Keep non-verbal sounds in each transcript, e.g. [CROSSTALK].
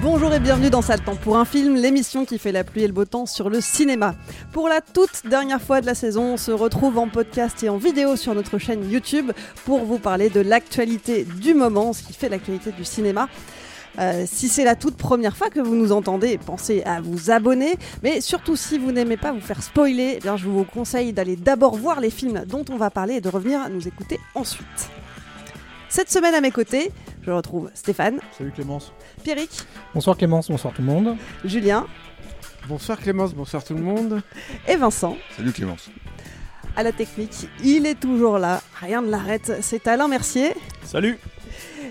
Bonjour et bienvenue dans Sale Temps pour un film, l'émission qui fait la pluie et le beau temps sur le cinéma. Pour la toute dernière fois de la saison, on se retrouve en podcast et en vidéo sur notre chaîne YouTube pour vous parler de l'actualité du moment, ce qui fait l'actualité du cinéma. Euh, si c'est la toute première fois que vous nous entendez, pensez à vous abonner. Mais surtout, si vous n'aimez pas vous faire spoiler, eh je vous conseille d'aller d'abord voir les films dont on va parler et de revenir nous écouter ensuite. Cette semaine à mes côtés, je retrouve Stéphane, Salut Clémence. Pierrick, Bonsoir Clémence, bonsoir tout le monde. Julien Bonsoir Clémence, bonsoir tout le monde. et Vincent. Salut Clémence. À la technique, il est toujours là, rien ne l'arrête, c'est Alain Mercier. Salut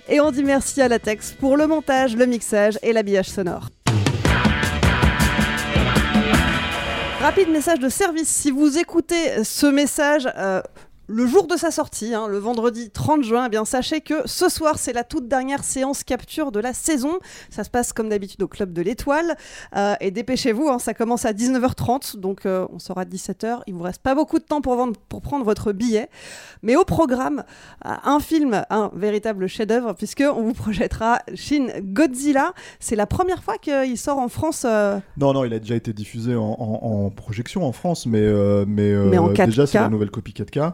Et on dit merci à Latex pour le montage, le mixage et l'habillage sonore. Rapide message de service, si vous écoutez ce message euh, le jour de sa sortie, hein, le vendredi 30 juin, eh bien sachez que ce soir c'est la toute dernière séance capture de la saison. Ça se passe comme d'habitude au club de l'Étoile. Euh, et dépêchez-vous, hein, ça commence à 19h30, donc euh, on sera à 17h. Il vous reste pas beaucoup de temps pour, vendre, pour prendre votre billet. Mais au programme, euh, un film, un véritable chef-d'œuvre, puisqu'on vous projettera Shin Godzilla. C'est la première fois qu'il sort en France. euh, Non, non, il a déjà été diffusé en, en- en projection en France, mais, mais, Mais en 4K. déjà c'est la nouvelle copie 4K euh,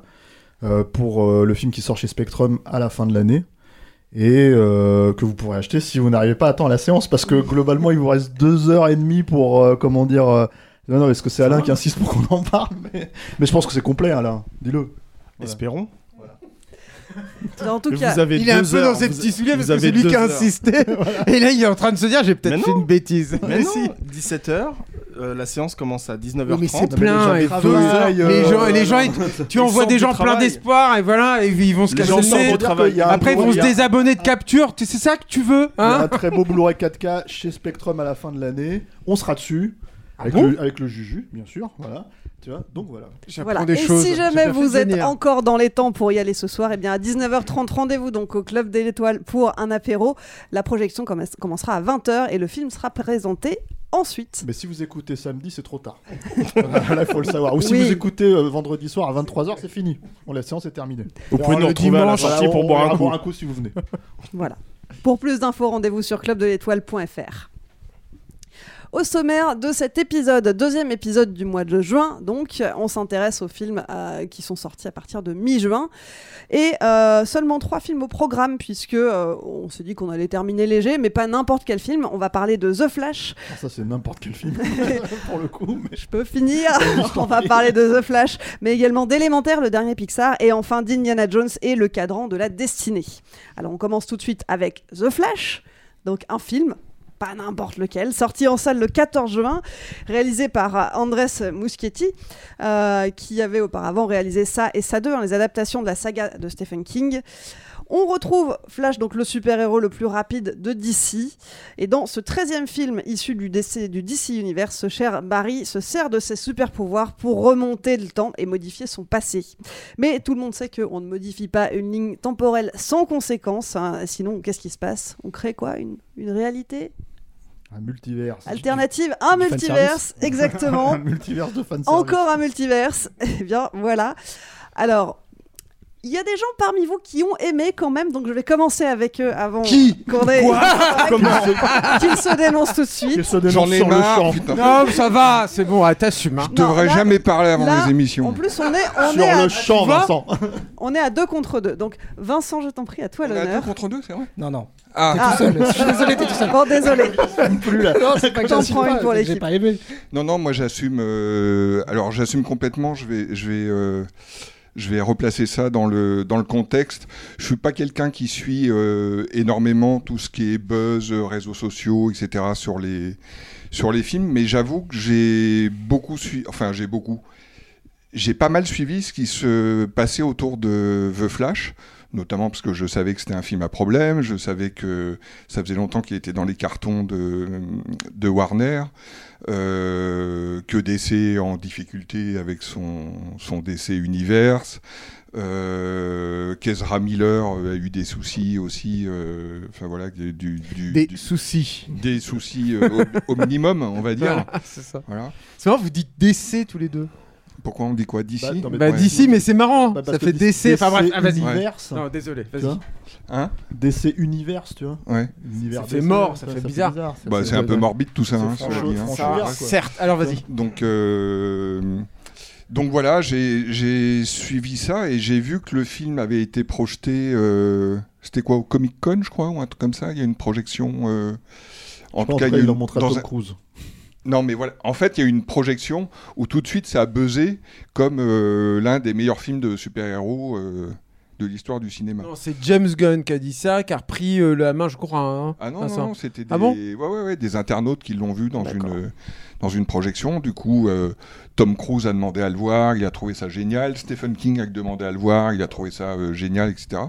pour euh, le film qui sort chez Spectrum à la fin de l'année et euh, que vous pourrez acheter si vous n'arrivez pas à temps à la séance parce que globalement il vous reste deux heures et demie pour euh, comment dire. euh, Non, non, est-ce que c'est Alain qui insiste pour qu'on en parle mais... mais je pense que c'est complet, Alain. Dis-le. Voilà. Espérons. [LAUGHS] en tout cas, vous avez Il est un peu heures, dans ses petits souliers parce que c'est lui qui a insisté. [LAUGHS] Et là, il est en train de se dire j'ai peut-être fait une bêtise. Mais [LAUGHS] si. non, 17h, la séance commence à 19h30. Oui, mais c'est plein. les et euh, gens, les gens, ils- tu envoies des gens plein travail. d'espoir et voilà, et ils vont se casser Après, ils vont se désabonner de capture. Tu- C'est ça que tu veux, Il y a un hein très beau Blu-ray 4K chez Spectrum à la fin de l'année. On sera dessus. Avec, bon le, avec le Juju, bien sûr. Voilà. Tu vois Donc voilà. Des Et choses. si jamais vous êtes venir. encore dans les temps pour y aller ce soir, eh bien à 19h30, rendez-vous donc au Club de l'Étoile pour un apéro. La projection commence- commencera à 20h et le film sera présenté ensuite. Mais si vous écoutez samedi, c'est trop tard. [LAUGHS] Là, il faut le savoir. Ou si Oui. vous écoutez euh, vendredi soir à 23h, c'est fini. Bon, la séance est terminée. Vous pouvez nous le retrouver à la dimanche, sortie Voilà, pour boire un coup. boire un coup si vous venez. Voilà. Pour plus d'infos, rendez-vous sur clubdelétoile.fr. Au sommaire de cet épisode, deuxième épisode du mois de juin, donc on s'intéresse aux films euh, qui sont sortis à partir de mi-juin et euh, seulement trois films au programme puisque euh, on s'est dit qu'on allait terminer léger, mais pas n'importe quel film. On va parler de The Flash, Alors ça, c'est n'importe quel film. [LAUGHS] pour le coup. Mais... Je peux finir [LAUGHS] On va parler de The Flash, mais également d'Élémentaire, le dernier Pixar, et enfin d'Indiana Jones et le cadran de la destinée. Alors on commence tout de suite avec The Flash, donc un film. Pas n'importe lequel, sorti en salle le 14 juin, réalisé par Andrés Muschietti, euh, qui avait auparavant réalisé ça et ça 2, hein, les adaptations de la saga de Stephen King. On retrouve Flash, donc le super-héros le plus rapide de DC. Et dans ce 13e film issu du DC, du DC Universe, ce cher Barry se sert de ses super-pouvoirs pour remonter le temps et modifier son passé. Mais tout le monde sait qu'on ne modifie pas une ligne temporelle sans conséquence. hein. Sinon, qu'est-ce qui se passe? On crée quoi? Une réalité? Un multivers. alternative Un du multiverse, exactement. un multivers de Encore un multiverse. [LAUGHS] Eh bien, voilà. Alors, il y a des gens parmi vous qui ont aimé quand même, donc je vais commencer avec eux avant Qui qu'on ait... Quoi [LAUGHS] Comment Qu'ils se dénoncent tout de suite. Qu'ils se dénoncent J'en ai sur le marre, champ. putain. Non, ça va, c'est bon, ah, t'assumes. Hein. Je devrais là- jamais parler avant là, les émissions. En plus, on est, on Sur est, à, le champ, vois Vincent. [LAUGHS] on est à deux contre deux. Donc, Vincent, je t'en prie, à toi On est à deux l'honneur. contre deux, c'est vrai Non, non. Ah, Ah. Tout seul. Je suis désolé, t'es tout seul. Bon, désolé. [LAUGHS] Plus là. Non, c'est pas que J'en j'assume prends une pas, pour c'est que l'équipe. J'ai pas aimé. Non, non, moi j'assume. euh, alors j'assume complètement. Je vais, je vais, euh, je vais replacer ça dans le dans le contexte. Je suis pas quelqu'un qui suit euh, énormément tout ce qui est buzz, euh, réseaux sociaux, etc. sur les sur les films, mais j'avoue que j'ai beaucoup suivi. Enfin, j'ai beaucoup. J'ai pas mal suivi ce qui se passait autour de The Flash notamment parce que je savais que c'était un film à problème, je savais que ça faisait longtemps qu'il était dans les cartons de, de Warner, euh, que DC en difficulté avec son, son DC Universe, euh, qu'Ezra Miller a eu des soucis aussi, euh, enfin voilà, du, du- du- Des du- soucis. des soucis euh, au, au minimum, on va dire. [LAUGHS] Voilà, c'est ça. Voilà. C'est marrant, vous dites DC tous les deux. Pourquoi on dit quoi d'ici Bah, non, mais- Bah, Ouais. DC, mais c'est marrant. Bah, parce ça que fait DC. Enfin bref, ah, vas-y. Universe. Non, désolé, Tu vas-y. vois Hein DC Universe, tu vois. Ouais. Univers Ça fait DC, mort, ça fait bizarre. ça Bah, c'est un peu morbide tout ça, c'est hein, franchement- dit, hein. franchement, Ça, quoi. certes, alors vas-y. Donc, euh, donc voilà, j'ai j'ai suivi ça et j'ai vu que le film avait été projeté. euh, C'était quoi au Comic Con, je crois, ou un truc comme ça. Il y a une projection. euh, en Je tout pense cas, il y a une- à dans Tom un- Cruise. Non, mais voilà. En fait, il y a eu une projection où tout de suite ça a buzzé comme euh, l'un des meilleurs films de super-héros euh, de l'histoire du cinéma. Non, c'est James Gunn qui a dit ça, qui a repris euh, la main, je crois. hein. Ah non, non, ça. non, c'était des, Ah bon ouais, ouais, ouais, des internautes qui l'ont vu dans une, dans une projection. Du coup, Tom Cruise a demandé à le voir, il a trouvé ça génial. Stephen King a demandé à le voir, il a trouvé ça génial, etc.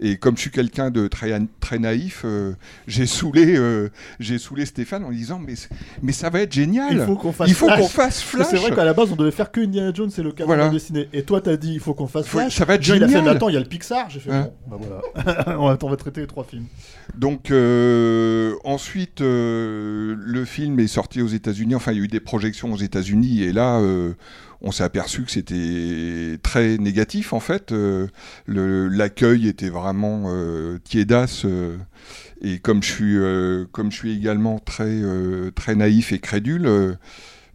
Et comme je suis quelqu'un de très, très naïf, euh, j'ai saoulé, euh, j'ai saoulé Stéphane en lui disant mais, mais ça va être génial. Il faut qu'on fasse faut Flash. fasse. C'est vrai qu'à la base, on devait faire que Indiana Jones et le cadre Voilà. dessiné. Et toi, t'as dit, il faut qu'on fasse Flash. ça va être John, Il a fait, génial. attends, il y a le Pixar. J'ai fait, Ouais. bon, bah voilà. [LAUGHS] on, va, on va traiter les trois films. Donc euh, ensuite, le film est sorti aux États-Unis. Enfin, il y a eu des projections aux États-Unis et là, on s'est aperçu que c'était très négatif en fait. Euh, L'accueil était vraiment euh, tiédasse. euh, et comme je suis, euh, comme je suis également très, très naïf et crédule.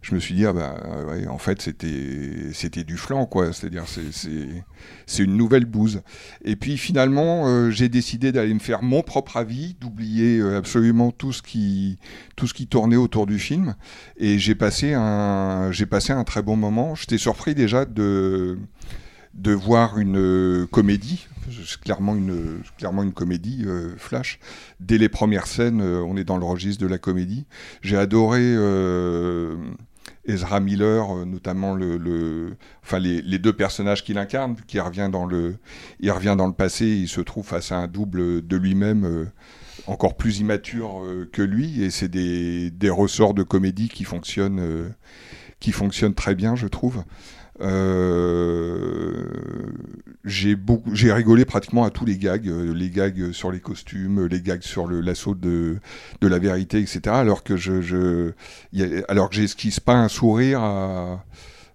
Euh, je me suis dit, ah bah, ouais, en fait, c'était, du flanc, quoi. C'est-à-dire, c'est, une nouvelle bouse. Et puis, finalement, euh, j'ai décidé d'aller me faire mon propre avis, d'oublier euh, absolument tout ce qui, tout ce qui tournait autour du film. Et j'ai passé un, passé un très bon moment. J'étais surpris déjà de, de voir une euh, comédie. C'est clairement une, clairement une comédie, euh, Flash. Dès les premières scènes, euh, on est dans le registre de la comédie. J'ai adoré euh, Ezra Miller, euh, notamment le, le- enfin les, deux personnages qu'il incarne, qui revient dans le, il revient dans le passé, il se trouve face à un double de lui-même. euh, encore plus immature euh, que lui, et c'est des, des ressorts de comédie qui fonctionnent, qui fonctionnent très bien, je trouve. Euh, j'ai beaucoup, j'ai rigolé pratiquement à tous les gags, euh, les gags sur les costumes, les gags sur le l'assaut de, de la vérité, etc. Alors que je, je y a- alors que j'esquisse pas un sourire à,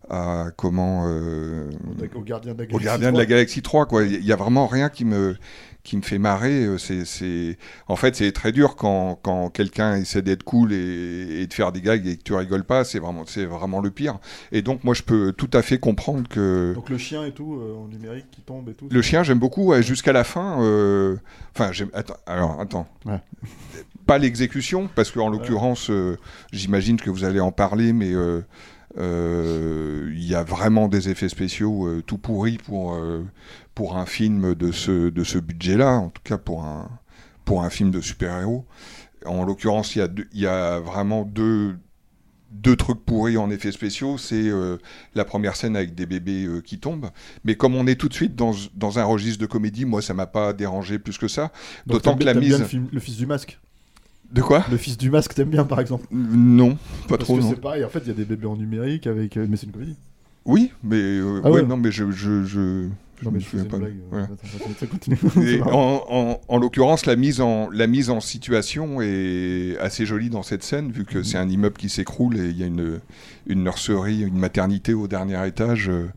à comment euh, Au gardien de la Galaxie gardien de la 3. Galaxie 3 quoi. Il y a vraiment rien qui me qui me fait marrer. euh, C'est, c'est... En fait, c'est très dur quand, quand quelqu'un essaie d'être cool et, et de faire des gags et que tu rigoles pas. C'est vraiment, c'est vraiment le pire. Et donc, moi, je peux tout à fait comprendre que. Donc le chien et tout, euh, en numérique qui tombe et tout. Le chien, j'aime beaucoup, ouais, jusqu'à la fin. euh, Enfin, j'aime. Attends, alors, attends. Ouais. Pas l'exécution, parce qu'en l'occurrence, euh, j'imagine que vous allez en parler, mais euh, il y a vraiment des effets spéciaux euh, tout pourris pour, euh, pour un film de ce, de ce budget-là, en tout cas pour un, pour un film de super-héros. En l'occurrence, il y, a deux- il y a vraiment deux, deux trucs pourris en effets spéciaux. C'est euh, la première scène avec des bébés euh, qui tombent. Mais comme on est tout de suite dans, dans un registre de comédie, moi, ça m'a pas dérangé plus que ça. D'autant que la bien mise. le, film- le fils du masque. De quoi? Le fils du masque, t'aimes bien par exemple? Non, pas Parce trop. que non. c'est pareil, en fait, il y a des bébés en numérique avec. euh, Mais c'est une comédie. Oui, mais euh, Ah ouais, ouais. non, mais je, je, je, je me souviens pas. euh, Voilà. attends. [LAUGHS] Et en, en- en l'occurrence, la mise en la mise en situation est assez jolie dans cette scène, vu que c'est un immeuble qui s'écroule et il y a une une nurserie, une maternité au dernier étage. euh,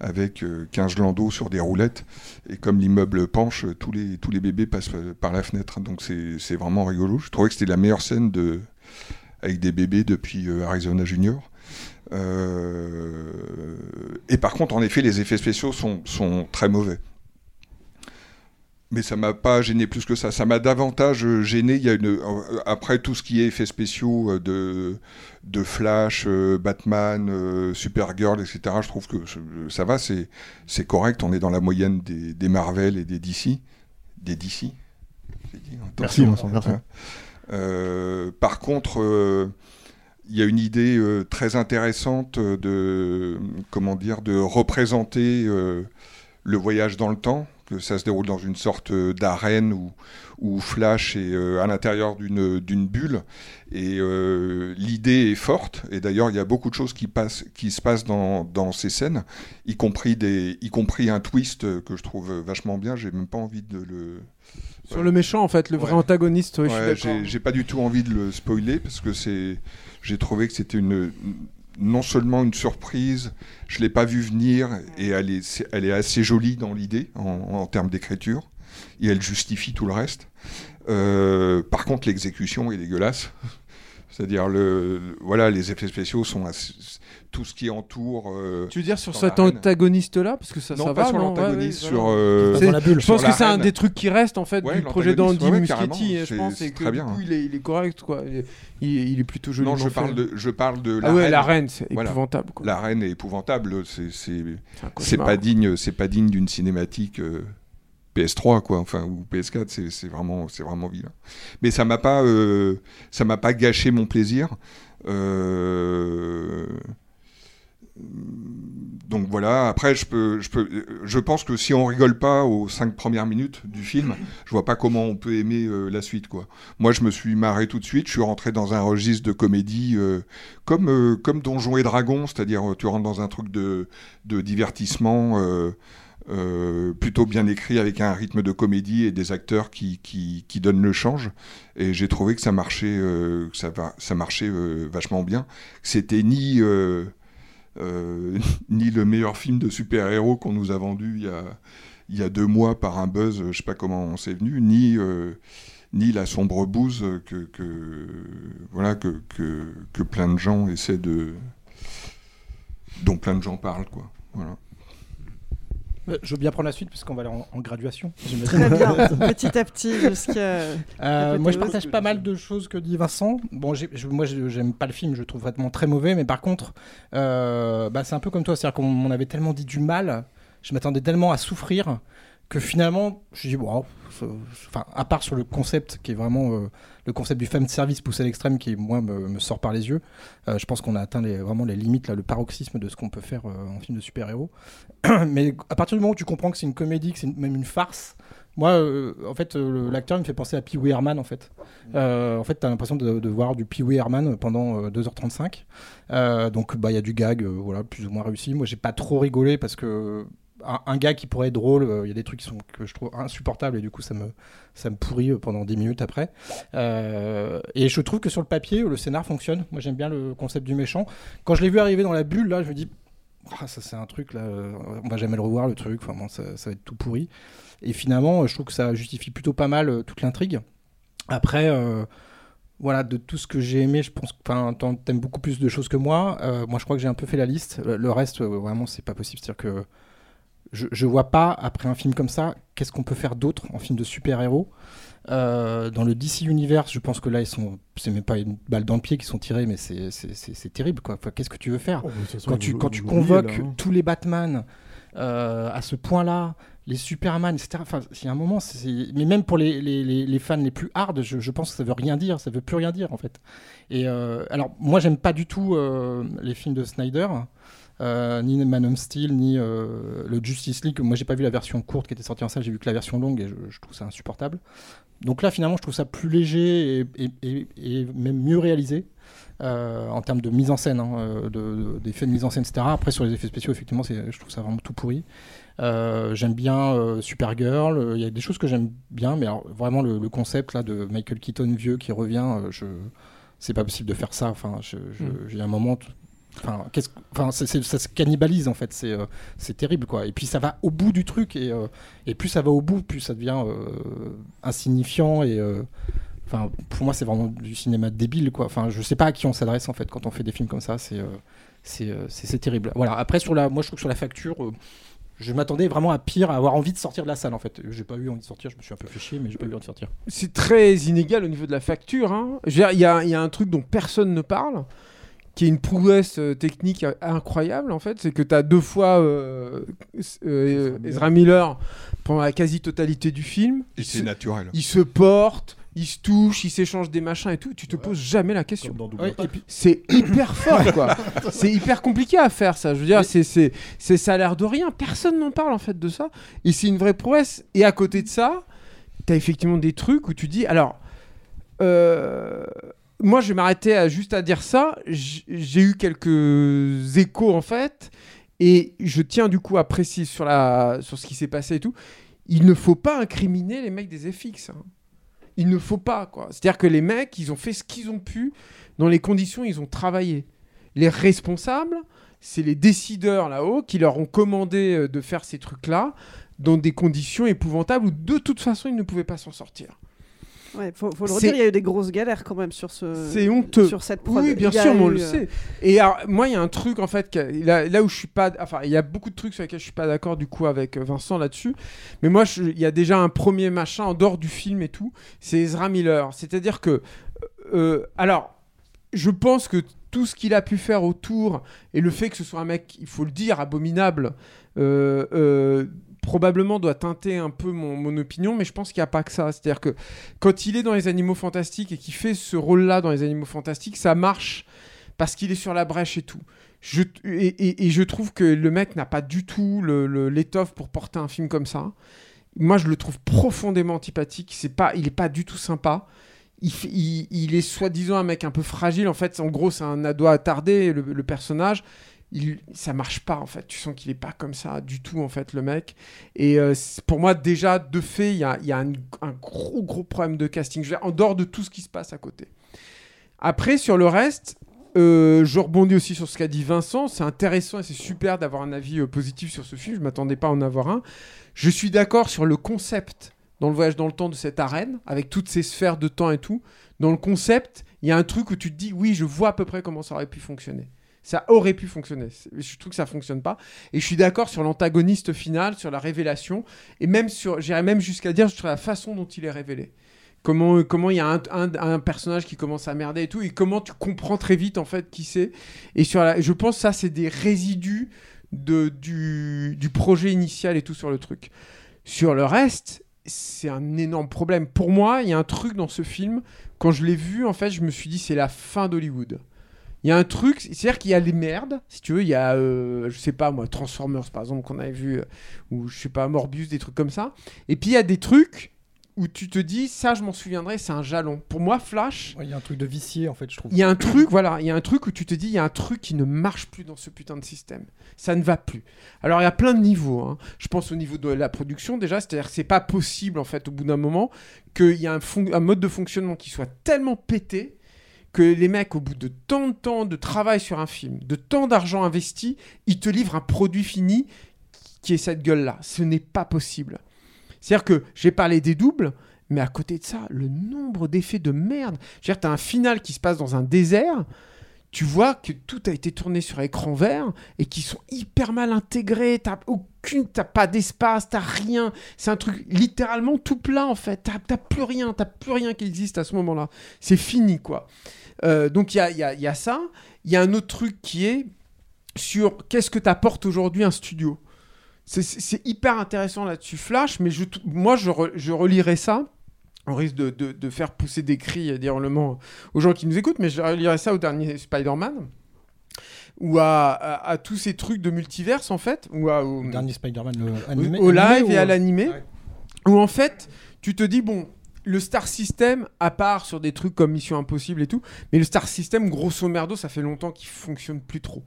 avec euh, 15 landaux sur des roulettes. Et comme l'immeuble penche, tous les, tous les bébés passent euh, par la fenêtre. Donc c'est c'est vraiment rigolo. Je trouvais que c'était la meilleure scène de, avec des bébés depuis euh, Arizona Junior. Euh, et par contre, en effet, les effets spéciaux sont, sont très mauvais. Mais ça m'a pas gêné plus que ça. Ça m'a davantage gêné. Il y a une, euh, après tout ce qui est effets spéciaux euh, de, de Flash, Batman, Supergirl, etc. Je trouve que ça va, c'est c'est correct. On est dans la moyenne des, des Marvel et des DC. Des DC. Dit, Merci, merci. Hein. Euh, par contre, euh, il y a une idée euh, très intéressante de comment dire de représenter euh, le voyage dans le temps, que ça se déroule dans une sorte euh, d'arène où, où Flash est euh, à l'intérieur d'une bulle. Et euh, l'idée est forte. Et d'ailleurs, il y a beaucoup de choses qui, passent, qui se passent dans, dans ces scènes, y compris, des, y compris un twist que je trouve vachement bien. J'ai même pas envie de le. Sur le méchant, en fait, le vrai antagoniste, ouais, Ouais, J'ai pas du tout envie de le spoiler parce que c'est. J'ai trouvé que c'était une non seulement une surprise, je l'ai pas vu venir et elle est, assez jolie dans l'idée en, en termes d'écriture et elle justifie tout le reste. Euh, par contre, l'exécution est dégueulasse. C'est-à-dire le, le- voilà, les effets spéciaux sont assez- tout ce qui entoure. euh, Tu veux dire sur cet antagoniste-là? Parce que ça, Non, ça pas va, sur l'antagoniste, Ouais, ouais, sur, voilà. euh, la bulle, Je pense sur que c'est un des trucs qui restent en fait Ouais, du projet d'Andy Muschietti. et je pense c'est- et que très du bien, coup hein. il est, il est correct quoi. Il est, il- il est plutôt joli. Non, je parle de, je parle de Ah la ouais, reine. la reine, c'est Voilà. épouvantable. Quoi. La reine est épouvantable. C'est pas digne d'une cinématique euh, PS3 quoi, enfin ou PS4. C'est vraiment c'est vraiment vilain. Mais ça m'a pas euh, ça m'a pas gâché mon plaisir. Euh, donc voilà, après je peux, je peux, je pense que si on rigole pas aux cinq premières minutes du film, je vois pas comment on peut aimer euh, la suite quoi. Moi je me suis marré tout de suite, je suis rentré dans un registre de comédie comme comme et Dragons, c'est-à-dire tu rentres dans un truc de de divertissement. Euh, plutôt bien écrit avec un rythme de comédie et des acteurs qui, qui, qui donnent le change et j'ai trouvé que ça marchait euh, que ça, marchait euh, vachement bien c'était ni euh, [LAUGHS] ni le meilleur film de super-héros qu'on nous a vendu il y a, il y a deux mois par un buzz, je sais pas comment on s'est venu, ni, ni la sombre bouse que, voilà, que, que, que plein de gens essaient de. dont plein de gens parlent, quoi. Voilà. Euh, Je veux bien prendre la suite parce qu'on va aller en, en graduation. Très bien, petit à petit jusqu'à. [LAUGHS] Euh, moi, je partage pas mal de choses que dit Vincent. Bon, je- moi, j'aime pas le film, je le trouve vraiment très mauvais, mais par contre, euh, bah, c'est un peu comme toi, c'est-à-dire qu'on m'en avait tellement dit du mal, je m'attendais tellement à souffrir que finalement, je me suis dit, bon, enfin, à part sur le concept qui est vraiment euh, le concept du fan service poussé à l'extrême qui, moi, me, sort par les yeux, euh, je pense qu'on a atteint vraiment les limites, là, le paroxysme de ce qu'on peut faire euh, en film de super-héros. [CLEARS THROAT] mais à partir du moment où tu comprends que c'est une comédie, que c'est même une farce, moi, euh, en fait, l'acteur me fait penser à Pee Wee Herman, en fait. En fait, t'as l'impression de, voir du Pee Wee Herman pendant euh, 2h35. Euh, donc, bah, il y a du gag, voilà, plus ou moins réussi. Moi, j'ai pas trop rigolé parce que un, gag qui pourrait être drôle, euh, il y a des trucs qui sont, que je trouve insupportables et du coup, ça me, ça me pourrit euh, pendant 10 minutes après. Euh, et je trouve que sur le papier, le scénar fonctionne. Moi, j'aime bien le concept du méchant. Quand je l'ai vu arriver dans la bulle, là, je me dis, ah, ça c'est un truc là, on va jamais le revoir le truc, enfin, bon, ça, ça va être tout pourri. Et finalement, je trouve que ça justifie plutôt pas mal toute l'intrigue. Après, voilà, de tout ce que j'ai aimé, je pense que t'aimes beaucoup plus de choses que moi. Moi, je crois que j'ai un peu fait la liste. Le, reste, vraiment, c'est pas possible. C'est-à-dire que je, je vois pas, après un film comme ça, qu'est-ce qu'on peut faire d'autre en film de super-héros. Euh, dans le DC Universe, je pense que là, ils sont, c'est même pas une balle dans le pied qui sont tirés, mais c'est, c'est, terrible, quoi. Enfin, qu'est-ce que tu veux faire Oh, façon, quand tu, quand tu convoques là, hein. tous les Batman euh, à ce point-là, les Superman, etc. Enfin, il y a un moment, c'est- mais même pour les, les, les- les fans les plus hard, je, je pense que ça veut rien dire, ça veut plus rien dire en fait. Et euh, alors, moi, j'aime pas du tout les films de Snyder. Euh, ni Man of Steel, ni euh, le Justice League. Moi, j'ai pas vu la version courte qui était sortie en salle, j'ai vu que la version longue et je, je trouve ça insupportable. Donc là, finalement, je trouve ça plus léger et, et- et- et même mieux réalisé euh, en termes de mise en scène, hein, de- de- d'effets de mise en scène, etc. Après, sur les effets spéciaux, effectivement, c'est- je trouve ça vraiment tout pourri. Euh, j'aime bien euh, Supergirl, euh, il y a des choses que j'aime bien, mais alors, vraiment le, le concept là de Michael Keaton vieux qui revient, je... c'est pas possible de faire ça. Enfin, je, je- Mm. j'ai un moment, t- Enfin, ça se cannibalise en fait, c'est euh, c'est terrible quoi. Et puis ça va au bout du truc et, euh, plus ça va au bout, plus ça devient euh, insignifiant et pour moi c'est vraiment du cinéma débile quoi. Enfin je sais pas à qui on s'adresse en fait quand on fait des films comme ça, c'est terrible. Voilà. Après sur la, moi je trouve que sur la facture. je m'attendais vraiment à pire, à avoir envie de sortir de la salle en fait. J'ai pas eu envie de sortir, je me suis un peu fait chier, mais j'ai pas eu envie de sortir. C'est très inégal au niveau de la facture. hein. Il y a un truc dont personne ne parle, qui est une prouesse euh, technique incroyable en fait. C'est que tu as deux fois euh, euh, Ezra Miller pendant la quasi-totalité du film. Et Il c'est naturel. Il se porte, il se touche, il s'échange des machins et tout. Tu te poses jamais la question. Ouais, puis- C'est [COUGHS] hyper fort quoi. [LAUGHS] c'est hyper compliqué à faire ça. Je veux dire, c'est, c'est, c'est, ça a l'air de rien. Personne n'en parle en fait de ça. Et c'est une vraie prouesse. Et à côté de ça, t'as effectivement des trucs où tu dis, alors, euh, moi je vais m'arrêter à, juste à dire ça. J'ai eu quelques échos en fait. Et je tiens du coup à préciser sur, ce qui s'est passé et tout. Il ne faut pas incriminer les mecs des FX. hein. Il ne faut pas, quoi. C'est-à-dire que les mecs, ils ont fait ce qu'ils ont pu dans les conditions ils ont travaillé. Les responsables, c'est les décideurs là-haut qui leur ont commandé euh, de faire ces trucs-là dans des conditions épouvantables où de toute façon ils ne pouvaient pas s'en sortir. Ouais, faut, faut le redire, il y a eu des grosses galères quand même sur ce. C'est honteux. Sur cette prod. Oui, bien sûr, mais on eu, le euh, sait. Et alors, moi, il y a un truc en fait, là, là où je suis pas, enfin, il y a beaucoup de trucs sur lesquels je suis pas d'accord du coup avec euh, Vincent là-dessus. Mais moi, il y a déjà un premier machin en dehors du film et tout. C'est Ezra Miller. C'est-à-dire que, euh, alors, je pense que tout ce qu'il a pu faire autour et le fait que ce soit un mec, il faut le dire, abominable, euh, euh, probablement doit teinter un peu mon, mon opinion, mais je pense qu'il n'y a pas que ça. C'est-à-dire que quand il est dans les animaux fantastiques et qu'il fait ce rôle-là dans les animaux fantastiques, ça marche parce qu'il est sur la brèche et tout. Et, je trouve que le mec n'a pas du tout le- le- l'étoffe pour porter un film comme ça. Moi, je le trouve profondément antipathique. Pas, il est pas du tout sympa. Il, il- est soi-disant un mec un peu fragile. En fait, en gros, c'est un ado attardé, le personnage. Il, ça marche pas, en fait. Tu sens qu'il est pas comme ça du tout, en fait, le mec. Et euh, pour moi, déjà, de fait, il y a, un gros, gros problème de casting. Je veux dire, en dehors de tout ce qui se passe à côté. Après, sur le reste, euh, je rebondis aussi sur ce qu'a dit Vincent. C'est intéressant et c'est super d'avoir un avis euh, positif sur ce film. Je m'attendais pas à en avoir un. Je suis d'accord sur le concept dans le voyage dans le temps de cette arène, avec toutes ces sphères de temps et tout. Dans le concept, il y a un truc où tu te dis, oui, je vois à peu près comment ça aurait pu fonctionner. Ça aurait pu fonctionner. Je trouve que ça fonctionne pas. Et je suis d'accord sur l'antagoniste final, sur la révélation, et même sur, j'irais même jusqu'à dire sur la façon dont il est révélé. Comment comment il y a un, un- un personnage qui commence à merder et tout, et comment tu comprends très vite en fait qui c'est. Et sur la, je pense que ça c'est des résidus de, du, du projet initial et tout sur le truc. Sur le reste, c'est un énorme problème. Pour moi, il y a un truc dans ce film, quand je l'ai vu, en fait, je me suis dit c'est la fin d'Hollywood. Il y a un truc, c'est-à-dire qu'il y a les merdes, si tu veux, il y a, euh, je sais pas moi, Transformers par exemple, qu'on avait vu, euh, ou je sais pas, Morbius, des trucs comme ça. Et puis il y a des trucs où tu te dis, ça je m'en souviendrai, c'est un jalon. Pour moi, Flash, Ouais, Il y a un truc de vicié en fait, je trouve. il y a un truc, voilà, il y a un truc où tu te dis, il y a un truc qui ne marche plus dans ce putain de système. Ça ne va plus. Alors il y a plein de niveaux. hein. Je pense au niveau de la production déjà, c'est-à-dire que c'est pas possible en fait au bout d'un moment qu'il y a un mode de fonctionnement qui soit tellement pété que les mecs, au bout de tant de temps de travail sur un film, de tant d'argent investi, ils te livrent un produit fini qui est cette gueule-là. Ce n'est pas possible. C'est-à-dire que j'ai parlé des doubles, mais à côté de ça, le nombre d'effets de merde. Je veux dire, t'as un final qui se passe dans un désert, tu vois que tout a été tourné sur écran vert et qui sont hyper mal intégrés, t'as aucune, t'as pas d'espace, t'as rien. C'est un truc littéralement tout plat en fait. T'as plus rien, t'as plus rien qui existe à ce moment-là. C'est fini quoi. Euh, donc il y a, ça. Il y a un autre truc qui est sur qu'est-ce que t'apporte aujourd'hui un studio. C'est- hyper intéressant là-dessus, Flash, mais moi je, re- je relirais ça. On risque de, de- de faire pousser des cris euh, hurlements aux gens qui nous écoutent, mais je relirais ça au dernier Spider-Man. Ou à, à- à tous ces trucs de multiverse en fait. Ou à, au, Le dernier Spider-Man le animé- au animé live ou- et à l'animé. Où en fait, tu te dis, bon, le Star System, à part sur des trucs comme Mission Impossible et tout, mais le Star System, grosso merdo, ça fait longtemps qu'il fonctionne plus trop.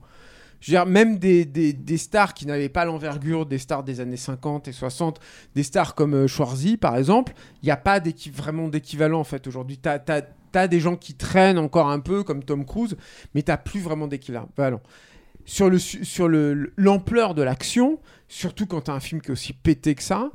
Même des, des, des stars qui n'avaient pas l'envergure des stars des années 50 et 60, des stars comme euh, Schwarzy par exemple, il n'y a pas vraiment d'équivalent en fait aujourd'hui. T'as- t'as des gens qui traînent encore un peu, comme Tom Cruise, mais t'as plus vraiment. Voilà. Sur le su- sur le l'ampleur de l'action, surtout quand t'as un film qui est aussi pété que ça,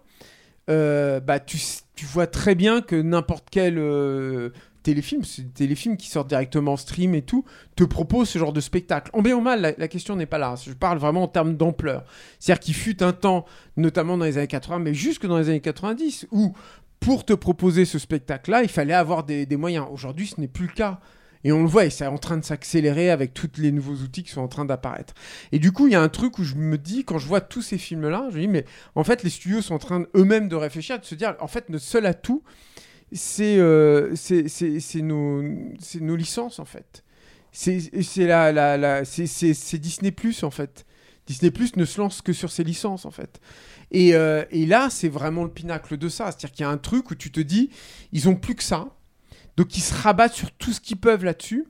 euh, bah tu, tu vois très bien que n'importe quel euh, téléfilm, c'est des téléfilms qui sortent directement en stream et tout, te propose ce genre de spectacle. En bien ou mal, la, question n'est pas là. Je parle vraiment en termes d'ampleur. C'est-à-dire qu'il fut un temps, notamment dans les années 80, mais jusque dans les années 90, où pour te proposer ce spectacle-là, il fallait avoir des, des moyens. Aujourd'hui, ce n'est plus le cas. Et on le voit, et c'est en train de s'accélérer avec tous les nouveaux outils qui sont en train d'apparaître. Et du coup, il y a un truc où je me dis, quand je vois tous ces films-là, je me dis, mais en fait, les studios sont en train eux-mêmes de réfléchir, de se dire, en fait, notre seul atout, c'est euh, nos, nos licences, en fait. C'est la, la, la- c'est Disney Plus en fait. Disney Plus ne se lance que sur ses licences en fait. Et, euh, et là, c'est vraiment le pinacle de ça. C'est-à-dire qu'il y a un truc où tu te dis, ils ont plus que ça. Donc ils se rabattent sur tout ce qu'ils peuvent là-dessus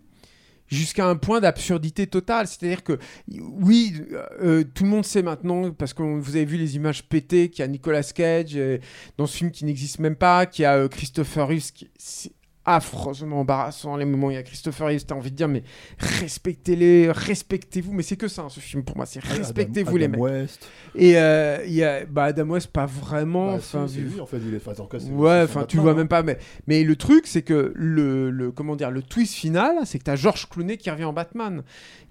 jusqu'à un point d'absurdité totale. C'est-à-dire que, oui, euh, tout le monde sait maintenant, parce que vous avez vu les images pétées, qu'il y a Nicolas Cage euh, dans ce film qui n'existe même pas, qu'il y a euh, Christopher c'est affreusement embarrassant les moments où il y a Christopher Reeves, t'as envie de dire, mais respectez-les, respectez-vous, mais c'est que ça, hein, ce film pour moi, c'est respectez-vous les mecs. West. Et euh, il y a, bah, Adam West, pas vraiment. Bah, enfin, vu- lui, en fait, il est- enfin, en cas, Ouais, enfin, tu le vois hein. même pas. Mais, mais le truc, c'est que le, le, comment dire, le twist final, c'est que t'as George Clooney qui revient en Batman.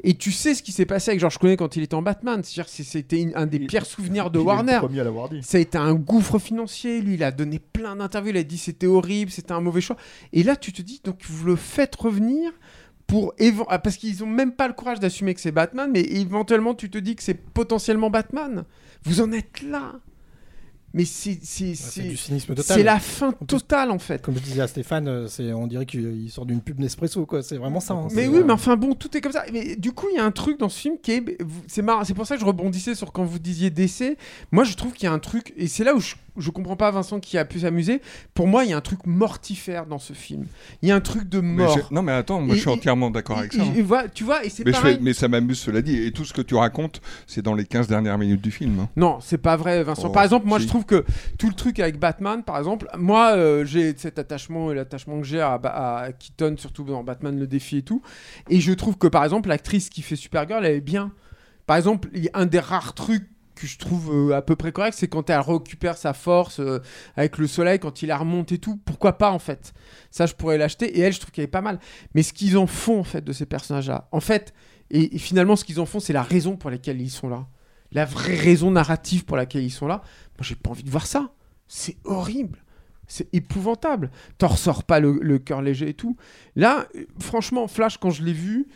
Et tu sais ce qui s'est passé avec George Clooney quand il était en Batman. C'est-à-dire que c'était un des pires souvenirs de il Warner. Ça a été un gouffre financier. Lui, il a donné plein d'interviews. Il a dit c'était horrible, c'était un mauvais choix. Et là, tu te dis, donc vous le faites revenir pour ah, parce qu'ils ont même pas le courage d'assumer que c'est Batman, mais éventuellement tu te dis que c'est potentiellement Batman. Vous en êtes là. Mais c'est c'est la fin totale en fait. Comme je disais à Stéphane, euh, c'est, on dirait qu'il sort d'une pub Nespresso, quoi. C'est vraiment ça. hein. Mais oui, euh, mais enfin bon, tout est comme ça. Mais du coup, il y a un truc dans ce film qui est. C'est marrant, c'est pour ça que je rebondissais sur quand vous disiez décès. Moi, je trouve qu'il y a un truc, et c'est là où je, je comprends pas Vincent qui a pu s'amuser. Pour moi, il y a un truc mortifère dans ce film. Il y a un truc de mort. non, mais attends, moi Et- je suis entièrement d'accord avec et- ça. et- voilà, tu vois, et c'est mais, je pareil. fais- mais ça m'amuse, cela dit. Et tout ce que tu racontes, c'est dans les 15 dernières minutes du film. hein. Non, c'est pas vrai, Vincent. Oh, par exemple, moi, si. je trouve que tout le truc avec Batman, par exemple, moi, euh, j'ai cet attachement et l'attachement que j'ai à, à Keaton, surtout dans Batman le défi et tout. Et je trouve que, par exemple, l'actrice qui fait Supergirl, elle est bien. Par exemple, il y a un des rares trucs que je trouve euh, à peu près correct, c'est quand elle récupère sa force euh, avec le soleil, quand il la remonte et tout. Pourquoi pas, en fait? Ça, je pourrais l'acheter. Et elle, je trouve qu'elle est pas mal. Mais ce qu'ils en font, en fait, de ces personnages-là, en fait, et, finalement, ce qu'ils en font, c'est la raison pour laquelle ils sont là. La vraie raison narrative pour laquelle ils sont là. Moi, j'ai pas envie de voir ça. C'est horrible. C'est épouvantable. T'en ressors pas le, le cœur léger et tout. Là, euh, franchement, Flash, quand je l'ai vu,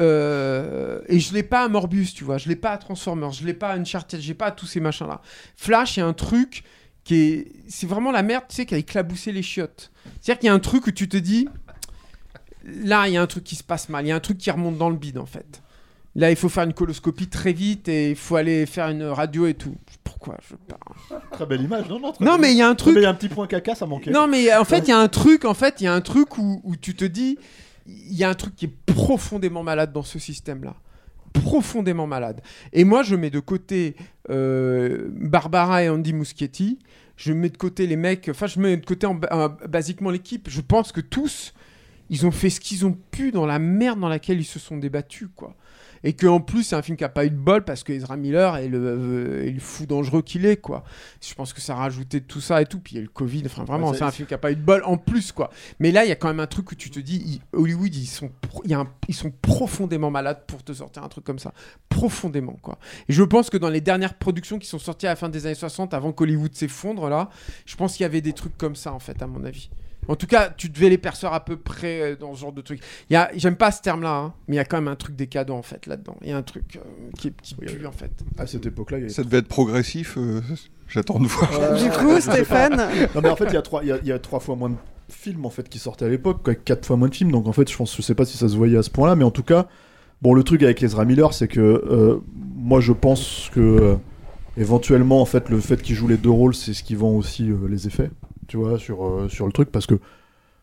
euh, et je l'ai pas à Morbius, tu vois, je l'ai pas à Transformers, je l'ai pas à Uncharted, j'ai pas à tous ces machins-là. Flash, il y a un truc qui est. C'est vraiment la merde, tu sais, qui a éclaboussé les chiottes. C'est-à-dire qu'il y a un truc où tu te dis. Là, il y a un truc qui se passe mal, il y a un truc qui remonte dans le bide, en fait. Là, il faut faire une coloscopie très vite et il faut aller faire une radio et tout. Pourquoi je parle Très belle image, non non. Non, mais il y a un truc- il y a un petit point caca, ça manquait. Non, mais en fait, il y a un truc, en fait, il y a un truc où, où tu te dis, il y a un truc qui est profondément malade dans ce système-là. Profondément malade. Et moi, je mets de côté euh, Barbara et Andy Muschietti. Je mets de côté les mecs. Enfin, je mets de côté en, ba- basiquement l'équipe. Je pense que tous, ils ont fait ce qu'ils ont pu dans la merde dans laquelle ils se sont débattus, quoi. Et que en plus, c'est un film qui a pas eu de bol parce que Ezra Miller est le, euh, est le fou dangereux qu'il est, quoi. Je pense que ça a rajouté tout ça et tout. Puis il y a le Covid. Enfin, vraiment, Ouais, c'est- un film qui a pas eu de bol en plus, quoi. Mais là, il y a quand même un truc où tu te dis, Hollywood, ils sont, pro- il y a un- ils sont profondément malades pour te sortir un truc comme ça. Profondément, quoi. Et je pense que dans les dernières productions qui sont sorties à la fin des années 60, avant qu'Hollywood s'effondre, là, je pense qu'il y avait des trucs comme ça, en fait, à mon avis. En tout cas, tu devais les perceurs à peu près euh, dans ce genre de truc. Il y a, j'aime pas ce terme-là, hein, mais il y a quand même un truc décadent en fait là-dedans. Il y a un truc euh, qui, est- qui pue en fait. À cette époque-là, il y avait Ça devait être progressif. euh, [LAUGHS] J'attends de voir. Euh, Du coup, [LAUGHS] Stéphane Non mais en fait il y a trois, il y a, il y a trois fois moins de films en fait qui sortaient à l'époque, quoi, quatre fois moins de films. Donc en fait je pense, je sais pas si ça se voyait à ce point-là, mais en tout cas, bon le truc avec Ezra Miller, c'est que euh, moi je pense que euh, éventuellement en fait le fait qu'il joue les deux rôles, c'est ce qui vend aussi euh, les effets, tu vois, sur euh, sur le truc, parce que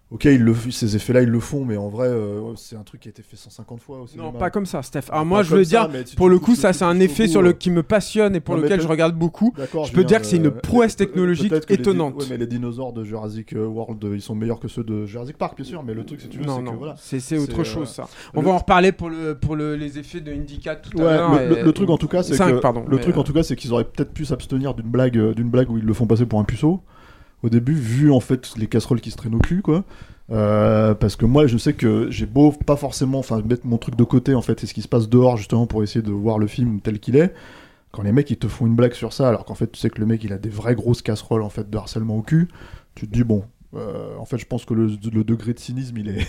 Ok, ils le, ces effets-là, ils le font, mais en vrai, euh, c'est un truc qui a été fait 150 fois au. Non, pas comme ça, Steph. Alors moi, je veux dire, pour le coup, ça, c'est un effet sur le qui me passionne et pour Non, lequel je regarde beaucoup. Je peux dire que c'est une euh, prouesse technologique les étonnante. ouais, mais les dinosaures de Jurassic World, ils sont meilleurs que ceux de Jurassic Park, bien sûr. Mais le truc, Non, c'est non, que voilà. c'est autre chose ça. On va en reparler pour, le, pour le, les effets de Indica tout à l'heure. le, truc en tout cas, c'est le truc en tout cas, c'est qu'ils auraient peut-être pu s'abstenir d'une blague, d'une blague où ils le font passer pour un puceau au début, vu en fait les casseroles qui se traînent au cul, quoi. Euh, parce que moi, je sais que j'ai beau pas forcément, mettre mon truc de côté en fait, et ce qui se passe dehors justement pour essayer de voir le film tel qu'il est. Quand les mecs ils te font une blague sur ça, alors qu'en fait tu sais que le mec il a des vraies grosses casseroles en fait de harcèlement au cul, tu te dis bon. Euh, en fait, je pense que le, le degré de cynisme, il est.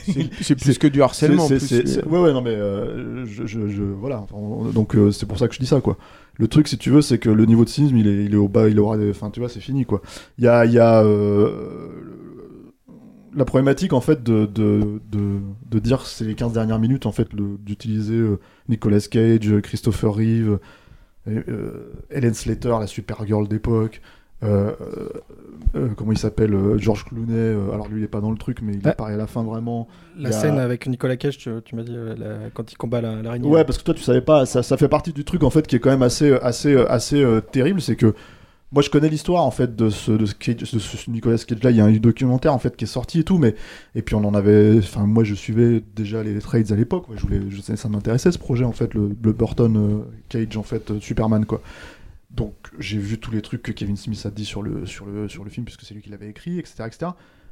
C'est- [LAUGHS] plus que du harcèlement, plus, Ouais, ouais, non, mais euh, je, je- je- voilà. Enfin, donc euh, c'est pour ça que je dis ça, quoi. Le truc, si tu veux, c'est que le niveau de cynisme, il est, il est au bas, il aura. Enfin, tu vois, c'est fini, quoi. Il y a, il y a la problématique, en fait, de, de, de, de dire ces les 15 dernières minutes, en fait, d'utiliser Nicolas Cage, Christopher Reeve, Helen Slater, la Supergirl d'époque. Euh, euh, comment il s'appelle euh, George Clooney euh, alors lui il est pas dans le truc mais il apparaît à la fin vraiment La a- scène avec Nicolas Cage, tu, tu m'as dit, la- quand il combat la- l'araignée. Ouais, parce que toi, tu savais pas, ça, ça fait partie du truc en fait qui est quand même assez, assez, assez terrible, c'est que moi je connais l'histoire en fait de ce, de ce, Cage- de ce Nicolas Cage là, il y a un documentaire en fait qui est sorti et tout, mais et puis on en avait, enfin moi je suivais déjà les trades à l'époque, je voulais, je, ça m'intéressait ce projet en fait, le, le Burton Cage en fait, Superman quoi. Donc j'ai vu tous les trucs que Kevin Smith a dit sur le, sur le, sur le film puisque c'est lui qui l'avait écrit, etc., etc.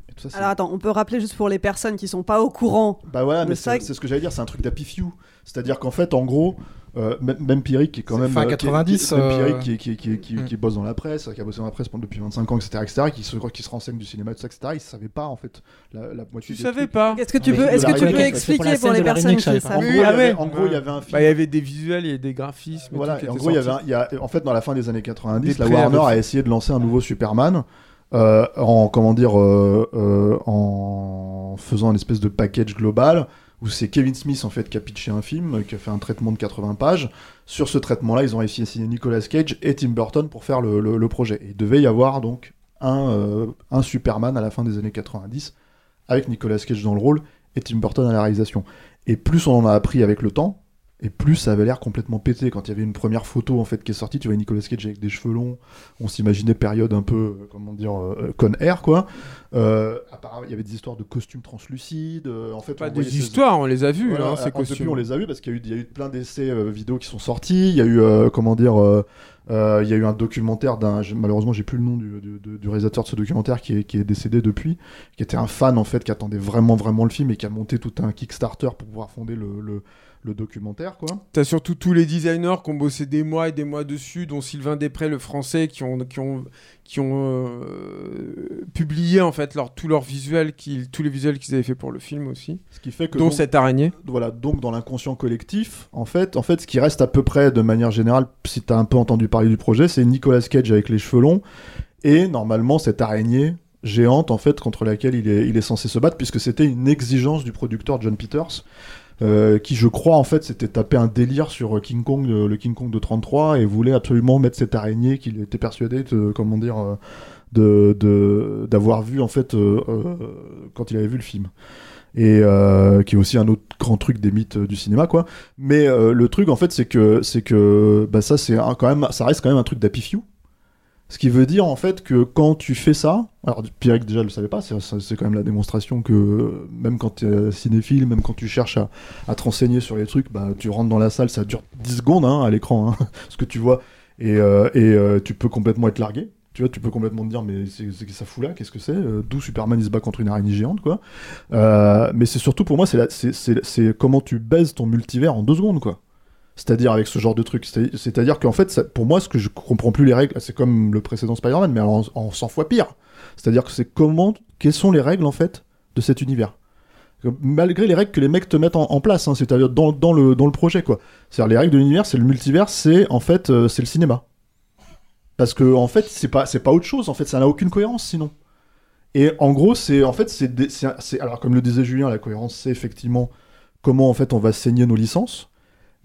Et tout ça, c'est- Alors attends, on peut rappeler juste pour les personnes qui sont pas au courant. bah voilà, mais c'est ce que j'allais dire, c'est un truc d'Happy Few. C'est-à-dire qu'en fait, en gros, euh, même, Pierrick qui est quand même. fin euh, qui est- 90, qui est- même Pierrick qui, qui, qui, qui, qui bosse dans la presse, qui a bossé dans la presse pendant- depuis 25 ans, etc., etc., qui se, qui se renseigne du cinéma, tout ça, etc., il savait pas, en fait, la, la moitié Tu des savais trucs. pas Est-ce que tu Ah, peux, est-ce que tu peux expliquer pour les personnes qui savent pas. En gros, il y Ah avait- en gros, il y avait un film. Bah, il y avait des visuels et des graphismes. Voilà, en gros, il y, avait sortis. un- il y a, en fait, dans la fin des années 90, Des la Warner a essayé de lancer un nouveau Superman euh, en, comment dire, euh, euh, faisant une espèce de package global où c'est Kevin Smith en fait qui a pitché un film, qui a fait un traitement de 80 pages. Sur ce traitement-là, ils ont réussi à signer Nicolas Cage et Tim Burton pour faire le, projet. Et il devait y avoir donc un Superman à la fin des années 90 avec Nicolas Cage dans le rôle et Tim Burton à la réalisation. Et plus on en a appris avec le temps, et plus ça avait l'air complètement pété. Quand il y avait une première photo en fait qui est sortie, tu vois Nicolas Cage avec des cheveux longs. On s'imaginait période un peu, euh, comment dire, euh, Con Air quoi. Euh, apparemment, il y avait des histoires de costumes translucides. euh, en fait, Pas on des ces- histoires, on les a vus, Voilà, hein, ces alors, depuis, costumes. on les a vus parce qu'il y a eu, il y a eu plein d'essais euh, vidéo qui sont sortis. Il y a eu, euh, comment dire, euh, euh, il y a eu un documentaire d'un. Malheureusement, j'ai plus le nom du, du- du- du réalisateur de ce documentaire qui est, qui est décédé depuis, qui était un fan en fait, qui attendait vraiment vraiment le film et qui a monté tout un Kickstarter pour pouvoir fonder le, le, le documentaire quoi. T'as surtout tous les designers qui ont bossé des mois et des mois dessus, dont Sylvain Després, le français, qui ont, qui ont, qui ont euh, publié en fait leur, tous leurs visuels, qu'ils- tous les visuels qu'ils avaient fait pour le film aussi. Ce qui fait que dont donc- cette araignée. Voilà, donc dans l'inconscient collectif, en fait, en fait, ce qui reste à peu près de manière générale, si t'as un peu entendu parler du projet, c'est Nicolas Cage avec les cheveux longs et normalement cette araignée géante en fait contre laquelle il est, il est censé se battre puisque c'était une exigence du producteur John Peters. Euh, qui je crois en fait s'était tapé un délire sur King Kong, le, le King Kong de 33 et voulait absolument mettre cette araignée qu'il était persuadé de, comment dire, euh, de, d'avoir vu en fait euh, euh, quand il avait vu le film. Et euh, qui est aussi un autre grand truc des mythes euh, du cinéma quoi. Mais euh, le truc en fait c'est que c'est que bah ça c'est quand même ça reste quand même un truc d'happy few ce qui veut dire en fait que quand tu fais ça, alors Pierre déjà le savait pas, c'est quand même la démonstration que euh, même quand tu es cinéphile, même quand tu cherches à, te renseigner sur les trucs, bah, tu rentres dans la salle, ça dure 10 secondes hein, à l'écran, hein, [LAUGHS] ce que tu vois, et, euh, euh, tu peux complètement être largué. Tu vois, tu peux complètement te dire, mais c'est ça fout là, qu'est-ce que c'est Euh, D'où Superman il se bat contre une araignée géante, quoi. Euh, mais c'est surtout pour moi, c'est comment tu baises ton multivers en deux secondes, quoi. C'est-à-dire avec ce genre de truc. C'est- C'est-à-dire qu'en fait, pour moi, ce que je comprends plus les règles, c'est comme le précédent Spider-Man, mais en, en 100 fois pire. C'est-à-dire que c'est comment, quelles sont les règles en fait de cet univers. Malgré les règles que les mecs te mettent en, place, hein, c'est-à-dire dans, le, projet, quoi. C'est-à-dire les règles de l'univers, c'est le multivers, c'est en fait, euh, c'est le cinéma. Parce que en fait, c'est pas, autre chose. En fait, ça n'a aucune cohérence sinon. Et en gros, c'est en fait, c'est- alors comme le disait Julien, la cohérence, c'est effectivement comment en fait on va saigner nos licences.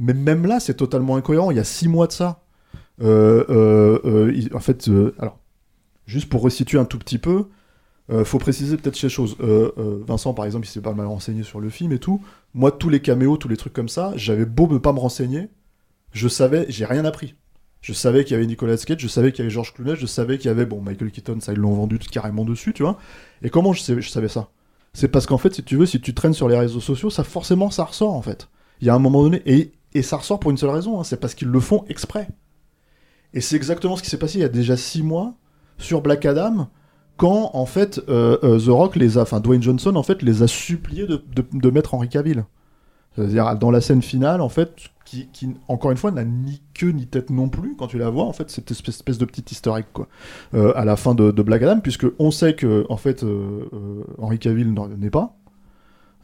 Mais même là, c'est totalement incohérent. Il y a six mois de ça. Euh, euh, euh, en fait, alors, juste pour resituer un tout petit peu, Euh, faut préciser peut-être ces choses. Vincent, par exemple, il s'est pas mal renseigné sur le film et tout. Moi, tous les caméos, tous les trucs comme ça, j'avais beau ne pas me renseigner, je savais, j'ai rien appris. Je savais qu'il y avait Nicolas Cage, je savais qu'il y avait Georges Clooney, je savais qu'il y avait bon Michael Keaton, ça ils l'ont vendu carrément dessus, tu vois. Et comment je, savais ça? C'est parce qu'en fait, si tu veux, si tu traînes sur les réseaux sociaux, ça forcément ça ressort en fait. Il y a un moment donné et ça ressort pour une seule raison, hein, c'est parce qu'ils le font exprès. Et c'est exactement ce qui s'est passé il y a déjà six mois sur Black Adam, quand en fait euh, euh, The Rock les a, enfin Dwayne Johnson en fait les a suppliés de, de- mettre Henry Cavill. C'est-à-dire dans la scène finale en fait, qui, encore une fois n'a ni queue ni tête non plus quand tu la vois en fait cette espèce, espèce de petit easter egg quoi euh, à la fin de, Black Adam puisque on sait que en fait Henry Cavill n'est pas.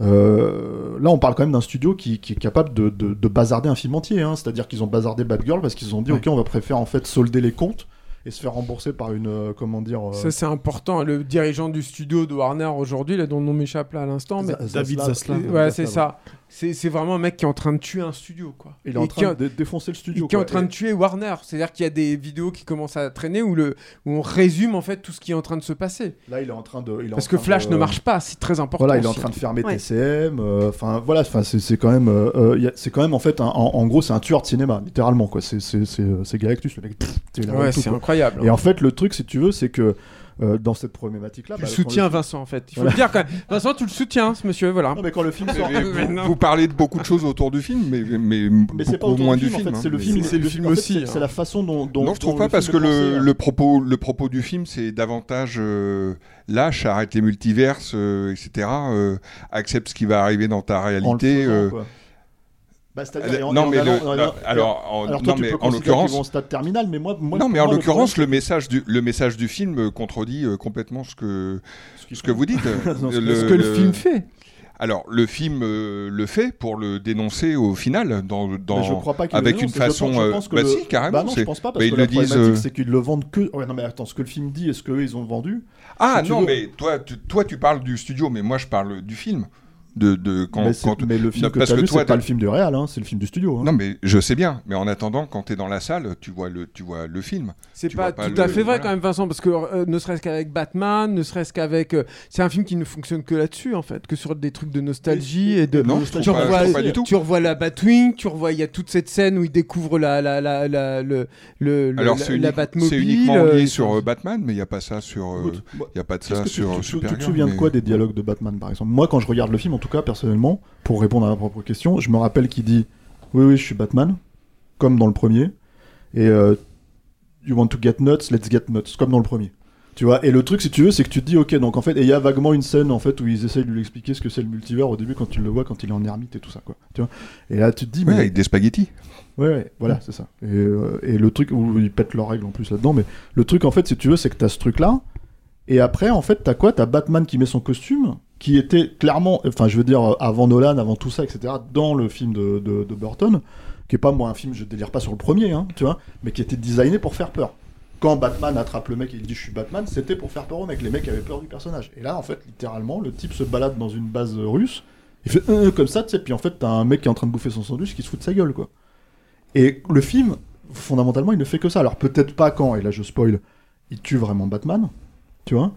Euh, là, on parle quand même d'un studio qui, qui est capable de, de- de bazarder un film entier. hein. C'est-à-dire qu'ils ont bazardé Batgirl parce qu'ils ont dit, Ouais. ok, on va préférer en fait solder les comptes et se faire rembourser par une, euh, comment dire, euh, Ça, c'est important. Le dirigeant du studio de Warner aujourd'hui, là, dont le nom m'échappe là à l'instant. mais- David Zaslav. Ouais, Zaslav, c'est ça. C'est c'est vraiment un mec qui est en train de tuer un studio, quoi. Il est en train de défoncer le studio, et Qui est en train Et- de tuer Warner. C'est-à-dire qu'il y a des vidéos qui commencent à traîner où, le, où on résume en fait tout ce qui est en train de se passer. Là, il est en train de. il est Parce que Flash de- ne marche pas, c'est très important. Voilà, il est en train de fermer Ouais. TCM. euh, Enfin, voilà, enfin, c'est c'est quand même, euh, euh, c'est quand même en fait, un- en, en gros, c'est un tueur de cinéma, littéralement quoi. C'est c'est c'est euh, c'est Galactus, le mec. pff, Ouais, c'est incroyable. Et en fait, le truc, si tu veux, c'est que euh, dans cette problématique-là, Tu bah, soutiens, film- Vincent, en fait. Il faut Voilà. le dire quand même. Vincent, tu le soutiens, ce monsieur, voilà. Non, mais quand le film sort, Mais [LAUGHS] vous, vous parlez de beaucoup de choses autour du film, mais, mais, Mais c'est pas beaucoup autour moins du film, film. en fait, hein. c'est le film, c'est le film aussi, c'est- hein. C'est la façon dont. dont non, je trouve pas parce que le, pensé, le propos, le propos du film, c'est davantage euh, lâche, arrête les multiverses, euh, etc. euh, accepte ce qui va arriver dans ta En le réalité. Euh. Bah, euh, en- en le- en alors, en- alors non, mais peux en l'occurrence- au stade terminal, mais moi, moi non, mais moi, en le l'occurrence, problème, le message du le message du film euh, contredit euh, complètement ce que ce, que vous dites. [LAUGHS] Non, ce que- Ce que le film fait. Alors, le film euh, le fait pour le dénoncer au final, dans, dans, je crois pas qu'il le avec une je pense- façon. je euh, pense que bah le- si, carrément. Bah non, je c'est- pense pas parce bah, que ils la le disent. problématique, euh, c'est qu'ils le vendent que. Ouais, non, mais attends, ce que le film dit et ce qu'eux ils ont vendu? Ah si non, veux- mais toi, tu, toi, tu parles du studio, mais moi, je parle du film. De, de quand, mais, quand- mais le film non, que parce t'as vu, toi, c'est pas le film du réal, hein, c'est le film du studio. hein. Non, mais je sais bien. Mais en attendant, quand tu es dans la salle, tu vois le, tu vois le film. C'est pas, tout à fait vrai voilà. quand même, Vincent, parce que euh, ne serait-ce qu'avec Batman, ne serait-ce qu'avec. euh, c'est un film qui ne fonctionne que là-dessus, en fait, que sur des trucs de nostalgie et de. Non, je trouve tu pas- je revois, trouve pas du tout. Tu revois la Batwing, tu revois, il y a toute cette scène où il découvre la, la, la, la, le, le, le- Alors, la, c'est la unique- Batmobile. c'est uniquement euh, lié et sur euh, Batman, mais il n'y a pas ça sur. euh, Il n'y a pas de ça que sur tu, te souviens de quoi des dialogues de Batman par exemple? Moi, quand je regarde le film, en tout cas, personnellement, pour répondre à ma propre question, je me rappelle qu'il dit Oui, oui, je suis Batman, comme dans le premier, et euh, You want to get nuts, let's get nuts, comme dans le premier. Tu vois, et le truc, si tu veux, c'est que tu te dis, ok, donc en fait, et il y a vaguement une scène en fait où ils essayent de lui expliquer ce que c'est le multivers au début quand tu le vois, quand il est en ermite et tout ça, quoi. Tu vois, et là, tu te dis, Ouais, mais avec des spaghettis. Ouais, ouais, voilà, c'est ça. Et, euh, et le truc où ils pètent leurs règles en plus là-dedans, mais le truc en fait, si tu veux, c'est que t'as ce truc-là, et après, en fait, t'as quoi? T'as Batman qui met son costume, qui était clairement, enfin, je veux dire, avant Nolan, avant tout ça, etc., dans le film de, de, Burton, qui est pas, moi, un film, je délire pas sur le premier, hein, tu vois, mais qui était designé pour faire peur. Quand Batman attrape le mec et il dit je suis Batman, c'était pour faire peur au mec. Les mecs avaient peur du personnage. Et là, en fait, littéralement, le type se balade dans une base russe, il fait Euh, comme ça, tu sais, puis en fait, t'as un mec qui est en train de bouffer son sandwich qui se fout de sa gueule, quoi. Et le film, fondamentalement, il ne fait que ça. Alors peut-être pas quand, et là je spoil, il tue vraiment Batman, tu vois, euh,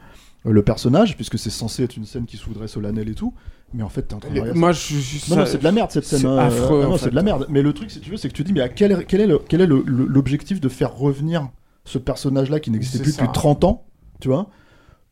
le personnage, puisque c'est censé être une scène qui se voudrait solennelle et tout, mais en fait t'es en train de Mais regarder moi, ça. je- je- non, non, c'est de la merde cette scène. c'est hein. affreux, Ah non, c'est de la merde. Mais le truc, si tu veux, c'est que tu dis, mais à quel, est- quel l'objectif de faire revenir ce personnage-là qui n'existait plus ça. depuis 30 ans, tu vois,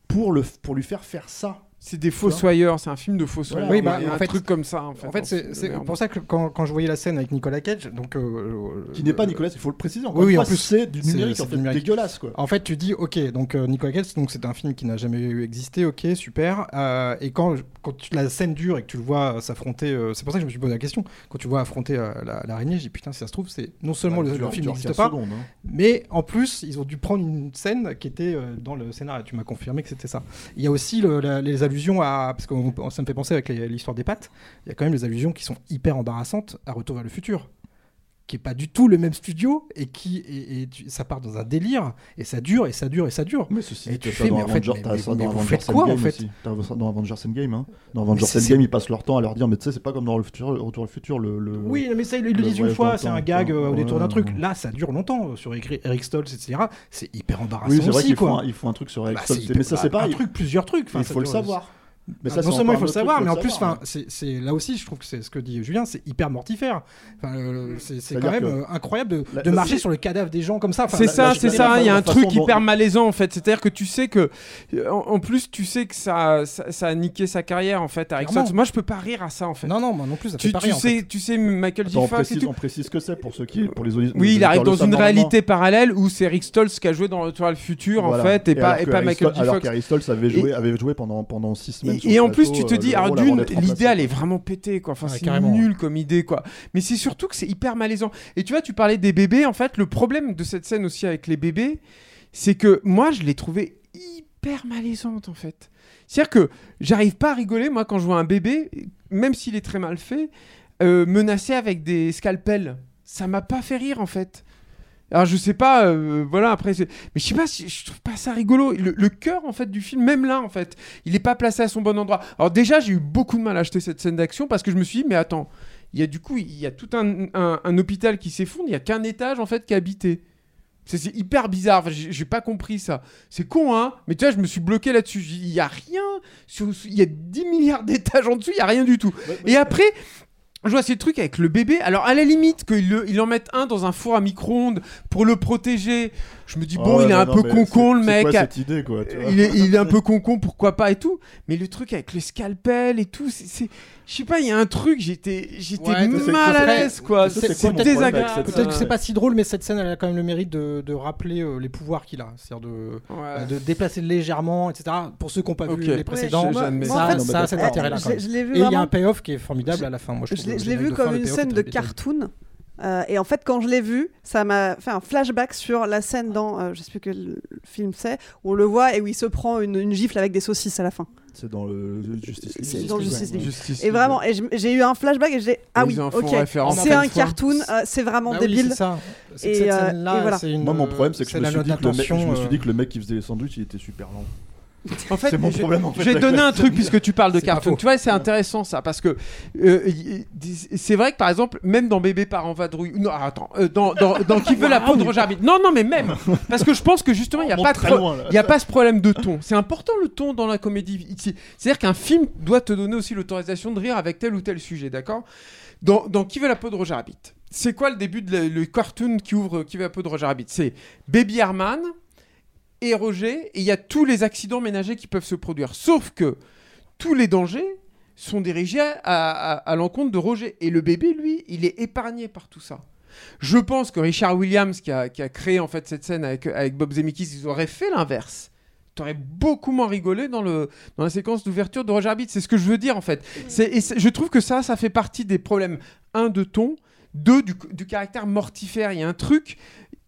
pour, le, pour lui faire faire ça? C'est des fossoyeurs, c'est un film de fossoyeurs. Oui, bah, en un fait- truc comme ça, en fait. En c'est pour ça que quand, quand je voyais la scène avec Nicolas Cage, donc euh, Qui n'est pas Nicolas, il faut le préciser. Encore Oui, en plus c'est du numérique c'est en fait, numérique. dégueulasse quoi. En fait, tu dis, ok, donc euh, Nicolas Cage, donc c'est un film qui n'a jamais eu existé, ok, super. Euh, et quand, quand tu- la scène dure et que tu le vois euh, s'affronter, euh, c'est pour ça que je me suis posé la question. Quand tu vois affronter euh, la- l'araignée, j'ai dit putain, si ça se trouve, c'est non seulement Ouais, le, film n'existe 15 pas, secondes, hein. mais en plus, ils ont dû prendre une scène qui était euh, dans le scénario. Tu m'as confirmé que c'était ça. Il y a aussi le- la- les allusions à, parce que ça me fait penser avec l'histoire des pattes. Il y a quand même les allusions qui sont hyper embarrassantes à Retour vers le futur. Qui est pas du tout le même studio et qui et, et tu- ça part dans un délire et ça dure et ça dure et ça dure. Mais ceci, et tu fais mais en fait, mais- mais- mais vous faites quoi en fait dans Avengers Endgame. Hein. Dans Avengers Endgame, ils passent leur temps à leur dire, mais tu sais, c'est pas comme dans le futur, Retour le futur, le. le- Oui, mais ça, ils le disent une fois, c'est un gag au détour d'un truc. Là, ça dure longtemps euh, sur Eric Eric Stoltz, etc. C'est hyper embarrassant Oui, c'est vrai aussi, qu'ils font, quoi. un- ils font un truc sur Eric Bah, Stoltz, mais ça, c'est pareil. Un truc, plusieurs trucs. Il faut le savoir. Mais Ah, ça, non seulement il faut le savoir, mais en plus, enfin, c'est là aussi, je trouve que c'est ce que dit Julien, c'est hyper mortifère. Enfin, euh, c'est quand même que- euh, incroyable de, La- de la- marcher sur le cadavre des gens comme ça. Enfin, C'est ça, c'est ça. Il y a un truc dont- hyper malaisant en fait. C'est-à-dire que tu sais que, euh, en, en plus, tu sais que ça, ça, ça a niqué sa carrière en fait. Eric. Stoltz. Moi, je peux pas rire à ça en fait. Non, non, moi non plus, ça tu, fait pas tu rire, en sais, fait. tu sais, Michael J. Fox on précise ce que c'est pour ceux qui, pour les auditeurs. Oui, il arrive dans une réalité parallèle où c'est Rick Stoltz qui a joué dans le futur en fait, et, pas, alors Michael Stoltz- J. Alors Fox. Stoltz avait Et- joué, avait joué pendant, pendant six semaines. Et, en plus, tu te euh, dis, alors avant d'une, l'idée, elle est vraiment pétée, quoi. Enfin, Ouais, c'est nul comme idée, quoi. Mais c'est surtout que c'est hyper malaisant. Et tu vois, tu parlais des bébés, en fait, le problème de cette scène aussi avec les bébés, c'est que moi, je l'ai trouvée hyper malaisante, en fait. C'est-à-dire que j'arrive pas à rigoler, moi, quand je vois un bébé, même s'il est très mal fait, euh, menacé avec des scalpels. Ça m'a pas fait rire, en fait. Alors je sais pas, euh, voilà après, mais je sais pas, si- je trouve pas ça rigolo. Le, le cœur en fait du film, même là en fait, il est pas placé à son bon endroit. Alors déjà j'ai eu beaucoup de mal à acheter cette scène d'action parce que je me suis dit mais attends, il y a du coup il y a tout un, un- un hôpital qui s'effondre, il y a qu'un étage en fait qui est habité. C'est c'est hyper bizarre, Enfin, j'ai pas compris ça. C'est con hein, mais tu vois je me suis bloqué là-dessus. Il y a rien, il y a 10 milliards d'étages en dessous, il y a rien du tout. Et après je vois ces trucs avec le bébé. Alors, à la limite, qu'il le- il en mette un dans un four à micro-ondes pour le protéger. Je me dis, Ah bon, il est un non, peu con-con, le mec. C'est quoi cette idée, quoi tu vois il, est, il est un peu con-con, pourquoi pas et tout. Mais le truc avec les scalpels et tout, c'est. Je sais pas, il y a un truc, j'étais j'étais Ouais, mal à l'aise, quoi. c'est- désagréable. Peut-être que c'est pas si drôle, mais cette scène, elle a quand même le mérite de, de rappeler euh, les pouvoirs qu'il a. C'est-à-dire de, Ouais. de déplacer légèrement, etc. Pour ceux qui n'ont pas vu les Ouais, précédents, je- ça, ça. cet intérêt-là. Et il y a un payoff qui est formidable à la fin. Moi, je l'ai le je l'ai vu comme le une scène de cartoon. Euh, et en fait, quand je l'ai vu, ça m'a fait un flashback sur la scène dans, euh, je sais plus quel film c'est, où on le voit et où il se prend une, une gifle avec des saucisses à la fin. C'est dans le Justice League. C'est dans Justice League. Justice Et vraiment, et j'ai eu un flashback et j'ai ah oui, ok, c'est un cartoon, euh, c'est vraiment Bah oui, débile. c'est ça. Et, cette euh, scène-là, et voilà. une- Moi, mon problème, c'est que je c'est me, la suis dit que le mec, je me suis euh, dit que le mec qui faisait les sandwichs, il était super lent. En fait, C'est mon j'ai- problème, en fait, J'ai donné un truc puisque tu parles de cartoon. Tu vois, c'est intéressant ça parce que euh, c'est vrai que par exemple, même dans Bébé par en vadrouille, non, ah, attends, euh, dans, dans, dans Qui veut la peau de Roger Rabbit. Non, non, mais même parce que je pense que justement, il n'y a pas il y a pas ce problème de ton. C'est important le ton dans la comédie. ici. C'est-à-dire qu'un film doit te donner aussi l'autorisation de rire avec tel ou tel sujet, d'accord? Dans, dans Qui veut la peau de Roger Rabbit, c'est quoi le début de le, le cartoon qui ouvre Qui veut la peau de Roger Rabbit C'est Baby Herman et Roger, et il y a tous les accidents ménagers qui peuvent se produire. Sauf que tous les dangers sont dirigés à, l'encontre de Roger. Et le bébé, lui, il est épargné par tout ça. Je pense que Richard Williams, qui a, créé en fait cette scène avec, Bob Zemeckis, ils auraient fait l'inverse. T'aurais beaucoup moins rigolé dans, le, dans la séquence d'ouverture de Roger Rabbit. C'est ce que je veux dire en fait. Et je trouve que ça, ça fait partie des problèmes. Un, de ton. Deux, du, du caractère mortifère. Il y a un truc,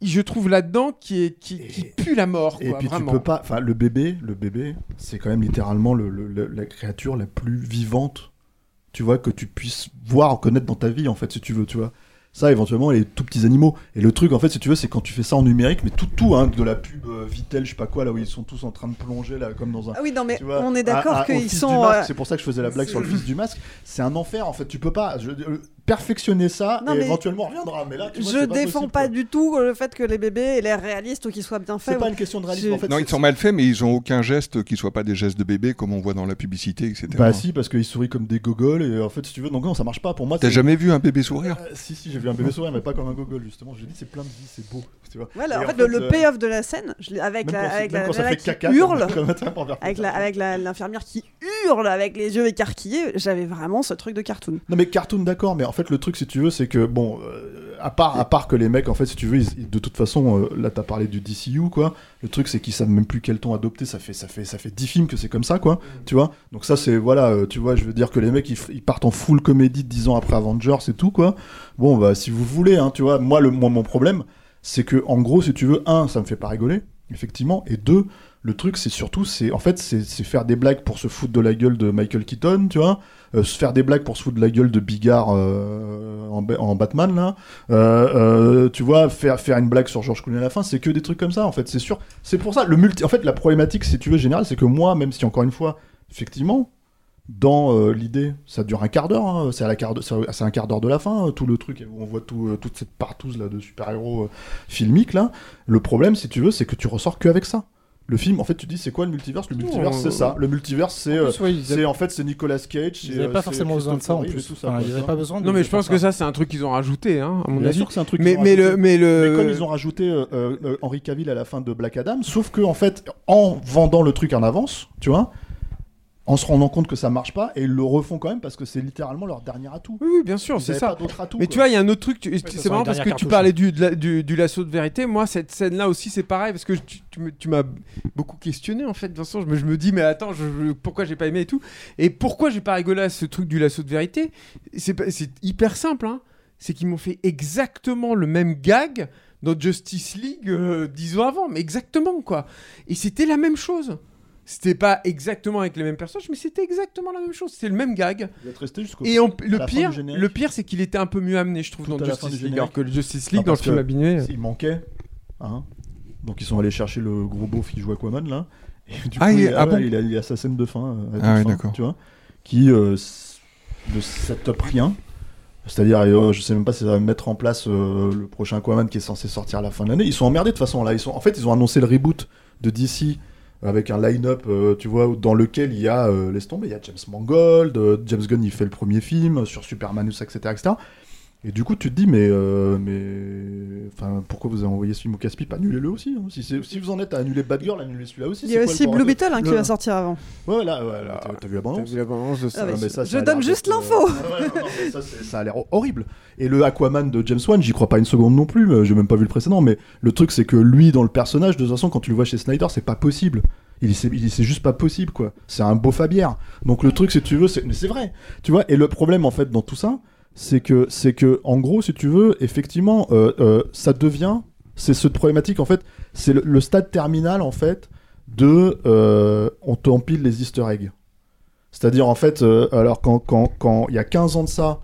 je trouve là-dedans, qui, est, qui, qui pue la mort. Et puis vraiment. tu peux pas. Enfin, le bébé, le bébé, c'est quand même littéralement le, le- le- la créature la plus vivante, tu vois, que tu puisses voir, connaître dans ta vie, en fait, si tu veux, tu vois. Ça, éventuellement, les tout petits animaux. Et le truc, en fait, si tu veux, c'est quand tu fais ça en numérique, mais tout, tout, hein, de la pub euh, Vitel, je sais pas quoi, là où ils sont tous en train de plonger, là, comme dans un. Ah oui, non, mais tu vois, on est d'accord qu'ils sont. euh, C'est pour ça que je faisais la blague sur le fils du masque. C'est un enfer, en fait. Tu peux pas. je- euh, perfectionner ça, Non, et mais éventuellement on reviendra. Mais là, tu vois, je pas défends possible, pas quoi. du tout le fait que les bébés aient l'air réalistes ou qu'ils soient bien faits. C'est pas une question de réalisme, Je- en fait. Non, ils sont mal faits, mais ils ont aucun geste qui soit pas des gestes de bébé comme on voit dans la publicité, etc. Bah si, parce qu'ils sourient comme des gogoles, et en fait, si tu veux, donc non, ça marche pas. Pour moi, T'as jamais vu un bébé sourire? Euh, Si, si, j'ai vu un bébé sourire, mais pas comme un gogol, justement. Je dis, c'est plein de vie, c'est beau. Tu vois. Voilà, Et en fait, le, le euh, payoff de la scène, je l'ai- avec même la, avec même la hurle, [LAUGHS] avec la- avec l'infirmière qui hurle avec les yeux écarquillés, j'avais vraiment ce truc de cartoon. Non mais cartoon d'accord, mais en fait le truc si tu veux c'est que bon, euh, à part à part que les mecs en fait si tu veux, ils- de toute façon euh, là t'as parlé du DCU quoi. Le truc c'est qu'ils savent même plus quel ton adopter. Ça fait ça fait ça fait 10 films que c'est comme ça quoi. Tu vois. Donc ça c'est voilà, euh, tu vois, je veux dire que les mecs ils partent en full comédie 10 ans après Avengers et tout quoi. Bon bah si vous voulez hein, tu vois, moi le moi mon problème c'est que en gros si tu veux un ça me fait pas rigoler. Effectivement. Et deux, le truc, c'est surtout, c'est en fait, c'est faire des blagues pour se foutre de la gueule de Michael Keaton, tu vois, euh, se faire des blagues pour se foutre de la gueule de Bigard euh, en Batman là, Euh, euh, tu vois, faire faire une blague sur George Clooney à la fin, c'est que des trucs comme ça, en fait, c'est sûr. C'est pour ça, le multi, en fait, la problématique, si tu veux, générale, c'est que moi, même si encore une fois, effectivement. Dans euh, l'idée, ça dure un quart d'heure, hein, c'est à la quart de- c'est c'est un quart d'heure de la fin, euh, tout le truc, où on voit tout, euh, toute cette partouze là de super-héros euh, filmiques là. Le problème, si tu veux, c'est que tu ressors que avec ça. Le film, en fait, tu dis c'est quoi le multiverse? Le multiverse, c'est ça. Le multiverse, c'est, En euh, ouais, avaient- en fait, c'est Nicolas Cage. Ils n'avaient pas forcément besoin de ça en plus. Enfin, ils n'avaient pas besoin de. Non, mais je pense que ça, c'est un truc qu'ils ont rajouté, hein, à mon Bien avis. sûr que c'est un truc. Mais, qu'ils ont mais le, rajouté. mais le. comme ils ont rajouté euh, euh, euh, Henry Cavill à la fin de Black Adam, sauf que en fait, en vendant le truc en avance, tu vois, en se rendant compte que ça marche pas, et ils le refont quand même parce que c'est littéralement leur dernier atout. Oui, oui, bien sûr, c'est ça. atouts, Mais quoi. tu vois, il y a un autre truc. c'est marrant parce que tu parlais du, de la- du, du lasso de vérité. Moi, cette scène-là aussi, c'est pareil parce que tu, m'as beaucoup questionné en fait, Vincent. Je me, je me dis, mais attends, je, je- pourquoi j'ai pas aimé et tout? Et pourquoi j'ai pas rigolé à ce truc du lasso de vérité? C'est pas- c'est hyper simple. Hein. C'est qu'ils m'ont fait exactement le même gag dans Justice League euh, dix ans avant, mais exactement quoi. Et c'était la même chose. C'était pas exactement avec les mêmes personnages, mais c'était exactement la même chose. C'était le même gag. Êtes resté jusqu'au Et le la fin pire, du générique. le pire, c'est qu'il était un peu mieux amené, je trouve, Tout dans à la fin du Justice League. Alors que le Justice League, dans le parce film que abîmé. Il manquait. hein. Donc ils sont allés chercher le gros beauf qui joue Aquaman là. Et du Ah, coup, il- il, ah ouais, bon il a, il a sa scène de fin. euh, à toute Ah ouais, fin, d'accord. Tu vois, qui euh, s- ne set-up rien. C'est-à-dire, euh, je sais même pas si ça va mettre en place euh, le prochain Aquaman qui est censé sortir à la fin de l'année. Ils sont emmerdés de toute façon là. Ils sont, en fait, ils ont annoncé le reboot de DC avec un line-up, euh, tu vois, dans lequel il y a, euh, laisse tomber, il y a James Mangold, euh, James Gunn il fait le premier film sur Supermanus, etc., etc. Et du coup, tu te dis, mais, euh, mais, enfin, pourquoi vous avez envoyé ce film au casse-pipe Annulez-le aussi. hein. Si, vous en êtes à annuler Bad Girl, annulez celui-là aussi. Il y a aussi Blue Beetle hein, qui Le- va sortir avant. Ouais, là, ouais, là, t'as- vu la bande T'as vu la bande-annonce de ça Ah, mais mais je- ça, je ça a donne juste l'info. euh, ouais, mais ça, a l'air horrible. Et le Aquaman de James Wan, j'y crois pas une seconde non plus. euh, J'ai même pas vu le précédent, mais le truc c'est que lui, dans le personnage, de toute façon, quand tu le vois chez Snyder, c'est pas possible. Il c'est, il c'est juste pas possible, quoi. C'est un beau Fabière. Donc le truc, si tu veux, c'est, mais c'est vrai. Tu vois. Et le problème, en fait, dans tout ça, c'est que, c'est que, en gros, si tu veux, effectivement, euh, euh, ça devient, c'est cette problématique, en fait, c'est le, stade terminal, en fait, de, euh, on t'empile les Easter eggs. C'est-à-dire, en fait, euh, alors quand, quand, quand il y a 15 ans de ça,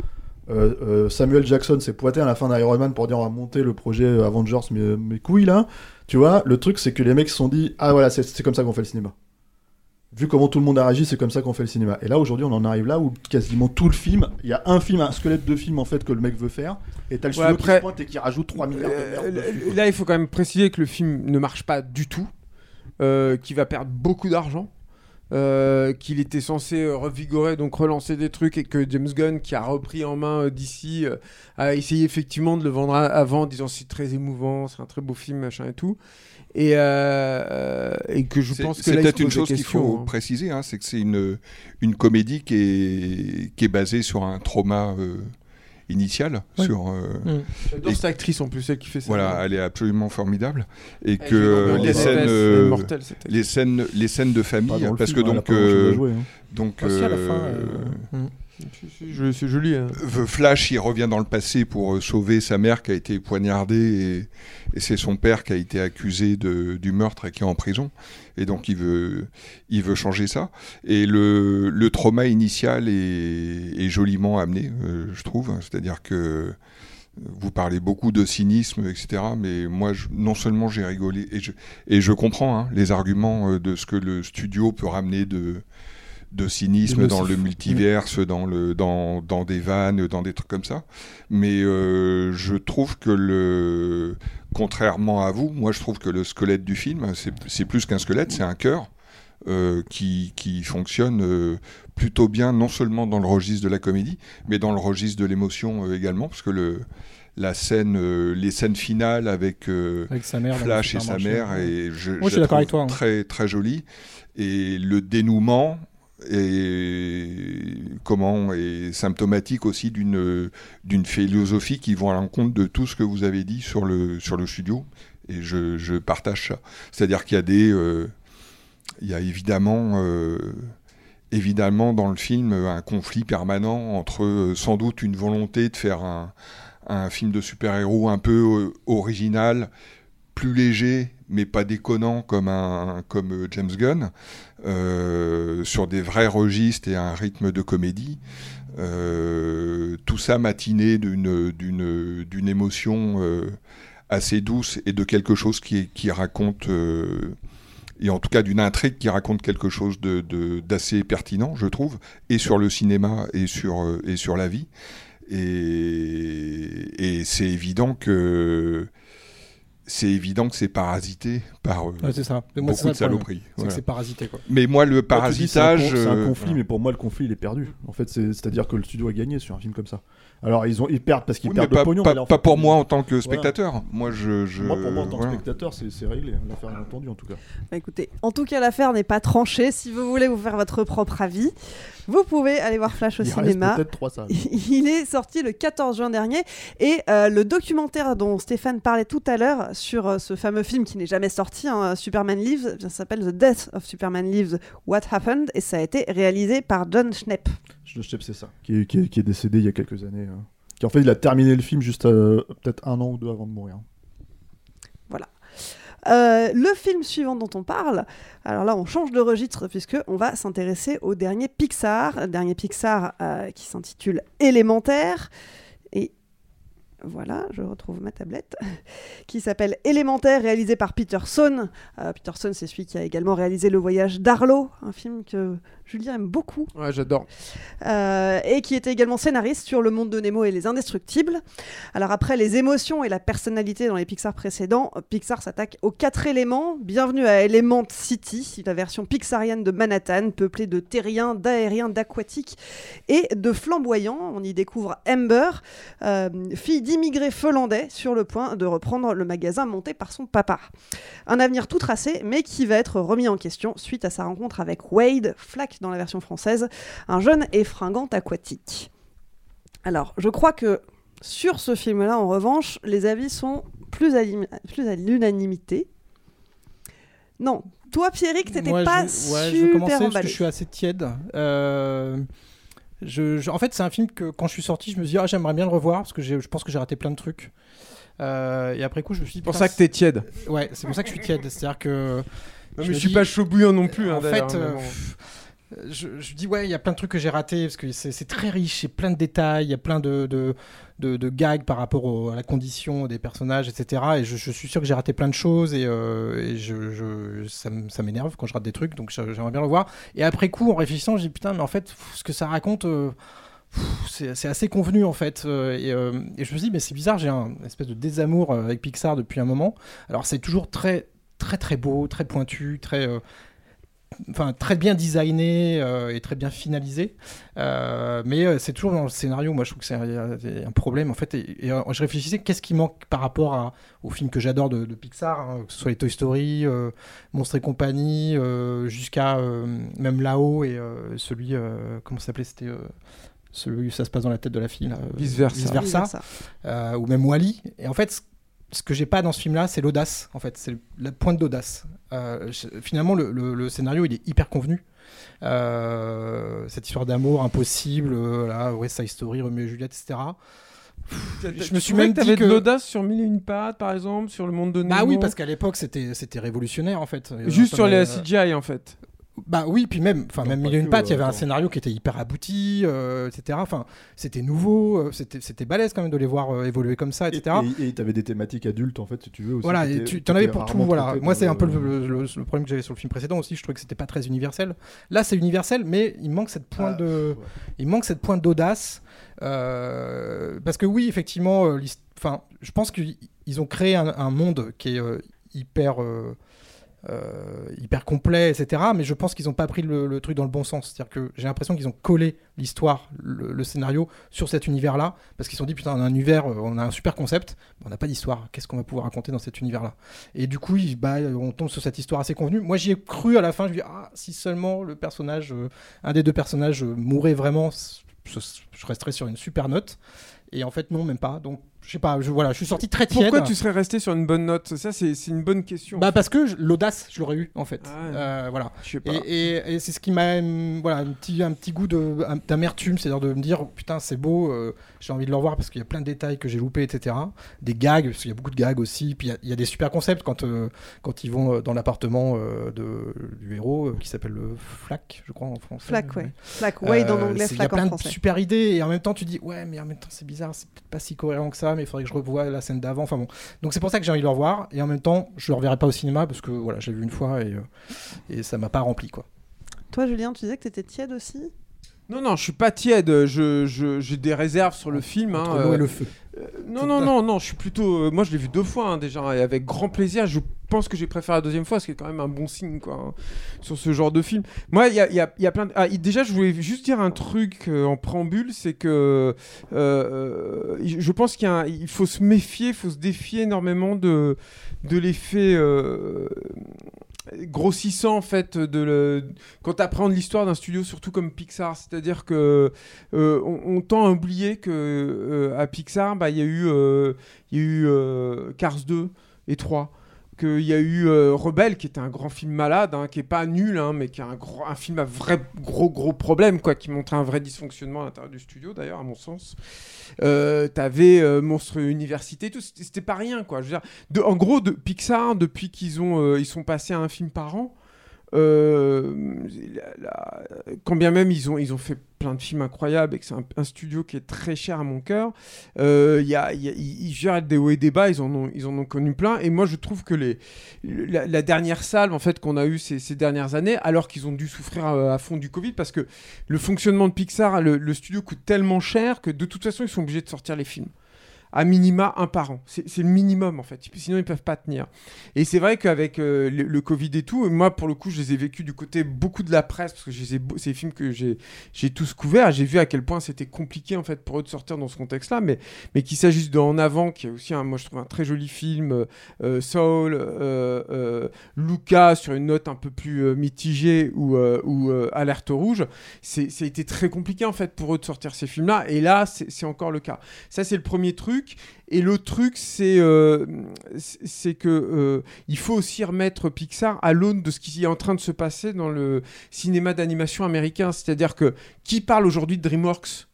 Samuel Jackson s'est pointé à la fin d'Iron Man pour dire on va monter le projet Avengers, mes, mes couilles là. Tu vois, le truc c'est que les mecs se sont dit ah voilà, c'est comme ça qu'on fait le cinéma. Vu comment tout le monde a réagi, c'est comme ça qu'on fait le cinéma. Et là aujourd'hui, on en arrive là où quasiment tout le film, il y a un film, un squelette de film en fait que le mec veut faire, et t'as le Ouais, qui après- se pointe et qui rajoute 3 milliards de merde. Euh, dessus. Là, il faut quand même préciser que le film ne marche pas du tout, euh, qu'il va perdre beaucoup d'argent. euh, qu'il était censé euh, revigorer, donc relancer des trucs, et que James Gunn, qui a repris en main d'ici, a essayé effectivement de le vendre avant, en disant c'est très émouvant, c'est un très beau film, machin et tout. Et, euh, et que je C'est- pense que c'est peut-être une chose qu'il faut hein. préciser, hein, c'est que c'est une, une comédie qui est, qui est basée sur un trauma euh, initial. Ouais. Sur, euh, Mm. J'adore et- cette actrice en plus, celle qui fait ça. Voilà, elle est absolument formidable. Et Elle que euh, les, scènes, euh, mortelle, les, scènes, les scènes de famille, parce film, que a donc. euh, jouer, hein. donc Aussi, à la euh, fin, euh, Je- C'est joli. hein. Flash, il revient dans le passé pour euh, sauver sa mère qui a été poignardée et, c'est son père qui a été accusé de, du meurtre et qui est en prison. Et donc il veut, il veut changer ça. Et le, le trauma initial est, joliment amené, euh, je trouve. C'est-à-dire que vous parlez beaucoup de cynisme, etc. Mais moi, je- non seulement j'ai rigolé, et je, et je comprends hein, les arguments euh, de ce que le studio peut ramener de, de cynisme dans le multiverse, dans, le, dans, dans des vannes, dans des trucs comme ça. Mais euh, je trouve que le. Contrairement à vous, moi je trouve que le squelette du film, c'est plus qu'un squelette, c'est un cœur. euh, qui, qui fonctionne euh, plutôt bien, non seulement dans le registre de la comédie, mais dans le registre de l'émotion euh, également, parce que le, la scène, les scènes finales avec, Avec sa mère Flash et sa mère, et je, Moi, je suis d'accord avec toi, hein. Très, très jolie. Et le dénouement est, comment, est symptomatique aussi d'une d'une philosophie qui va à l'encontre de tout ce que vous avez dit sur le, sur le studio. Et je, je partage ça. C'est-à-dire qu'il y a des. euh, il y a évidemment. euh, évidemment dans le film un conflit permanent entre euh, sans doute une volonté de faire un, un film de super-héros un peu original plus léger, mais pas déconnant comme, un, comme James Gunn, euh, sur des vrais registres et un rythme de comédie. Euh, tout ça matiné d'une, émotion euh, assez douce et de quelque chose qui, qui raconte, et en tout cas d'une intrigue qui raconte quelque chose de, de- d'assez pertinent, je trouve, et sur le cinéma et sur, et sur la vie. Et, et c'est évident que c'est évident que c'est parasité par euh, Ouais, c'est ça. Mais moi, c'est beaucoup ça de saloperies. C'est que c'est parasité, quoi. Mais moi, le Moi, tu dis, c'est un con- parasitage, C'est un, euh, conflit, mais pour moi, le conflit, il est perdu. En fait, c'est- c'est-à-dire que le studio a gagné sur un film comme ça. Alors, ils, ont, ils perdent parce qu'ils Oui, mais perdent pas, le pognon. pas- mais là, en pas fait, pour moi en tant que Voilà. spectateur. Moi, je, je- Moi, pour moi, en tant voilà. que spectateur, c'est c'est réglé. L'affaire est entendue, en tout cas. Bah, écoutez, en tout cas, l'affaire n'est pas tranchée. Si vous voulez vous faire votre propre avis, vous pouvez aller voir Flash au Il cinéma. [LAUGHS] Il est sorti le 14 juin dernier et euh, le documentaire dont Stéphane parlait tout à l'heure sur euh, ce fameux film qui n'est jamais sorti, hein, Superman Lives, ça s'appelle The Death of Superman Lives, What Happened et ça a été réalisé par John Schnepp. Je sais, c'est ça. Qui est, qui, est, qui est décédé il y a quelques années. hein. Qui, en fait, il a terminé le film juste euh, peut-être un an ou deux avant de mourir. Euh, le film suivant dont on parle, alors là on change de registre puisque on va s'intéresser au dernier Pixar, dernier Pixar euh, qui s'intitule Élémentaire et voilà, je retrouve ma tablette, [LAUGHS] qui s'appelle Élémentaire, réalisé par Peterson. Euh, Peterson, c'est celui qui a également réalisé Le Voyage d'Arlo, un film que Julien aime beaucoup. Ouais, j'adore. Euh, et qui était également scénariste sur Le Monde de Nemo et Les Indestructibles. Alors après les émotions et la personnalité dans les Pixar précédents, Pixar s'attaque aux quatre éléments. Bienvenue à Element City, la version pixarienne de Manhattan, peuplée de terriens, d'aériens, d'aquatiques et de flamboyants. On y découvre Amber, euh, fille d'immigrés finlandais, sur le point de reprendre le magasin monté par son papa. Un avenir tout tracé, mais qui va être remis en question suite à sa rencontre avec Wade, Flack dans la version française, un jeune et fringant aquatique. Alors, je crois que sur ce film-là, en revanche, les avis sont plus à, l'im- plus à l'unanimité. Non, toi, Pierrick, t'étais Moi, pas je, ouais, je vais super parce que je suis assez tiède. Euh, je, je- en fait, c'est un film que quand je suis sorti, je me suis dit, ah, j'aimerais bien le revoir parce que j'ai- je pense que j'ai raté plein de trucs. Euh, et après coup, je me suis dit. pour putain, ça que t'es tiède. c'est- Ouais, c'est pour ça que je suis tiède. C'est-à-dire que. Non, mais je suis dis- pas chaud bouillant non plus. hein, en fait, mais euh, bon. pff, je, je dis ouais, il y a plein de trucs que j'ai ratés parce que c'est très riche, c'est plein de détails, il y a plein de, de, gags par rapport à la condition des personnages, etc. Et je, suis sûr que j'ai raté plein de choses et, euh, ça, m'énerve quand je rate des trucs, donc j'aimerais bien le voir. Et après coup, en réfléchissant, je dis putain, mais en fait, ce que ça raconte. euh, c'est assez convenu en fait euh, et, je me dit mais c'est bizarre j'ai un espèce de désamour avec Pixar depuis un moment alors c'est toujours très très très beau très pointu très enfin très bien designé euh, et très bien finalisé Euh, mais euh, c'est toujours dans le scénario moi je trouve que c'est un, un problème en fait et, et, euh, je réfléchissais qu'est-ce qui manque par rapport à, aux films que j'adore de, de Pixar hein, que ce soit les Toy Story euh, Monstres et compagnie euh, jusqu'à euh, même là-haut et euh, celui euh, comment ça s'appelait c'était euh, celui où ça se passe dans la tête de la fille là, euh, Vice versa. Vice versa, Vice versa. euh, ou même Wally et en fait ce- que j'ai pas dans ce film-là, c'est l'audace, en fait, c'est la pointe d'audace. Euh, finalement, le, le- le scénario, il est hyper convenu. Euh, cette histoire d'amour impossible, euh, là, West Side Story, Romeo et Juliette, etc. Je me suis même que dit que de l'audace sur Mille et une pattes, par exemple, sur le monde de Nemo. bah oui, parce qu'à l'époque, c'était c'était révolutionnaire, en fait. Juste sur les CGI, en fait. Bah oui, puis même, enfin même que, pattes, il y euh, avait un scénario qui était hyper abouti, euh, etc. Enfin, c'était nouveau, euh, c'était c'était balèze quand même de les voir euh, évoluer comme ça, Et etc. et tu avais des thématiques adultes, en fait, si tu veux. Aussi, Voilà, et tu en avais pour tout. Voilà. Moi, c'est un peu le- le, le- le problème que j'avais sur le film précédent aussi. Je trouvais que c'était pas très universel. Là, c'est universel, mais il manque cette pointe Ah, de, ouais. il manque cette pointe d'audace. euh, parce que oui, effectivement, enfin, je pense qu'ils ils ont créé un, un monde qui est hyper. euh, hyper complet, etc. Mais je pense qu'ils n'ont pas pris le, truc dans le bon sens. C'est-à-dire que j'ai l'impression qu'ils ont collé l'histoire, le, scénario sur cet univers-là, parce qu'ils se sont dit putain, on a un univers, euh, on a un super concept, mais on n'a pas d'histoire. Qu'est-ce qu'on va pouvoir raconter dans cet univers-là? Et du coup, bah, on tombe sur cette histoire assez convenue. Moi, j'y ai cru à la fin. Je me dis ah, si seulement le personnage, euh, un des deux personnages euh, mourait vraiment, ce- je resterais sur une super note. Et en fait, non, même pas. Donc, je sais pas, je, voilà, je suis sorti très tiède. Pourquoi tu serais resté sur une bonne note? Ça, c'est une bonne question. Bah parce que l'audace, je l'aurais eu en fait. Ah ouais. Euh, voilà. Je sais pas. Et, et- et c'est ce qui m'a, hum, voilà, un petit, un petit goût d'amertume, c'est-à-dire de me dire, oh, putain, c'est beau, euh, j'ai envie de le revoir parce qu'il y a plein de détails que j'ai loupés, etc. Des gags, parce qu'il y a beaucoup de gags aussi. Puis il y a- il y, a des super concepts quand, euh, quand ils vont dans l'appartement euh, du héros euh, qui s'appelle le Flac, je crois en français. Flac, ouais. Flac, Wade en anglais, c'est- Il y a Flac plein de super idées et en même temps tu dis, ouais, mais en même temps c'est bizarre, c'est peut-être pas si cohérent que ça, mais il faudrait que je revoie la scène d'avant. Enfin bon. Donc c'est pour ça que j'ai envie de le revoir et en même temps je le reverrai pas au cinéma parce que voilà, j'ai vu une fois et, euh, et ça m'a pas rempli quoi. Toi, Julien, tu disais que t'étais tiède aussi? Non, non, je suis pas tiède. Je, je- j'ai des réserves sur le film. hein, et euh, le feu. Euh, non, non, non, non. Je suis plutôt. euh, moi, je l'ai vu deux fois hein, déjà, et avec grand plaisir. Je pense que j'ai préféré la deuxième fois, ce qui est quand même un bon signe, quoi, hein, sur ce genre de film. Moi, il y a, y a- y a plein. De... Ah, déjà, je voulais juste dire un truc euh, en préambule, c'est que euh, je pense qu'il un- faut se méfier, il faut se défier énormément de de l'effet. euh, grossissant en fait de le... quand tu apprends l'histoire d'un studio surtout comme Pixar. C'est à dire que euh, on, tend à oublier que euh, à Pixar bah, il y a eu il y a eu euh, Cars 2 et 3 qu'il y a eu euh, Rebelle qui était un grand film malade hein, qui est pas nul hein, mais qui est un, film à vrai gros gros problème quoi qui montrait un vrai dysfonctionnement à l'intérieur du studio d'ailleurs à mon sens euh, t'avais euh, Monstre Université, tout, c'était pas rien quoi. Je veux dire, en gros, de Pixar, depuis qu'ils ont, euh, ils sont passés à un film par an, euh, quand bien même ils ont, ils ont fait plein de films incroyables et que c'est un, studio qui est très cher à mon cœur, euh, il y a, y ils ils gèrent des hauts et des bas, ils en ont, ils ont connu plein. Et moi, je trouve que les, la, dernière salve en fait qu'on a eu ces, ces dernières années, alors qu'ils ont dû souffrir euh, à, fond du Covid, parce que le fonctionnement de Pixar, le studio coûte tellement cher que de toute façon, ils sont obligés de sortir les films à minima un par an. C'est le minimum en fait. Sinon ils peuvent pas tenir. Et c'est vrai qu'avec euh, le, Covid et tout, moi pour le coup je les ai vécus du côté beaucoup de la presse parce que c'est des films que j'ai tous couverts. J'ai vu à quel point c'était compliqué en fait pour eux de sortir dans ce contexte-là. Mais mais qu'il s'agisse de En avant qui est aussi un, moi je trouve un très joli film, euh, euh, Soul, euh, Luca sur une note un peu plus mitigée ou ou Alerte rouge. Été très compliqué en fait pour eux de sortir ces films-là. Et là c'est encore le cas. Ça c'est le premier truc. Et l'autre truc, c'est euh, que euh, il faut aussi remettre Pixar à l'aune de ce qui est en train de se passer dans le cinéma d'animation américain. C'est-à-dire que qui parle aujourd'hui de DreamWorks?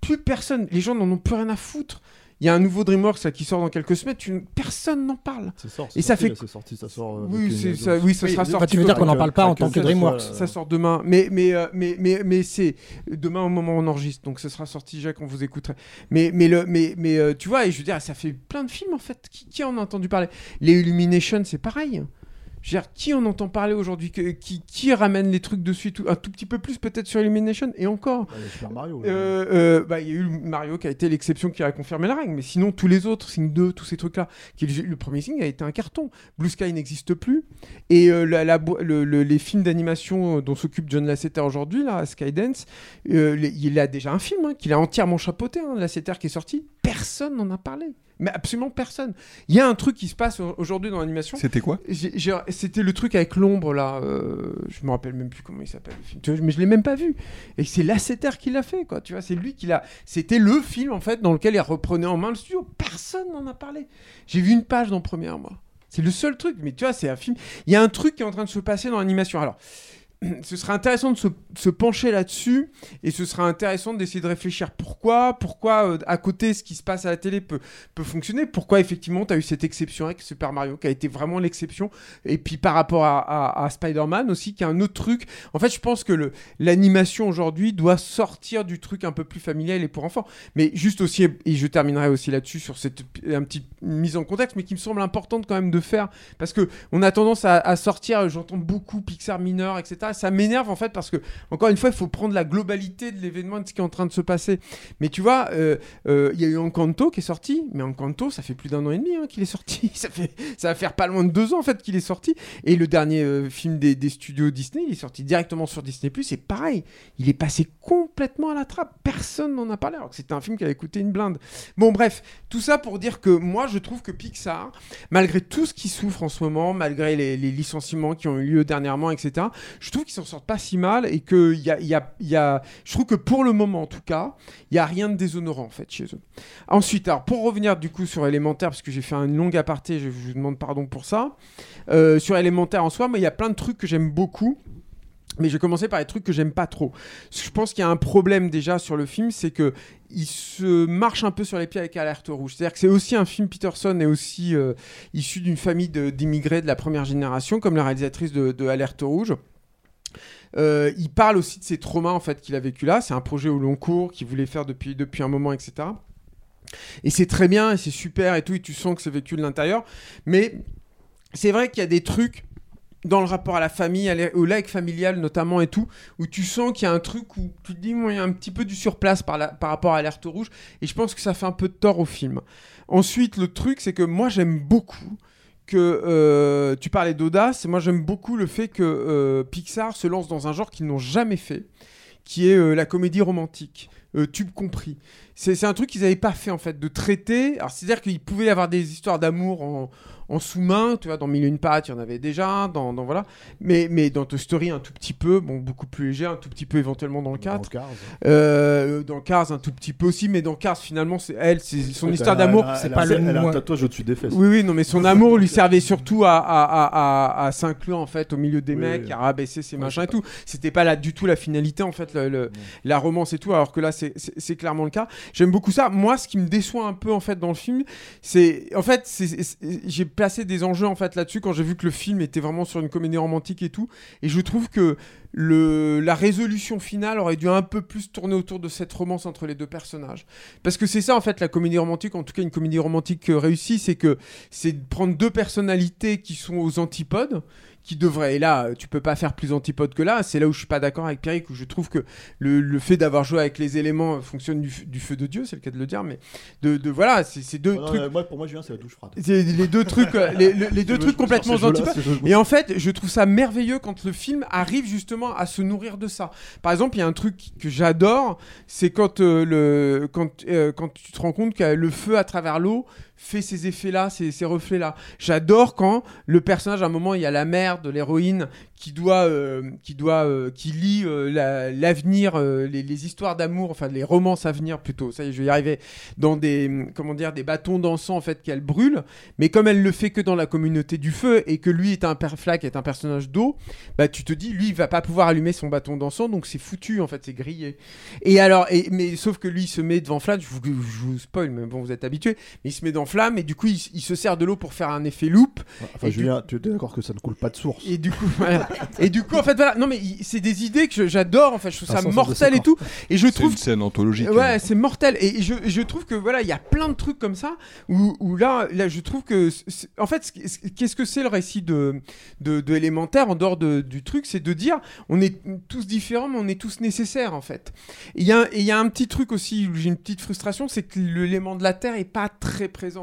Plus personne. Les gens n'en ont plus rien à foutre. Il y a un nouveau DreamWorks là, qui sort dans quelques semaines. tu- Personne n'en parle. C'est sort, Et ça sorti, fait. sorti, ça sort, euh, oui, ça, oui, ça Oui, sera enfin, sorti. tu veux dire qu'on n'en parle pas en tant que euh, DreamWorks. ça, Ça sort demain. Mais, mais, euh, mais, mais, mais c'est demain au moment où on enregistre. Donc ce sera sorti déjà quand vous écouterez. Mais, mais, le, mais, mais euh, tu vois, et je veux dire, ça fait plein de films en fait. Qui, qui en a entendu parler Les Illumination, c'est pareil. Je veux dire, qui en entend parler aujourd'hui qui, qui ramène les trucs dessus tout- Un tout petit peu plus peut-être sur Illumination Et encore. Il Mario. Euh, euh, bah, il y a eu Mario qui a été l'exception qui a confirmé la règle, mais sinon tous les autres, Sing 2, tous ces trucs-là, qui le, le premier Sing a été un carton. Blue Sky n'existe plus, et euh, la- la bo- le- le- les films d'animation dont s'occupe John Lasseter aujourd'hui, là, Skydance, euh, il a déjà un film hein, qu'il a entièrement chapeauté, hein, Lasseter qui est sorti, personne n'en a parlé. Mais absolument personne. Il y a un truc qui se passe au- aujourd'hui dans l'animation. C'était quoi? C'était le truc avec l'ombre là. euh, je me rappelle même plus comment il s'appelle le film. Tu vois, mais je l'ai même pas vu. Et c'est Lasseter qui l'a fait quoi. Tu vois, c'est lui qui l'a. C'était le film en fait dans lequel il reprenait en main le studio. Personne n'en a parlé. J'ai vu une page dans Première moi. C'est le seul truc. Mais tu vois, c'est un film. Il y a un truc qui est en train de se passer dans l'animation. Alors. [CLEARS THROAT] Ce serait intéressant de se, pencher là-dessus et ce sera intéressant d'essayer de réfléchir pourquoi, pourquoi euh, à côté ce qui se passe à la télé peut, fonctionner, pourquoi effectivement tu as eu cette exception avec Super Mario qui a été vraiment l'exception? Et puis par rapport à, Spider-Man aussi qui est un autre truc. En fait, je pense que l'animation aujourd'hui doit sortir du truc un peu plus familial et pour enfants. Mais juste aussi, et je terminerai aussi là-dessus sur cette un petit mise en contexte, mais qui me semble importante quand même de faire parce que on a tendance à sortir, j'entends beaucoup Pixar mineur, etc. Ça m'énerve en fait parce que encore une fois, il faut prendre la globalité de l'événement de ce qui est en train de se passer. Mais tu vois, euh, euh, il y a eu Encanto qui est sorti, mais Encanto, ça fait plus d'un an et demi hein, qu'il est sorti. [LAUGHS] Ça fait, ça va faire pas loin de deux ans en fait qu'il est sorti. Et le dernier euh, film des, des studios Disney, il est sorti directement sur Disney Plus. Et pareil, il est passé complètement à la trappe. Personne n'en a parlé alors que c'était un film qui avait coûté une blinde. Bon, bref, tout ça pour dire que moi, je trouve que Pixar, malgré tout ce qui souffre en ce moment, malgré les, les licenciements qui ont eu lieu dernièrement, etc., je trouve trouve qu'ils s'en sortent pas si mal et que y y a- je trouve que pour le moment en tout cas, il y a rien de déshonorant en fait chez eux. Ensuite, alors pour revenir du coup sur élémentaire, parce que j'ai fait un long aparté, je vous demande pardon pour ça. Euh, sur élémentaire en soi, mais il y a plein de trucs que j'aime beaucoup. Mais je vais commencer par les trucs que j'aime pas trop. Je pense qu'il y a un problème déjà sur le film, c'est que il se marche un peu sur les pieds avec Alerte Rouge. C'est-à-dire que c'est aussi un film Peterson est aussi euh, issu d'une famille d'immigrés de, la première génération, comme la réalisatrice de, de Alerte Rouge. Euh, il parle aussi de ses traumas en fait qu'il a vécu là. C'est un projet au long cours qu'il voulait faire depuis, depuis un moment, etc. Et c'est très bien, et c'est super et tout, et tu sens que c'est vécu de l'intérieur. Mais c'est vrai qu'il y a des trucs dans le rapport à la famille, au like familial notamment et tout, où tu sens qu'il y a un truc où tu te dis, il y a un petit peu du surplace par, par rapport à Alerte Rouge, et je pense que ça fait un peu de tort au film. Ensuite, le truc, c'est que moi, j'aime beaucoup euh, tu parlais d'audace, moi, j'aime beaucoup le fait que euh, Pixar se lance dans un genre qu'ils n'ont jamais fait, qui est euh, la comédie romantique. tube compris. C'est un truc qu'ils n'avaient pas fait en fait, de traiter. Alors c'est-à-dire qu'il pouvait y avoir des histoires d'amour en, en sous-main, tu vois, dans Mille une pattes, il y en avait déjà, dans, dans- voilà. Mais, mais dans Toy Story un tout petit peu, bon, beaucoup plus léger, un tout petit peu éventuellement dans le 4. Cars. Euh, dans Cars un tout petit peu aussi, mais dans Cars finalement c'est elle, c'est son histoire d'amour. c'est pas le Elle a un tatouage au-dessus des fesses. Oui, oui, non, mais son amour lui servait surtout à, à, à, s'inclure en fait au milieu des Oui, mecs, oui. à rabaisser ses machins et tout. C'était pas là du tout la finalité en fait, le- le- la romance et tout, alors que là c'est- clairement le cas. J'aime beaucoup ça. Moi, ce qui me déçoit un peu en fait dans le film, c'est en fait j'ai placé des enjeux en fait là-dessus quand j'ai vu que le film était vraiment sur une comédie romantique et tout, et je trouve que le, la résolution finale aurait dû un peu plus tourner autour de cette romance entre les deux personnages. Parce que c'est ça en fait la comédie romantique, en tout cas une comédie romantique euh, réussie, c'est que c'est de prendre deux personnalités qui sont aux antipodes, qui devraient, et là euh, tu peux pas faire plus antipode que là, c'est là où je suis pas d'accord avec Pierrick, où je trouve que le, le fait d'avoir joué avec les éléments fonctionne du, feu de Dieu, c'est le cas de le dire, mais de, de voilà, c'est deux non, trucs... euh, moi, pour moi, Julien, c'est la douche froide. C'est les deux trucs, euh, les, les- les [LAUGHS] deux trucs complètement antipodes. Et en fait, je trouve ça merveilleux quand le film arrive justement à se nourrir de ça. Par exemple, il y a un truc que j'adore, c'est quand euh, euh, tu te rends compte que le feu à travers l'eau fait ces effets-là, ces, ces reflets-là. J'adore quand le personnage, à un moment, il y a la mère de l'héroïne qui doit, euh, qui doit, euh, qui lit euh, la- l'avenir, les, histoires d'amour, enfin les romances à venir plutôt. Ça y est, je vais y arriver. Dans des, comment dire, des bâtons d'encens en fait qu'elle brûle. Mais comme elle le fait que dans la communauté du feu et que lui est un père Flack est un personnage d'eau, bah tu te dis lui il va pas pouvoir allumer son bâton d'encens donc c'est foutu en fait, c'est grillé. Et alors, et, mais sauf que lui il se met devant flamme. Je vous, je vous spoil, mais bon vous êtes habitués. Mais il se met dans flamme et du coup il, il se sert de l'eau pour faire un effet loop. Enfin, Et du- Julien, tu es d'accord que ça ne coule pas de source. et du coup, [LAUGHS] voilà. Et du coup, en fait, voilà. Non, mais c'est des idées que j'adore. En fait, je trouve Un ça mortel et tout. Et je C'est trouve. une scène anthologique. Ouais, c'est mortel. Et je, je trouve que voilà, il y a plein de trucs comme ça où, où là, là, je trouve que, c'est- en fait, qu'est-ce que c'est le récit de, de, de élémentaire en dehors de- du truc, c'est de dire, on est tous différents, mais on est tous nécessaires en fait. Et il y a, et y a un petit truc aussi où j'ai une petite frustration, c'est que l'élément de la terre est pas très présent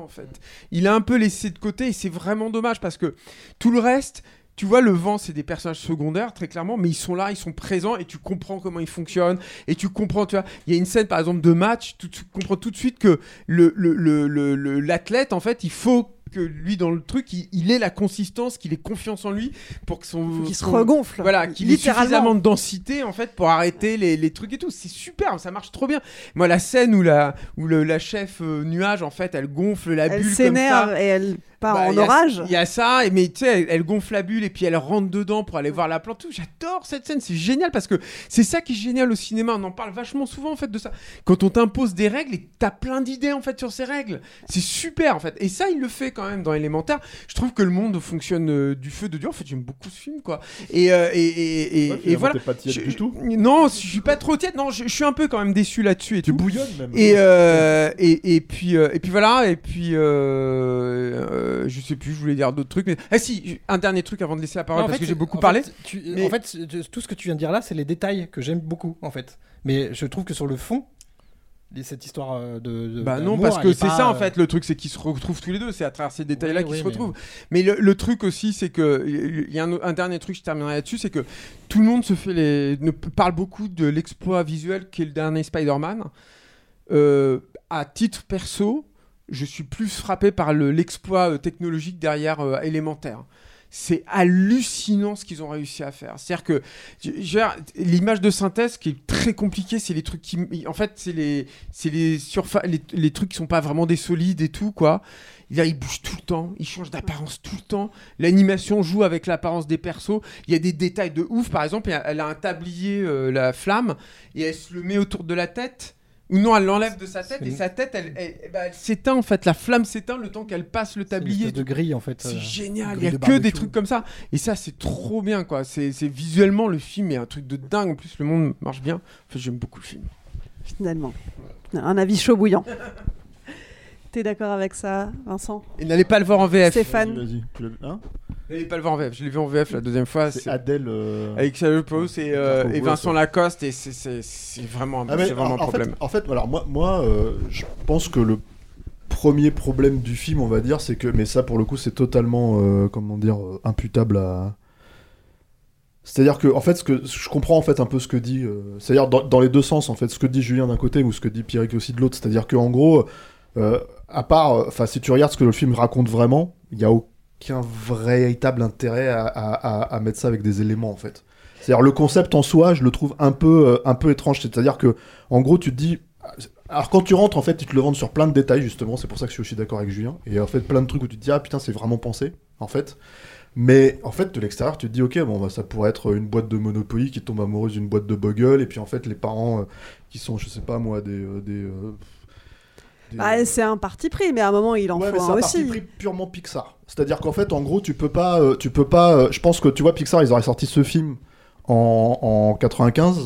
Il est un peu laissé de côté et c'est vraiment dommage parce que tout le reste. Tu vois, le vent, c'est des personnages secondaires, très clairement, mais ils sont là, ils sont présents, et tu comprends comment ils fonctionnent, et tu comprends, tu vois, il y a une scène, par exemple, de match, tu, comprends tout de suite que l'athlète, en fait, il faut que lui, dans le truc, il, il ait la consistance, qu'il ait confiance en lui, pour que son... qu'il se regonfle, Voilà, qu'il ait suffisamment de densité, en fait, pour arrêter les, les trucs et tout. C'est super, ça marche trop bien. Moi, la scène où la, où le, la chef euh, nuage, en fait, elle gonfle la Elle bulle comme s'énerve et elle part Bah, en il y a- orage. Il y a ça, mais tu sais, elle, elle gonfle la bulle et puis elle rentre dedans pour aller voir la plante. Tout, J'adore cette scène, c'est génial parce que c'est ça qui est génial au cinéma. On en parle vachement souvent en fait de ça. Quand on t'impose des règles et t'as plein d'idées en fait sur ces règles, c'est super en fait. Et ça, il le fait quand même dans Élémentaire. Je trouve que le monde fonctionne euh, du feu de Dieu. En fait, j'aime beaucoup ce film quoi. Et, euh, et, et, et- Ouais, et voilà. t'es pas tiède Je- du tout. Non, je suis pas trop tiède. Non, je, je suis un peu quand même déçu là-dessus et Tu tout. bouillonnes même. Et, euh, et, et puis euh, et puis voilà et puis euh, euh, je sais plus je voulais dire d'autres trucs mais ah si un dernier truc avant de laisser la parole Non, parce fait, que j'ai beaucoup en parlé fait, tu- mais- En fait, tout ce que tu viens de dire là, c'est les détails que j'aime beaucoup, en fait. Mais je trouve que sur le fond, cette histoire euh, de. de- bah non parce que c'est ça en euh, fait le truc c'est qu'ils se retrouvent tous les deux c'est à travers ces détails là Oui, qu'ils oui, se mais- retrouvent mais le, le truc aussi c'est que il y a un, un dernier truc je terminerai là-dessus c'est que tout le monde se fait les ne parle beaucoup de l'exploit visuel qui est le dernier Spider-Man Euh, à titre perso je suis plus frappé par le- l'exploit euh, technologique derrière euh, élémentaire c'est hallucinant ce qu'ils ont réussi à faire. C'est-à-dire que l'image de synthèse qui est très compliquée, c'est les trucs qui, en fait, c'est les, c'est les les, les trucs qui sont pas vraiment des solides et tout quoi. Là, il bouge tout le temps, il change d'apparence tout le temps. L'animation joue avec l'apparence des persos. Il y a des détails de ouf. Par exemple, elle a un tablier, euh, la flamme, et elle se le met autour de la tête. Ou non, elle l'enlève de sa tête et sa tête, elle, elle- eh ben, elle s'éteint en fait. La flamme s'éteint le temps qu'elle passe le une tablier. de grille en fait. C'est euh, génial, il y a de que des trucs comme ça. Et ça, c'est trop bien, quoi. C'est c'est- visuellement, le film est un truc de dingue. En plus, le monde marche bien. Enfin, j'aime beaucoup le film. Finalement. Un avis chaud bouillant. T'es d'accord avec ça, Vincent? Et n'allez pas le voir en VF. Stéphane Vas-y, l'as- hein? N'allez pas le voir en VF. Je l'ai vu en VF la deuxième fois. C'est Adèle. euh, Avec Xavier et, euh, et Vincent. Lacoste. Et c'est- c'est c'est vraiment, un- Ah, mais c'est vraiment en, un en problème. Fait, en fait, alors moi, moi euh, je pense que le premier problème du film, on va dire, c'est que, mais ça pour le coup, c'est totalement, euh, comment dire, imputable à. C'est-à-dire que, en fait, ce que je comprends en fait un peu ce que dit, euh, c'est-à-dire dans, dans les deux sens en fait, ce que dit Julien d'un côté ou ce que dit Pierrick aussi de l'autre. C'est-à-dire que en gros, euh, à part, euh, enfin, si tu regardes ce que le film raconte vraiment, il y a aucun véritable intérêt à, mettre ça avec des éléments en fait. C'est-à-dire le concept en soi, je le trouve un peu, euh, un peu étrange. C'est-à-dire que, en gros, tu te dis. Alors quand tu rentres, en fait, ils te le vendent sur plein de détails, justement. C'est pour ça que je suis aussi d'accord avec Julien. Et en fait, plein de trucs où tu te dis, ah putain, c'est vraiment pensé, en fait. Mais en fait, de l'extérieur, tu te dis, ok, bon, bah, ça pourrait être une boîte de Monopoly qui tombe amoureuse d'une boîte de Bogle. Et puis en fait, les parents euh, qui sont, je sais pas moi, des- Bah, C'est un parti pris, mais à un moment, il en Ouais, faut c'est un un parti aussi. pris purement Pixar. C'est-à-dire qu'en fait, en gros, tu peux pas, euh, tu peux pas. euh, je pense que tu vois, Pixar, ils auraient sorti ce film en, en 95,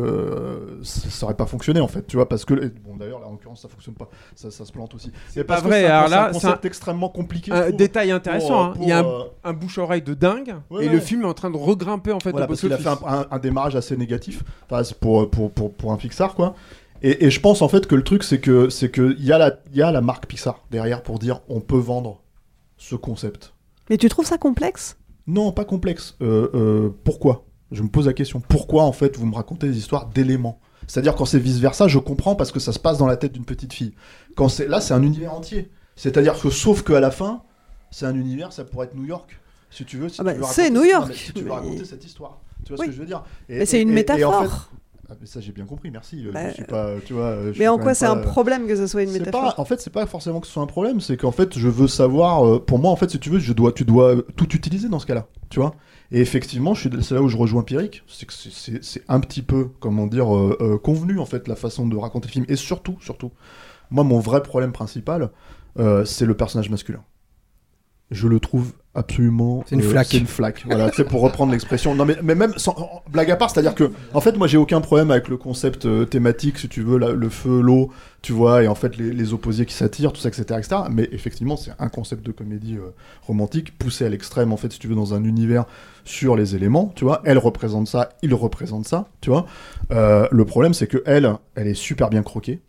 euh, ça ça aurait pas fonctionné en fait, tu vois, parce que bon d'ailleurs, là, en l'occurrence, ça fonctionne pas, ça, ça se plante aussi. C'est pas vrai, c'est un- alors c'est un là, c'est concept un- extrêmement compliqué. Un trouve, détail intéressant, euh, hein. il y a un, euh, un bouche-oreille de dingue, Ouais, et ouais. le film est en train de regrimper en fait Voilà, au parce qu'il a fait un, un- un démarrage assez négatif enfin, c'est pour, pour, pour, pour un Pixar, quoi. Et, et je pense en fait que le truc, c'est que c'est que il y, a la- il y a la marque Pixar derrière pour dire on peut vendre ce concept. Mais tu trouves ça complexe? Non, pas complexe. Euh, euh, pourquoi? Je me pose la question. Pourquoi, en fait, vous me racontez des histoires d'éléments? C'est-à-dire, quand c'est vice-versa, je comprends parce que ça se passe dans la tête d'une petite fille. Quand c'est Là, c'est un univers entier. C'est-à-dire que, sauf qu'à la fin, c'est un univers, ça pourrait être New York. Si tu veux, si Ah bah, c'est New non, York, mais si tu veux mais- raconter cette histoire. Tu vois Oui. ce que je veux dire? Et- Mais c'est une et- et en fait- métaphore. Ah, mais ça, j'ai bien compris, merci. Euh, Bah, je suis pas, tu vois, je suis Mais en quoi c'est un problème que ce soit une métaphore pas, en fait, c'est pas forcément que ce soit un problème, c'est qu'en fait, je veux savoir. euh, pour moi, en fait, si tu veux, je dois, tu dois tout utiliser dans ce cas-là, tu vois? Et effectivement, c'est là où je rejoins Pierrick, c'est que c'est- un petit peu, comment dire, euh, euh, convenu en fait la façon de raconter le film. Et surtout, surtout, moi, mon vrai problème principal, euh, c'est le personnage masculin. Je le trouve absolument. C'est une euh, flaque. C'est une flaque. voilà, c'est pour reprendre l'expression. Non, mais, mais même sans blague à part, c'est-à-dire que, en fait, moi, j'ai aucun problème avec le concept euh, thématique, si tu veux, la- le feu, l'eau, tu vois, et en fait, les, les opposés qui s'attirent, tout ça, etc., etc. Mais effectivement, c'est un concept de comédie euh, romantique poussé à l'extrême, en fait, si tu veux, dans un univers sur les éléments, tu vois. Elle représente ça, il représente ça, tu vois. Le problème, c'est que elle, elle est super bien croquée.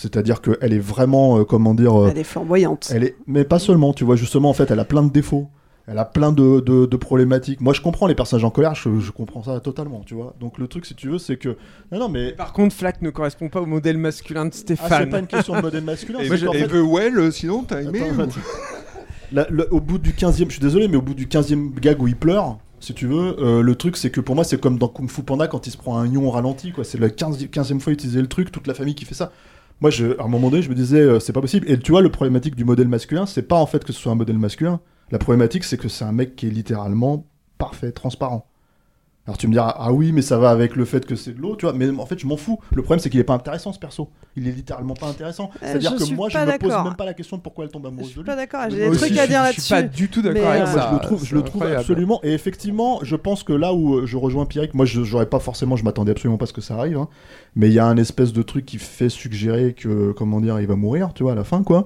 C'est-à-dire qu'elle est vraiment, euh, comment dire. euh, Elle est flamboyante. elle est, mais pas seulement, tu vois, justement, en fait, elle a plein de défauts. Elle a plein de, de, de problématiques. Moi, je comprends les personnages en colère, je, je comprends ça totalement, tu vois. Donc, le truc, si tu veux, c'est que. Non, non, mais. Par contre, Flack ne correspond pas au modèle masculin de Ah, Stéphane. c'est pas une question de modèle masculin. [LAUGHS] Et, qu'en et fait- The Well, euh, sinon, t'as aimé Attends, ou-. La- au bout du 15e, je suis désolé, mais au bout du 15e gag où il pleure, si tu veux, euh, le truc c'est que pour moi c'est comme dans Kung Fu Panda quand il se prend un ion au ralenti, quoi. C'est la 15, 15e fois utiliser le truc, toute la famille qui fait ça. Moi, je, à un moment donné, je me disais, euh, c'est pas possible. Et tu vois, le problématique du modèle masculin, c'est pas en fait que ce soit un modèle masculin. La problématique, c'est que c'est un mec qui est littéralement parfait, transparent. Alors tu me diras, ah oui, mais ça va avec le fait que c'est de l'eau, tu vois, mais en fait, je m'en fous. Le problème, c'est qu'il est pas intéressant, ce perso. Il est littéralement pas intéressant. Euh, C'est-à-dire je que suis moi, je pas me pose d'accord. même pas la question de pourquoi elle tombe Je amoureuse suis de lui. pas d'accord, j'ai Moi des aussi, trucs je à suis- dire je suis pas là-dessus. du tout d'accord avec euh, Moi, ça. je le trouve, je le trouve incroyable. absolument. Et effectivement, je pense que là où euh, je rejoins Pierrick, moi, je j'aurais pas forcément, je m'attendais absolument pas à ce que ça arrive. hein. mais il y a un espèce de truc qui fait suggérer que, comment dire, il va mourir, tu vois, à la fin, quoi.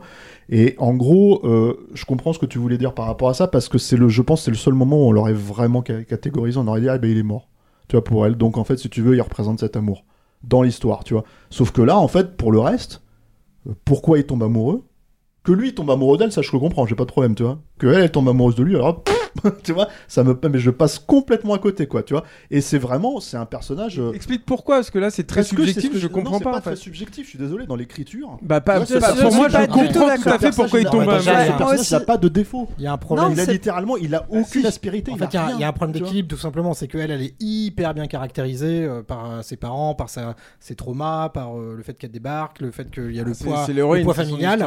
Et en gros, euh, je comprends ce que tu voulais dire par rapport à ça, parce que c'est le, je pense, c'est le seul moment où on l'aurait vraiment ca- catégorisé. On aurait dit, ah ben il est mort, tu vois, pour elle. Donc en fait, si tu veux, il représente cet amour dans l'histoire, tu vois. Sauf que là, en fait, pour le reste, euh, pourquoi il tombe amoureux? Que lui tombe amoureux d'elle, ça je le comprends, j'ai pas de problème, tu vois. Que elle, tombe amoureuse de lui, alors [LAUGHS] tu vois, ça me, mais je passe complètement à côté, quoi, tu vois. Et c'est vraiment, c'est un personnage. euh, Explique pourquoi, parce que là c'est très c'est ce subjectif, que je non, comprends c'est pas, pas en très subjectif. Je suis désolé dans l'écriture. Bah, pas- vois, pas- c'est- pour c'est- moi, c'est je pas comprends tout à fait pourquoi il tombe personnage n'a pas de défaut. Il y a un problème. il a c'est- littéralement, il a aucune aspérité. En il fait, il y, a- un problème d'équilibre tout simplement, c'est qu'elle, elle est hyper bien caractérisée euh, par euh, ses parents, par ses traumas, par le fait qu'elle débarque, le fait qu'il y a le Ah, c'est- poids, c'est le c'est familial.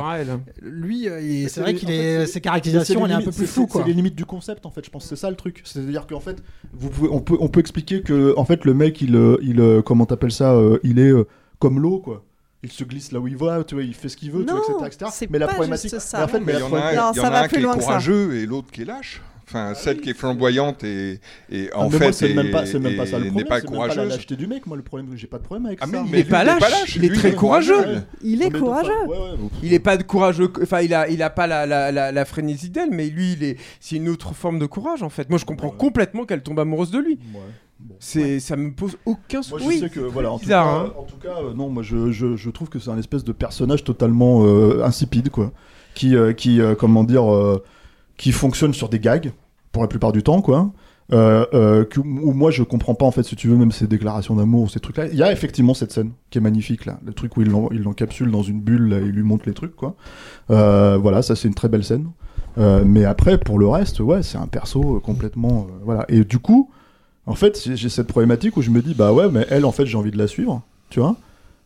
Lui, c'est vrai qu'il est, c'est- ses c'est caractérisations, elle est un peu plus c'est- C'est quoi. les limites du concept en fait. Je pense que c'est ça le truc. C'est-à-dire qu'en fait, vous pouvez, on peut, on peut expliquer que en fait le mec, il, euh, il, euh, comment t'appelles ça, euh, il est euh, comme l'eau quoi. Il se glisse là où il va, tu vois, il fait ce qu'il veut, tu vois, etc., etc. c'est Mais la pas problématique, juste ça. mais en fait, Mais il y y en a un plus qui est loin que ça. courageux et l'autre qui est lâche. Enfin, celle qui est flamboyante et, et Ah, en mais fait c'est même pas, c'est même pas ça le problème. n'est pas c'est même pas la du mec. Moi, le problème, j'ai pas de problème avec Ah, ça. mais Il est pas lâche, il est très courageux. courageux. Il est courageux. ouais, ouais, Il est pas de courageux, enfin il a, il a pas la, la, la, la frénésie d'elle, mais lui il est, c'est une autre forme de courage en fait. Moi je comprends complètement qu'elle tombe amoureuse de lui. C'est, ça me pose aucun Moi, souci. je sais que voilà, en tout cas, hein. en tout cas, euh, non, moi je, je, je trouve que c'est un espèce de personnage totalement euh, insipide, quoi, qui, euh, qui, euh, comment dire, euh, qui fonctionne sur des gags pour la plupart du temps, quoi. Euh, euh, où moi je comprends pas en fait si tu veux même ces déclarations d'amour ces trucs là il y a effectivement cette scène qui est magnifique là. Le truc où il l'en- il l'encapsule dans une bulle et il lui montre les trucs quoi. Euh, voilà ça c'est une très belle scène. Mais après pour le reste ouais c'est un perso complètement voilà. Et du coup en fait, j'ai cette problématique où je me dis, bah ouais, mais elle, en fait, j'ai envie de la suivre, tu vois.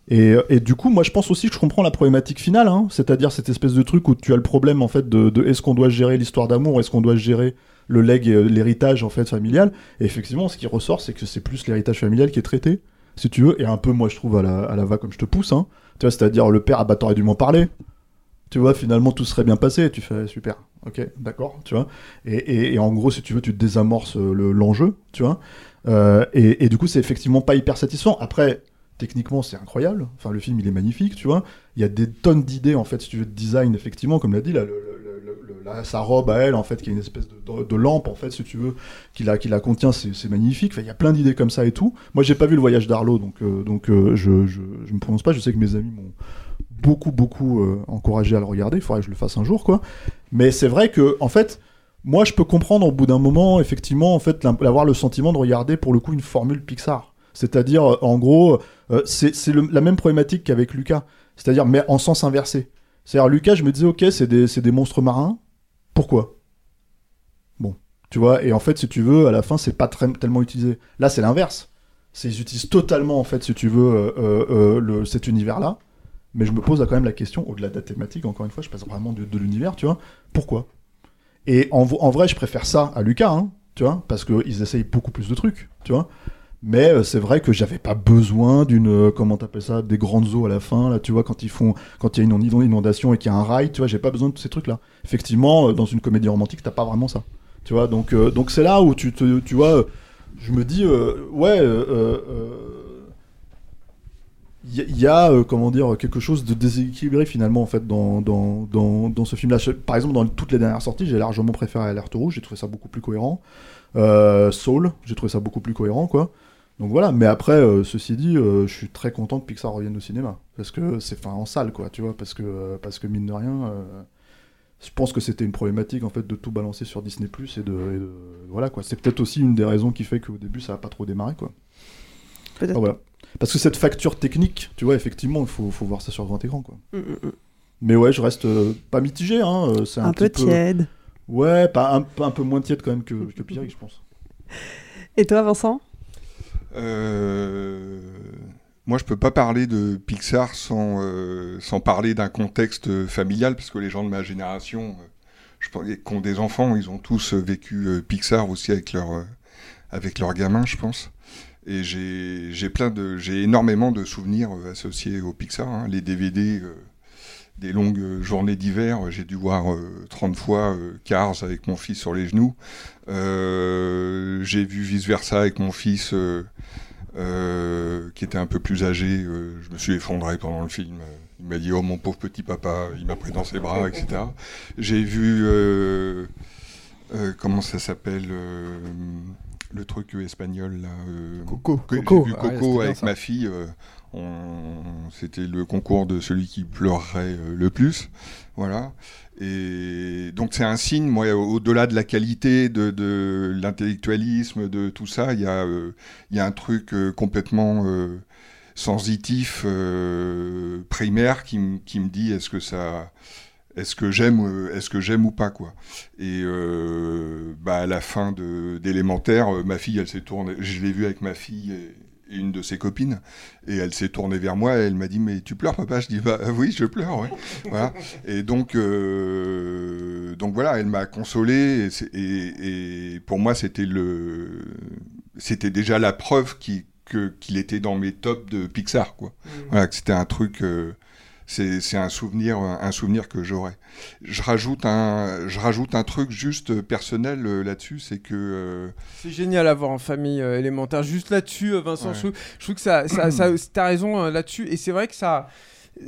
Et, et du coup, moi, je pense aussi que je comprends la problématique finale, hein, c'est-à-dire cette espèce de truc où tu as le problème, en fait, de, de est-ce qu'on doit gérer l'histoire d'amour, est-ce qu'on doit gérer le leg, euh, l'héritage, en fait, familial. Et effectivement, ce qui ressort, c'est que c'est plus l'héritage familial qui est traité, si tu veux, et un peu, moi, je trouve, à la, à la va comme je te pousse, hein. Tu vois, c'est-à-dire, le père, ah bah, t'aurais dû m'en parler. Tu vois, finalement, tout serait bien passé. Tu fais, super, ok, d'accord, tu vois. Et, et- et en gros, si tu veux, tu désamorces euh, le- l'enjeu, tu vois. Euh, et, et du coup, c'est effectivement pas hyper satisfaisant. Après, techniquement, c'est incroyable. Enfin, le film, il est magnifique, tu vois. Il y a des tonnes d'idées, en fait, si tu veux, de design, effectivement, comme l'a dit, sa robe à elle, en fait, qui est une espèce de, lampe, en fait, si tu veux, qui la, la contient, c'est magnifique. Il y a plein d'idées comme ça et tout. Moi, j'ai pas vu le voyage d'Arlo, donc, euh, donc euh, je, je, je me prononce pas. Je sais que mes amis m'ont beaucoup, beaucoup euh, encouragé à le regarder. Il faudrait que je le fasse un jour, quoi. Mais c'est vrai que, en fait, moi, je peux comprendre au bout d'un moment, effectivement, en fait, l'im- avoir le sentiment de regarder pour le coup une formule Pixar. C'est-à-dire, euh, en gros, euh, c'est la même problématique qu'avec Lucas. C'est-à-dire, mais en sens inversé. C'est-à-dire, Lucas, je me disais, ok, c'est des, monstres marins. Pourquoi? Bon, tu vois, et en fait, si tu veux, à la fin, c'est pas tellement utilisé. Là, c'est l'inverse. Ils utilisent totalement, en fait, si tu veux, euh, cet univers-là. Mais je me pose quand même la question, au-delà de la thématique, encore une fois, je passe vraiment de, l'univers, tu vois. Pourquoi? Et en, en vrai, je préfère ça à Lucas, hein, tu vois, parce qu'ils essayent beaucoup plus de trucs, tu vois. Mais euh, c'est vrai que j'avais pas besoin d'une, euh, comment t'appelles ça, des grandes eaux à la fin, là, tu vois, quand ils font, quand il y a une inond- inondation et qu'il y a un rail, tu vois, j'ai pas besoin de tous ces trucs-là. Effectivement, euh, dans une comédie romantique, t'as pas vraiment ça, tu vois. Donc, donc c'est là où tu te, tu vois, je me dis, ouais. il y, y a, comment dire, quelque chose de déséquilibré finalement en fait dans, dans, dans, dans ce film-là. Par exemple, dans toutes les dernières sorties, j'ai largement préféré Alerte Rouge, j'ai trouvé ça beaucoup plus cohérent. Soul, j'ai trouvé ça beaucoup plus cohérent, quoi. Donc voilà, mais après, euh, ceci dit, euh, je suis très content que Pixar revienne au cinéma. Parce que c'est en salle, quoi, tu vois, parce que, euh, parce que mine de rien, je pense que c'était une problématique en fait de tout balancer sur Disney Plus et de, et de- voilà quoi. C'est peut-être aussi une des raisons qui fait qu'au début ça a pas trop démarré, quoi. Peut-être. Ah, voilà. Parce que cette facture technique, tu vois, effectivement, il faut, faut voir ça sur grand écran, quoi. Mm, mm, mm. Mais ouais, je reste pas mitigé, hein. C'est un, Un peu tiède. Ouais, pas un, un peu moins tiède quand même que, que Pierre, je pense. Et toi, Vincent? Euh, Moi, je peux pas parler de Pixar sans, euh, sans parler d'un contexte familial, parce que les gens de ma génération, euh, je pense, qui ont des enfants, ils ont tous vécu Pixar aussi avec leur, euh, avec leurs gamins, je pense. Et j'ai plein de, j'ai énormément de souvenirs associés au Pixar. hein. Les DVD, des longues euh, journées d'hiver, euh, j'ai dû voir euh, 30 fois euh, Cars avec mon fils sur les genoux. Euh, j'ai vu vice versa avec mon fils qui était un peu plus âgé. je me suis effondré pendant le film. Il m'a dit Oh mon pauvre petit papa, il m'a pris dans ses bras, etc. J'ai vu. comment ça s'appelle Le truc espagnol là. Coco. que- J'ai Coco. vu Ah Coco avec ma fille. C'était le concours de celui qui pleurerait euh, le plus. Voilà. Et donc c'est un signe, moi, au-delà de la qualité, de, l'intellectualisme, de tout ça, il y, a, euh, un truc euh, complètement sensitif, primaire, qui, me dit est-ce que j'aime, ou pas quoi Et bah à la fin d'élémentaire, ma fille, elle s'est tournée. Je l'ai vue avec ma fille une de ses copines, et elle s'est tournée vers moi. Et elle m'a dit mais tu pleures papa? Je dis bah oui je pleure. Ouais. voilà. Et donc euh, donc voilà, elle m'a consolé et, c'est- et, et pour moi c'était le c'était déjà la preuve qu'il était dans mes tops de Pixar quoi. Voilà que c'était un truc. euh, c'est c'est un souvenir, un souvenir que j'aurais. Je rajoute un, je rajoute un truc juste personnel euh, là-dessus, c'est que euh, C'est génial à voir en famille euh, élémentaire. Juste là-dessus, Vincent, Ouais. je, trouve, je trouve que ça, ça, ça [CLEARS THROAT] t'as raison là-dessus. Et c'est vrai que ça,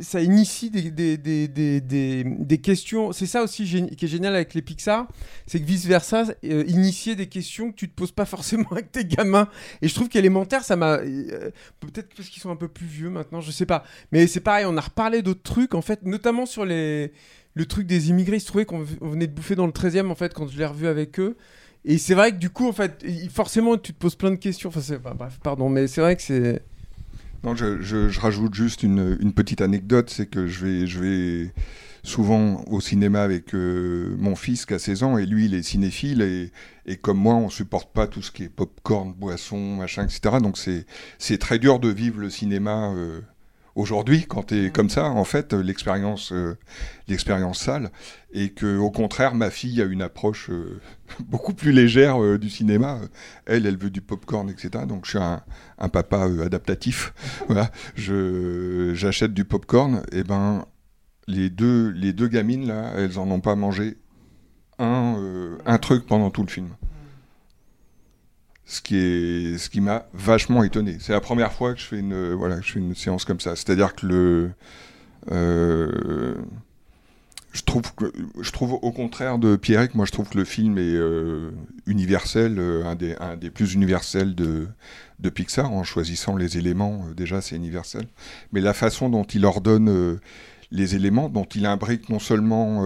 ça initie des, des, des, des, questions. C'est ça aussi qui est génial avec les Pixar, c'est que vice versa, euh, initier des questions que tu te poses pas forcément [LAUGHS] avec tes gamins. Et je trouve qu'élémentaire, ça m'a, euh, peut-être parce qu'ils sont un peu plus vieux maintenant, je sais pas. Mais c'est pareil, on a reparlé d'autres trucs en fait, notamment sur les le truc des immigrés. Il se trouvait qu'on on venait de bouffer dans le 13e en fait quand je l'ai revu avec eux. Et c'est vrai que du coup, en fait, forcément, tu te poses plein de questions. Enfin, bref, pardon, mais c'est vrai que c'est. Non, je, rajoute juste une, petite anecdote, c'est que je vais, je vais souvent au cinéma avec euh, mon fils qui a 16 ans, et lui, il est cinéphile, et, comme moi, on supporte pas tout ce qui est popcorn, boisson, machin, etc. Donc c'est c'est très dur de vivre le cinéma euh, aujourd'hui quand tu es comme ça, en fait, euh, l'expérience euh, l'expérience sale, et que au contraire, ma fille a une approche euh, [LAUGHS] beaucoup plus légère euh, du cinéma. Elle, elle veut du popcorn, etc. Donc je suis un, un papa adaptatif. [LAUGHS] voilà, je j'achète du popcorn, et ben les deux les deux gamines là, elles en ont pas mangé un un truc pendant tout le film. Ce qui est ce qui m'a vachement étonné. C'est la première fois que je fais une voilà je fais une séance comme ça. C'est-à-dire que le euh, je trouve que je trouve au contraire de Pierrick, moi je trouve que le film est euh, universel, euh, un des un des plus universels de de Pixar en choisissant les éléments. déjà c'est universel, mais la façon dont il ordonne les éléments, dont il imbrique non seulement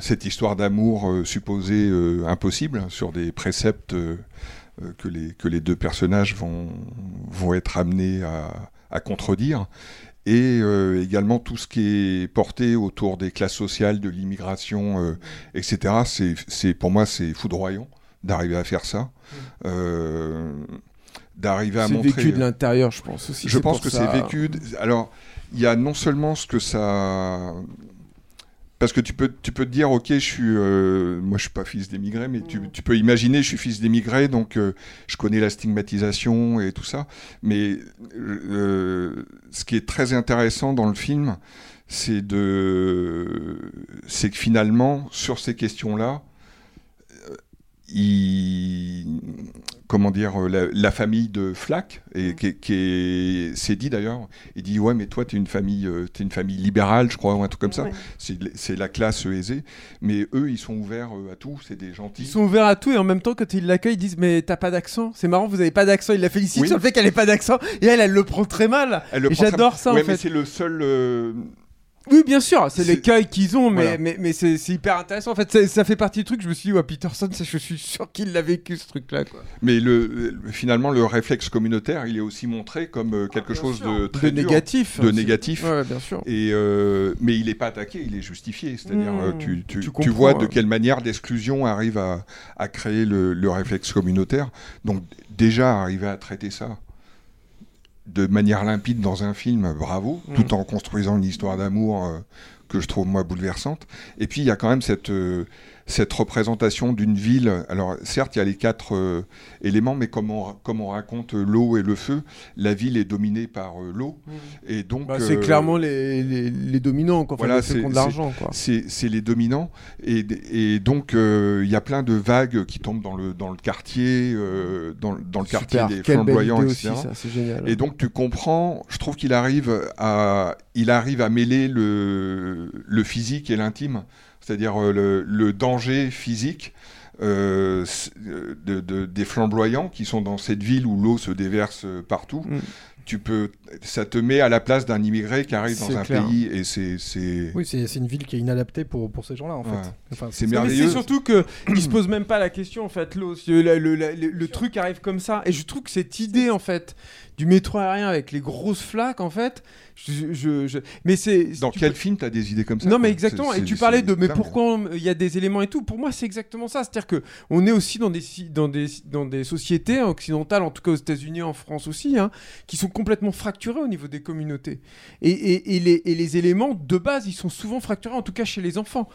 cette histoire d'amour euh, supposée euh, impossible sur des préceptes euh, euh, que, les, que les deux personnages vont, vont être amenés à, à contredire, et euh, également tout ce qui est porté autour des classes sociales, de l'immigration, euh, etc. C'est, c'est, pour moi, c'est foudroyant d'arriver à faire ça. Euh, d'arriver à C'est montrer... vécu de l'intérieur, je pense aussi. Je c'est pense que ça. c'est vécu. Alors, il y a non seulement ce que ça. Parce que tu peux, tu peux te dire, ok, je suis, euh, moi je suis pas fils d'émigré, mais tu, tu peux imaginer, je suis fils d'émigré, donc euh, je connais la stigmatisation et tout ça. Mais euh, ce qui est très intéressant dans le film, c'est de, c'est que finalement, sur ces questions-là, il, comment dire, euh, la, la famille de Flack, et qui, qui est, c'est dit d'ailleurs, il dit ouais mais toi t'es une famille, euh, t'es une famille libérale, je crois, ou un truc comme ça. Ouais. C'est, c'est la classe aisée, mais eux ils sont ouverts euh, à tout, c'est des gentils. Ils sont ouverts à tout et en même temps, quand ils l'accueillent, ils disent Mais t'as pas d'accent C'est marrant, vous avez pas d'accent. Il la félicite Oui. sur le fait qu'elle ait pas d'accent et elle, elle le prend très mal. J'adore ça Ouais, en mais fait. c'est le seul. euh, Oui, bien sûr, c'est l'écueil qu'ils ont, mais, Voilà. mais, mais c'est hyper intéressant. En fait, ça, ça fait partie du truc. Je me suis dit, ouais, Peterson, ça, je suis sûr qu'il l'a vécu ce truc-là. Mais le, le- finalement, le réflexe communautaire, il est aussi montré comme euh, quelque chose de très De dur, négatif de négatif. Ouais, bien sûr. Et euh, mais il n'est pas attaqué, il est justifié. C'est-à-dire, Mmh. euh, tu, tu, Tu tu comprends, vois de quelle manière l'exclusion arrive à, à créer le, le réflexe communautaire. Donc déjà arriver à traiter ça de manière limpide dans un film, bravo, Mmh. tout en construisant une histoire d'amour euh, que je trouve moi bouleversante. Et puis il y a quand même cette euh, cette représentation d'une ville. Alors certes, il y a les quatre euh, éléments, mais comme on, comme on raconte euh, l'eau et le feu, la ville est dominée par euh, l'eau, et donc Bah, c'est euh, clairement les, les, les dominants, quoi. Enfin, voilà, ceux qui c'est ont de l'argent, quoi. C'est c'est les dominants et, et donc euh, il y a plein de vagues qui tombent dans le dans le quartier, euh, dans, dans le quartier Super, des flamboyants, etc. aussi, ça, génial. Et donc tu comprends, je trouve qu'il arrive à il arrive à mêler le le physique et l'intime, c'est-à-dire euh, le, le danger physique. euh, de, de- des flamboyants qui sont dans cette ville où l'eau se déverse euh, partout, Mm. tu peux, ça te met à la place d'un immigré qui arrive dans un clair. pays et c'est, c'est, Oui, c'est c'est une ville qui est inadaptée pour, pour ces gens-là, en Ouais. fait. Enfin, c'est merveilleux. c'est surtout que [CLEARS THROAT] il se pose même pas la question en fait. Le, le, le- le- le truc arrive comme ça et je trouve que cette idée en fait du métro aérien avec les grosses flaques en fait, je, je- je- mais c'est Dans quel peux- film t'as des idées comme ça Non mais exactement. Et tu parlais de mais pourquoi il y a des éléments et tout. Pour moi c'est exactement ça. C'est-à-dire que on est aussi dans des dans des dans des sociétés occidentales, en tout cas aux États-Unis, en France aussi, hein, qui sont complètement fracturées au niveau des communautés. Et, et- et les, et les éléments de base, ils sont souvent fracturés, en tout cas chez les enfants.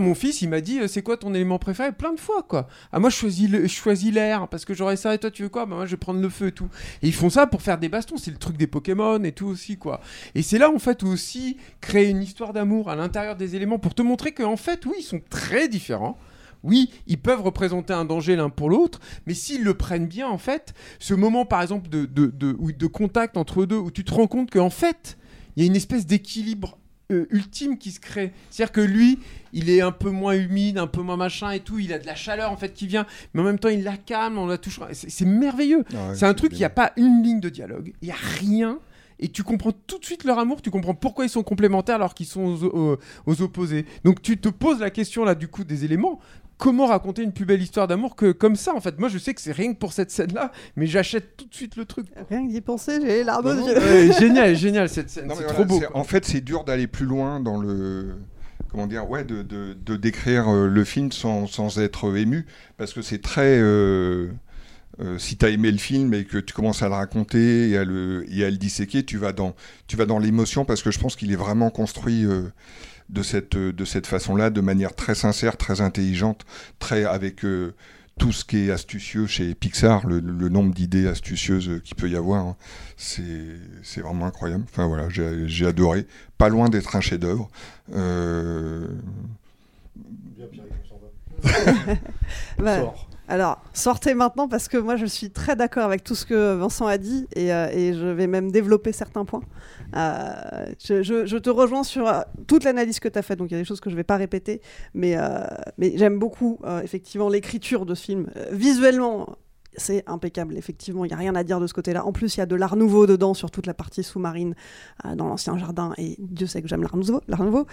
Mon fils, il m'a dit, euh, c'est quoi ton élément préféré? Plein de fois, quoi. Ah, moi, je choisis, le- je choisis l'air, parce que j'aurais ça, et toi, tu veux quoi? Bah, moi, je vais prendre le feu et tout. Et ils font ça pour faire des bastons, c'est le truc des Pokémon et tout aussi, quoi. Et c'est là, en fait, aussi créer une histoire d'amour à l'intérieur des éléments pour te montrer qu'en fait, oui, ils sont très différents. Oui, ils peuvent représenter un danger l'un pour l'autre, mais s'ils le prennent bien, en fait, ce moment, par exemple, de, de, de, de contact entre eux deux, où tu te rends compte qu'en fait, il y a une espèce d'équilibre euh, ultime qui se crée. C'est-à-dire que lui, il est un peu moins humide, un peu moins machin et tout, il a de la chaleur en fait qui vient, mais en même temps, il la calme, on la touche. C'est merveilleux. Ah ouais, c'est un truc, il n'y a pas une ligne de dialogue, il n'y a rien. Et tu comprends tout de suite leur amour, tu comprends pourquoi ils sont complémentaires alors qu'ils sont aux, aux- aux opposés. Donc tu te poses la question là du coup des éléments. Comment raconter une plus belle histoire d'amour que comme ça en fait Moi je sais que c'est rien que pour cette scène là, mais j'achète tout de suite le truc. Rien que d'y penser, j'ai les larmes aux yeux. Ouais, génial, génial cette scène, c'est mais trop voilà, beau. En fait, c'est dur d'aller plus loin dans le. Comment dire Ouais, de, de, de décrire euh, le film sans, sans être ému. Parce que c'est très. euh, euh, si tu as aimé le film et que tu commences à le raconter et à le, et à le disséquer, tu vas dans, tu vas dans l'émotion parce que je pense qu'il est vraiment construit euh, de cette, de cette façon-là, de manière très sincère, très intelligente, très avec euh, tout ce qui est astucieux chez Pixar, le, le nombre d'idées astucieuses qu'il peut y avoir, hein, c'est c'est vraiment incroyable. Enfin voilà, j'ai adoré. Pas loin d'être un chef-d'œuvre. Euh, Bah. [LAUGHS] alors, sortez maintenant parce que moi je suis très d'accord avec tout ce que Vincent a dit et, euh, je vais même développer certains points. Euh, je, te rejoins sur euh, toute l'analyse que tu as faite, donc il y a des choses que je ne vais pas répéter, mais, j'aime beaucoup effectivement l'écriture de ce film. Visuellement, c'est impeccable, effectivement, il n'y a rien à dire de ce côté-là. En plus, il y a de l'art nouveau dedans sur toute la partie sous-marine dans l'ancien jardin, et Dieu sait que j'aime l'art nouveau. nouveau.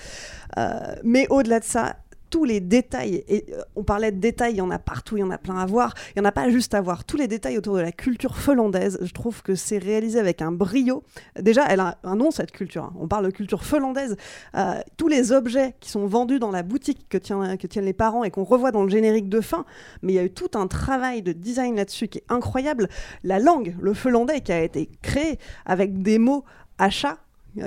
Mais au-delà de ça, tous les détails, et euh, on parlait de détails, il y en a partout, il y en a plein à voir, il n'y en a pas juste à voir. Tous les détails autour de la culture finlandaise, je trouve que c'est réalisé avec un brio. Déjà, elle a un nom, cette culture. hein. On parle de culture finlandaise. Euh, tous les objets qui sont vendus dans la boutique que, que tiennent les parents et qu'on revoit dans le générique de fin, mais il y a eu tout un travail de design là-dessus qui est incroyable. La langue, le finlandais, qui a été créé avec des mots achat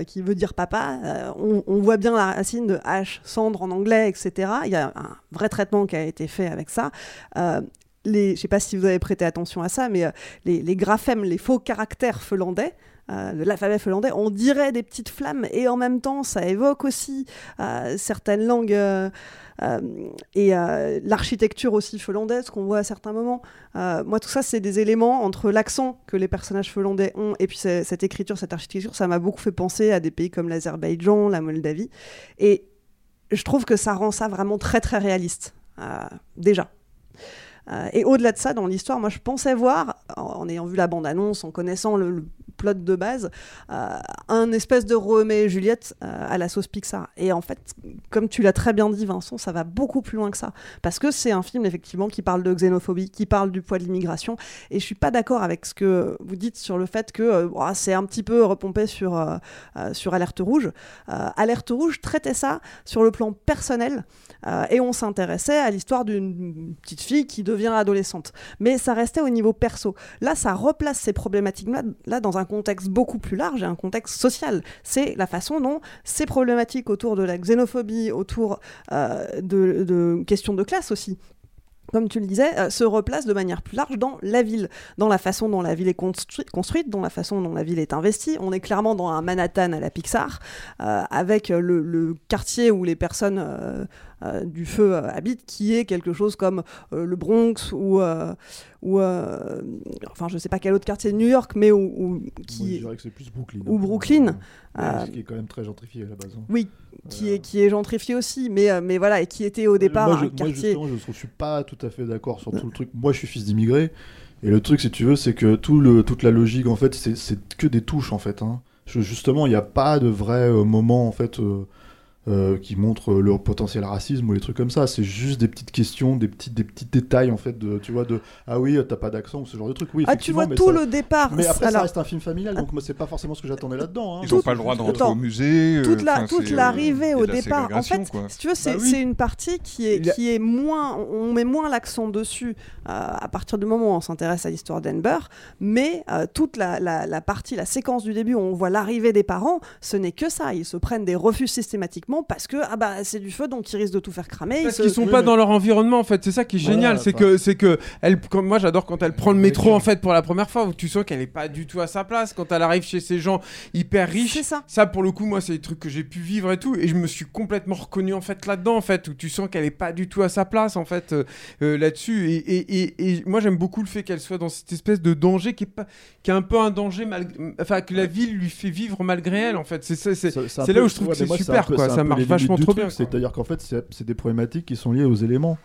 qui veut dire papa. Euh, on, voit bien la racine de H, cendre en anglais, etc. Il y a un vrai traitement qui a été fait avec ça. Euh, je ne sais pas si vous avez prêté attention à ça, mais euh, les, les graphèmes, les faux caractères finlandais, euh, de l'alphabet finlandais, on dirait des petites flammes et en même temps, ça évoque aussi euh, certaines langues euh, et l'architecture aussi finlandaise qu'on voit à certains moments. Moi, tout ça, c'est des éléments entre l'accent que les personnages finlandais ont et puis cette écriture, cette architecture, ça m'a beaucoup fait penser à des pays comme l'Azerbaïdjan, la Moldavie. Et je trouve que ça rend ça vraiment très, très réaliste, déjà. Et au-delà de ça, dans l'histoire, moi je pensais voir, en, ayant vu la bande-annonce, en connaissant le plot de base, euh, un espèce de Roméo et Juliette euh, à la sauce Pixar. Et en fait, comme tu l'as très bien dit, Vincent, ça va beaucoup plus loin que ça. Parce que c'est un film, effectivement, qui parle de xénophobie, qui parle du poids de l'immigration. Et je suis pas d'accord avec ce que vous dites sur le fait que euh, c'est un petit peu repompé sur, sur Alerte Rouge. Alerte Rouge traitait ça sur le plan personnel. Et on s'intéressait à l'histoire d'une petite fille qui devient adolescente. Mais ça restait au niveau perso. Là, ça replace ces problématiques-là là, dans un contexte beaucoup plus large et un contexte social. C'est la façon dont ces problématiques autour de la xénophobie, autour euh, de, questions de classe aussi, comme tu le disais, euh, se replace de manière plus large dans la ville, dans la façon dont la ville est construi- construite, dans la façon dont la ville est investie. On est clairement dans un Manhattan à la Pixar, euh, avec le, quartier où les personnes du feu euh, habitent, qui est quelque chose comme euh, le Bronx ou, euh, ou euh, enfin je sais pas quel autre quartier de New York, mais où, où- Moi, je qui dirais que c'est plus Brooklyn. ou Brooklyn. Ouais, Euh, Ce qui est quand même très gentrifié à la base. hein. oui, qui est, qui est gentrifié aussi, mais, euh, mais voilà, et qui était au départ moi, je, un moi, quartier. justement, je ne suis pas tout à fait d'accord sur tout le truc. Moi, je suis fils d'immigrés. Et le truc, si tu veux, c'est que tout le, toute la logique, en fait, c'est- que des touches, en fait. hein. Je- Justement, il n'y a pas de vrai euh, moment, en fait, euh, euh, qui montre euh, le potentiel racisme ou les trucs comme ça. C'est juste des petites questions, des petits, des petits détails, en fait, de, tu vois, de ah oui, t'as pas d'accent ou ce genre de truc. Oui, Ah, tu vois mais tout ça- le départ. Mais après, ça reste un film familial, donc moi, c'est pas forcément ce que j'attendais là-dedans. hein. Ils n'ont pas le droit de rentrer au musée. euh, toute euh, l'arrivée au départ en fait quoi. si tu veux c'est Bah oui. une partie qui est qui est moins on met moins l'accent dessus euh, à partir du moment où on s'intéresse à l'histoire d'Enber mais euh, toute la, la, la partie la séquence du début où on voit l'arrivée des parents ce n'est que ça ils se prennent des refus systématiquement parce que ah bah c'est du feu donc ils risquent de tout faire cramer Parce ils qu'ils se- sont pas dans leur environnement en fait, c'est ça qui est Voilà, génial, c'est enfin. que c'est que elle quand- moi j'adore quand elle prend le métro en fait pour la première fois où tu sens qu'elle est pas du tout à sa place. Quand elle arrive chez ces gens hyper riches. ça. pour le coup moi c'est des trucs que j'ai pu vivre et tout. Et je me suis complètement reconnu en fait là-dedans en fait où tu sens qu'elle est pas du tout à sa place en fait euh, euh, là-dessus. Et, et, et, et moi j'aime beaucoup le fait qu'elle soit dans cette espèce de danger qui est pas qui est un peu un danger malgré enfin que la ville lui fait vivre malgré elle en fait. C'est c'est là où je trouve ouais, que c'est super quoi ça marche vachement trop bien. C'est-à-dire qu'en fait, c'est c'est des problématiques qui sont liées aux éléments.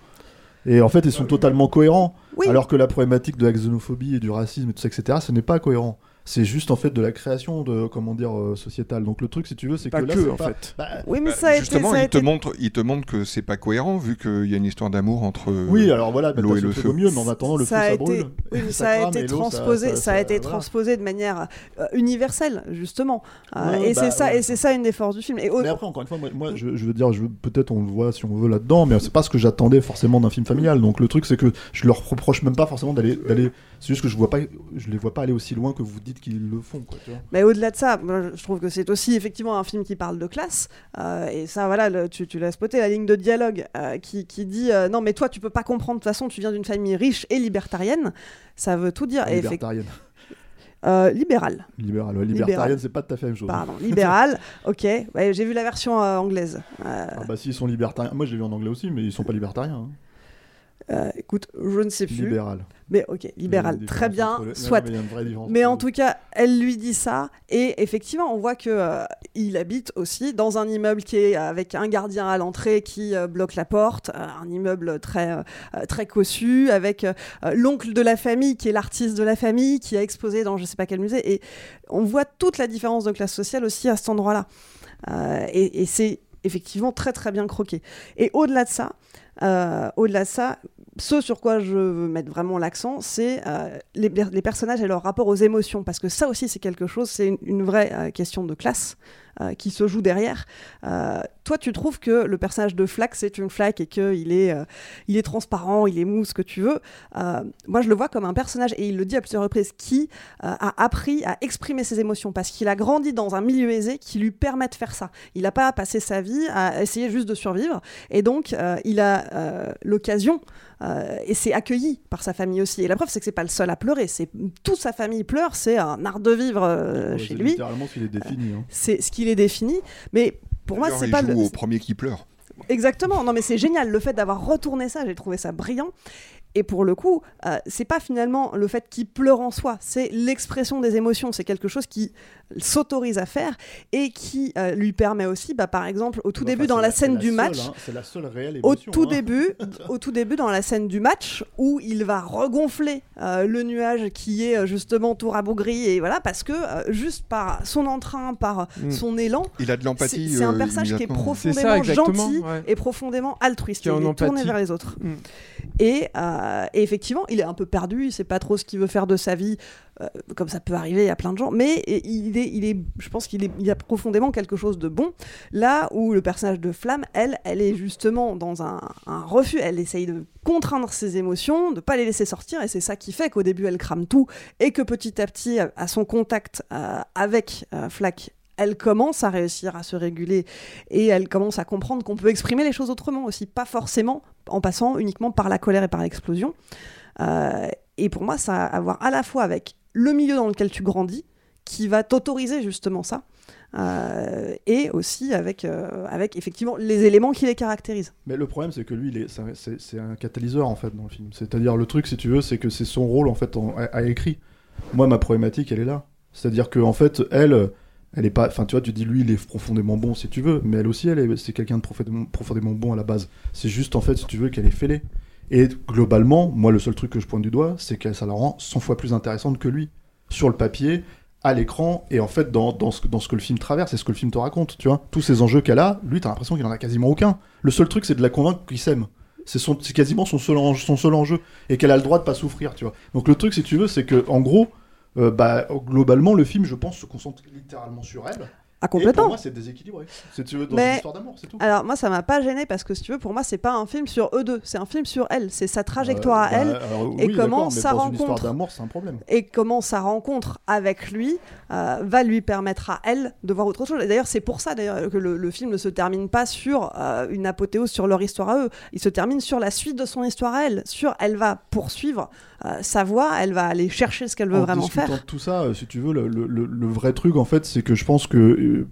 Et en fait, ils sont totalement cohérents. Oui. Alors que la problématique de la xénophobie et du racisme et tout ça, etc., ce n'est pas cohérent. C'est juste en fait de la création de comment dire euh, sociétale. Donc le truc, si tu veux, c'est que là, que, c'est en pas- fait. Bah, oui mais Bah, ça a été Justement, ça a il te, été- montre, il te montre que c'est pas cohérent vu qu'il y a une histoire d'amour entre Oui, alors voilà, bah, l'eau et le feu. au mieux, mais en attendant, le ça feu, a ça été, brûle. oui, mais Ça [LAUGHS] ça, a été ça- transposé, ça, ça- a ça- été voilà. transposé de manière euh, universelle justement. Euh, Ouais, et bah, c'est ça, ouais. et c'est ça une des forces du film. Et au- Mais après, encore une fois, moi, moi, je, je veux dire, je, peut-être on le voit si on veut là-dedans, mais c'est pas ce que j'attendais forcément d'un film familial. Donc le truc, c'est que je leur reproche même pas forcément d'aller, d'aller. C'est juste que je vois pas, je les vois pas aller aussi loin que vous dites qu'ils le font. Quoi, tu vois. Mais au-delà de ça, moi, je trouve que c'est aussi effectivement un film qui parle de classe. euh, et ça, voilà, le- tu, tu l'as spoté, la ligne de dialogue euh, qui, qui dit euh, Non, mais toi, tu peux pas comprendre, de toute façon, tu viens d'une famille riche et libertarienne. Ça veut tout dire. Libertarienne. euh. Libéral, ouais, Libéral. libertarienne, c'est pas tout à fait la même chose. Pardon, libérale, [LAUGHS] ok. Ouais, J'ai vu la version euh, anglaise. Euh, Ah bah s'ils sont libertariens, moi je l'ai vu en anglais aussi, mais ils sont pas libertariens. hein. Euh, écoute, je ne sais plus. Libéral. Mais ok, libéral, très bien, non, soit. mais en tout cas, elle lui dit ça, et effectivement, on voit que euh, il habite aussi dans un immeuble qui est avec un gardien à l'entrée qui euh, bloque la porte, euh, un immeuble très très cossu, avec l'oncle de la famille qui est l'artiste de la famille qui a exposé dans je sais pas quel musée, et on voit toute la différence de classe sociale aussi à cet endroit-là, et, et c'est effectivement très très bien croqué. Et au-delà de ça, euh, au-delà de ça, ce sur quoi je veux mettre vraiment l'accent, c'est euh, les, personnages et leur rapport aux émotions, parce que ça aussi c'est quelque chose, c'est une, une vraie euh, question de classe euh, qui se joue derrière. Euh, toi, tu trouves que le personnage de Flack, c'est une Flack et qu'il est, euh, il est transparent, il est mou, ce que tu veux. Moi, je le vois comme un personnage, et il le dit à plusieurs reprises, qui a appris à exprimer ses émotions, parce qu'il a grandi dans un milieu aisé qui lui permet de faire ça. Il n'a pas passé sa vie à essayer juste de survivre, et donc il a l'occasion euh, et c'est accueilli par sa famille aussi. Et la preuve, c'est que c'est pas le seul à pleurer. C'est toute sa famille pleure. C'est un art de vivre euh, Ouais, chez lui. littéralement ce qu'il est défini. hein. C'est ce qu'il est défini. Mais pour moi, c'est pas joue le... au premier qui pleure. Exactement. Non, mais c'est génial. Le fait d'avoir retourné ça, j'ai trouvé ça brillant. Et pour le coup, euh, c'est pas finalement le fait qu'il pleure en soi, c'est l'expression des émotions. C'est quelque chose qui s'autorise à faire et qui euh, lui permet aussi, bah, par exemple, au tout Enfin, début dans la, scène du seule, match, hein, c'est la seule réelle au tout hein. début, [LAUGHS] au tout début dans la scène du match où il va regonfler euh, le nuage qui est euh, justement tout rabougri et voilà parce que euh, juste par son entrain, par Mm. son élan, Il a de l'empathie, C'est c'est un euh, personnage qui est ça, profondément gentil ouais. et profondément altruiste. Qui est en il est tourné vers les autres. Mm. Et, et effectivement, il est un peu perdu, il sait pas trop ce qu'il veut faire de sa vie, euh, comme ça peut arriver à plein de gens, mais il est, je pense qu'il il a profondément quelque chose de bon. Là où le personnage de Flamme, elle, elle est justement dans un, refus, elle essaye de contraindre ses émotions, de pas les laisser sortir, et c'est ça qui fait qu'au début elle crame tout, et que petit à petit, à son contact euh, avec euh, Flack, elle commence à réussir à se réguler et elle commence à comprendre qu'on peut exprimer les choses autrement aussi, pas forcément en passant uniquement par la colère et par l'explosion. Euh, et pour moi, ça a à voir à la fois avec le milieu dans lequel tu grandis, qui va t'autoriser justement ça, euh, et aussi avec, euh, avec effectivement les éléments qui les caractérisent. Mais le problème, c'est que lui, c'est un- catalyseur en fait dans le film. C'est-à-dire le truc, si tu veux, c'est que c'est son rôle en fait à, écrit. Moi, ma problématique, elle est là. C'est-à-dire que en fait, elle, elle est pas. Enfin, tu vois, tu dis lui, il est profondément bon si tu veux, mais elle aussi, elle est, c'est quelqu'un de profondément, profondément bon à la base. C'est juste en fait, si tu veux, qu'elle est fêlée Et globalement, moi, le seul truc que je pointe du doigt, c'est que ça la rend 100 fois plus intéressante que lui. Sur le papier, à l'écran, et en fait, dans, dans, ce, que- dans ce que le film traverse et ce que le film te raconte, tu vois. Tous ces enjeux qu'elle a, lui, t'as l'impression qu'il en a quasiment aucun. Le seul truc, c'est de la convaincre qu'il s'aime. C'est quasiment son seul, enjeu, son seul enjeu. Et qu'elle a le droit de pas souffrir, tu vois. Donc le truc, si tu veux, c'est que, en gros, bah, globalement, le film, je pense, se concentre littéralement sur elle. Ah, Et pour complètement. moi, c'est déséquilibré. C'est, tu veux, dans Mais- une histoire d'amour, c'est tout. Alors moi ça m'a pas gêné parce que si tu veux pour moi c'est pas un film sur eux deux, c'est un film sur elle, c'est sa trajectoire Euh, à bah, elle alors, et oui, comment mais sa dans rencontre d'amour, c'est un problème. et comment sa rencontre avec lui euh, va lui permettre à elle de voir autre chose. Et d'ailleurs c'est pour ça d'ailleurs que le, le film ne se termine pas sur euh, une apothéose sur leur histoire à eux, il se termine sur la suite de son histoire à elle, sur elle va poursuivre euh, sa voie, elle va aller chercher ce qu'elle veut en vraiment faire. tout ça, euh, si tu veux, le, le- le- le vrai truc, en fait, c'est que je pense que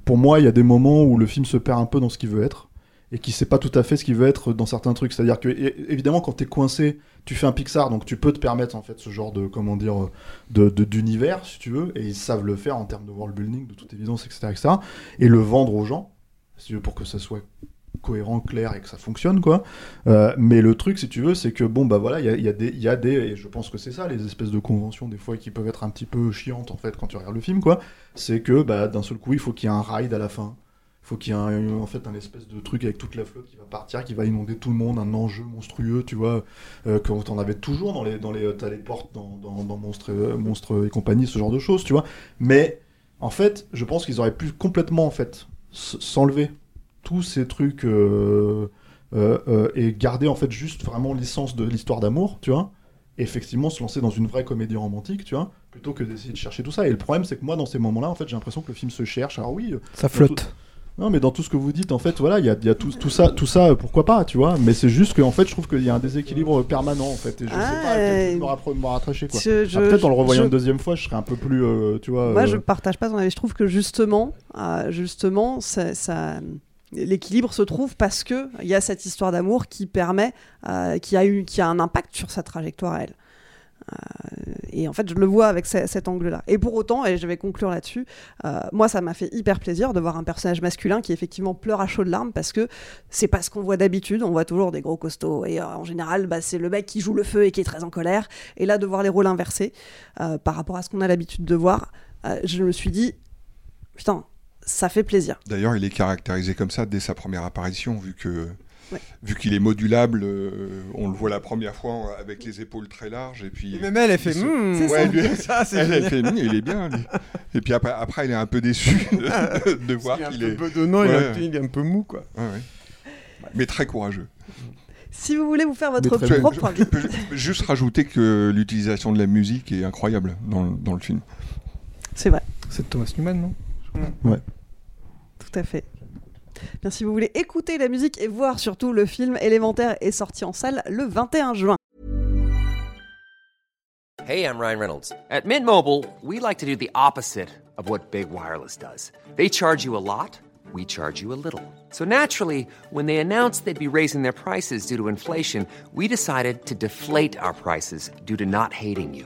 pour moi, il y a des moments où le film se perd un peu dans ce qu'il veut être et qui sait pas tout à fait ce qu'il veut être dans certains trucs. C'est-à-dire que, évidemment, quand t'es coincé, tu fais un Pixar, donc tu peux te permettre, en fait, ce genre de, comment dire, de- d'univers, si tu veux, et ils savent le faire en termes de world building, de toute évidence, etc., etc., et le vendre aux gens, si tu veux, pour que ça soit cohérent, clair et que ça fonctionne, quoi. Euh, mais le truc, si tu veux, c'est que bon, bah voilà, il y a, y a y a des, et je pense que c'est ça, les espèces de conventions des fois qui peuvent être un petit peu chiantes en fait quand tu regardes le film, quoi. C'est que bah d'un seul coup, il faut qu'il y ait un ride à la fin. Il faut qu'il y ait en fait un espèce de truc avec toute la flotte qui va partir, qui va inonder tout le monde, un enjeu monstrueux, tu vois, euh, quand on avait toujours dans les, dans les, t'as les portes dans, dans, dans Monstres, euh, Monstres et compagnie, ce genre de choses, tu vois. Mais en fait, je pense qu'ils auraient pu complètement en fait s'enlever tous ces trucs euh, euh, euh, et garder en fait juste vraiment l'essence de l'histoire d'amour, tu vois. Et effectivement, se lancer dans une vraie comédie romantique, tu vois, plutôt que d'essayer de chercher tout ça. Et le problème, c'est que moi, dans ces moments-là, en fait, j'ai l'impression que le film se cherche. Alors oui, Ça flotte. tout- Non, mais dans tout ce que vous dites, en fait, voilà, il y a, il y a tout, tout ça, tout ça, pourquoi pas, tu vois. Mais c'est juste que, en fait, je trouve qu'il y a un déséquilibre permanent, en fait. Et je sais pas quel point me, rattacher, quoi. Je- je- Ah, Peut-être en le revoyant je- une deuxième fois, je serais un peu plus, euh, tu vois. Moi, euh, je partage pas ton avis. Je trouve que justement, euh, justement, ça, ça- l'équilibre se trouve parce que il y a cette histoire d'amour qui permet, euh, qui a eu, qui a un impact sur sa trajectoire à elle. Euh, et en fait, je le vois avec ce- cet angle-là. Et pour autant, et je vais conclure là-dessus, euh, moi, ça m'a fait hyper plaisir de voir un personnage masculin qui effectivement pleure à chaudes larmes parce que c'est pas ce qu'on voit d'habitude. On voit toujours des gros costauds et en général, bah, c'est le mec qui joue le feu et qui est très en colère. Et là, de voir les rôles inversés par rapport à ce qu'on a l'habitude de voir, je me suis dit, putain, ça fait plaisir. D'ailleurs, il est caractérisé comme ça dès sa première apparition, vu que Ouais. vu qu'il est modulable. euh, on le voit la première fois avec les épaules très larges et puis. Même elle, elle fait, se- Hmm, Ouais, lui- [LAUGHS] Ça, elle, elle fait, Hmm, il est bien. lui. Et puis après, après, il est un peu déçu de, [LAUGHS] de voir Il est un qu'il peu est. bedonnant, il est un Ouais. peu- il est un peu mou, quoi. Ouais, ouais. Mais très courageux. Si vous voulez vous faire votre propre je- avis. je peux juste rajouter que l'utilisation de la musique est incroyable dans, le- dans le film. C'est vrai. C'est de Thomas Newman, non? Ouais. Tout à fait. Bien, si vous voulez écouter la musique et voir surtout le film Élémentaire est sorti en salle le 21 juin. Hey, I'm Ryan Reynolds. At Mint Mobile, we like to do the opposite of what Big Wireless does. They charge you a lot, we charge you a little. So naturally, when they announced they'd be raising their prices due to inflation, we decided to deflate our prices due to not hating you.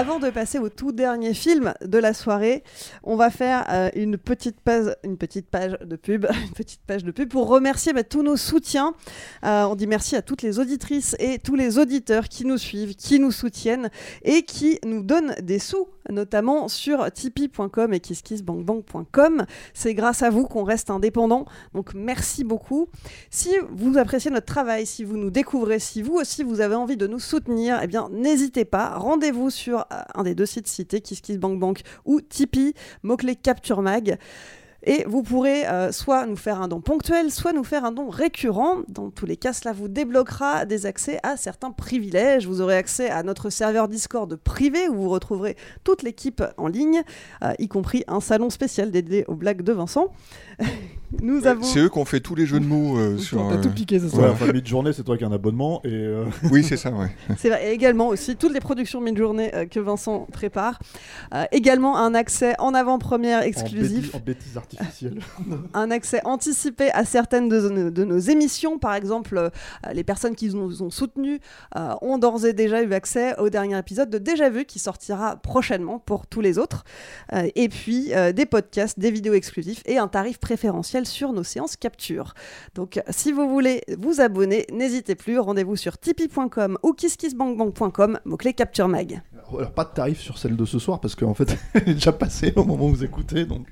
Avant de passer au tout dernier film de la soirée, on va faire euh, une, petite page, une petite page de pub, [LAUGHS] une petite page de pub pour remercier bah, tous nos soutiens. Euh, on dit merci à toutes les auditrices et tous les auditeurs qui nous suivent, qui nous soutiennent et qui nous donnent des sous, notamment sur tipeee.com et kisskissbankbank.com. C'est grâce à vous qu'on reste indépendant, donc merci beaucoup. Si vous appréciez notre travail, si vous nous découvrez, si vous aussi vous avez envie de nous soutenir, eh bien n'hésitez pas, rendez-vous sur euh, un des deux sites cités, KissKissBankBank ou Tipeee, mot-clé Capture Mag. Et vous pourrez euh, soit nous faire un don ponctuel, soit nous faire un don récurrent. Dans tous les cas, cela vous débloquera des accès à certains privilèges. Vous aurez accès à notre serveur Discord privé où vous retrouverez toute l'équipe en ligne, euh, y compris un salon spécial dédié aux blagues de Vincent. [LAUGHS] Nous avons. C'est eux qui ont fait tous les jeux de mots euh, sur. T'as tout euh, piqué ce Ouais, soir. enfin, mid-journée, c'est toi qui as un abonnement. Et, euh, Oui, c'est ça, ouais. [LAUGHS] C'est vrai, et également aussi toutes les productions mid-journée euh, que Vincent prépare. Euh, également un accès en avant-première en, exclusif. bêtises, en bêtises artificielles. [LAUGHS] un accès anticipé à certaines de, nos- de nos émissions. Par exemple, euh, les personnes qui nous ont soutenus euh, ont d'ores et déjà eu accès au dernier épisode de Déjà Vu qui sortira prochainement pour tous les autres. Euh, et puis euh, des podcasts, des vidéos exclusives et un tarif préférentiel sur nos séances capture. Donc euh, si vous voulez vous abonner, n'hésitez plus. Rendez-vous sur tipeee.com ou kisskissbankbank.com, mot-clé Capture Mag. Alors, pas de tarif sur celle de ce soir parce qu'en fait, [LAUGHS] elle est déjà passée au moment où vous écoutez. Donc...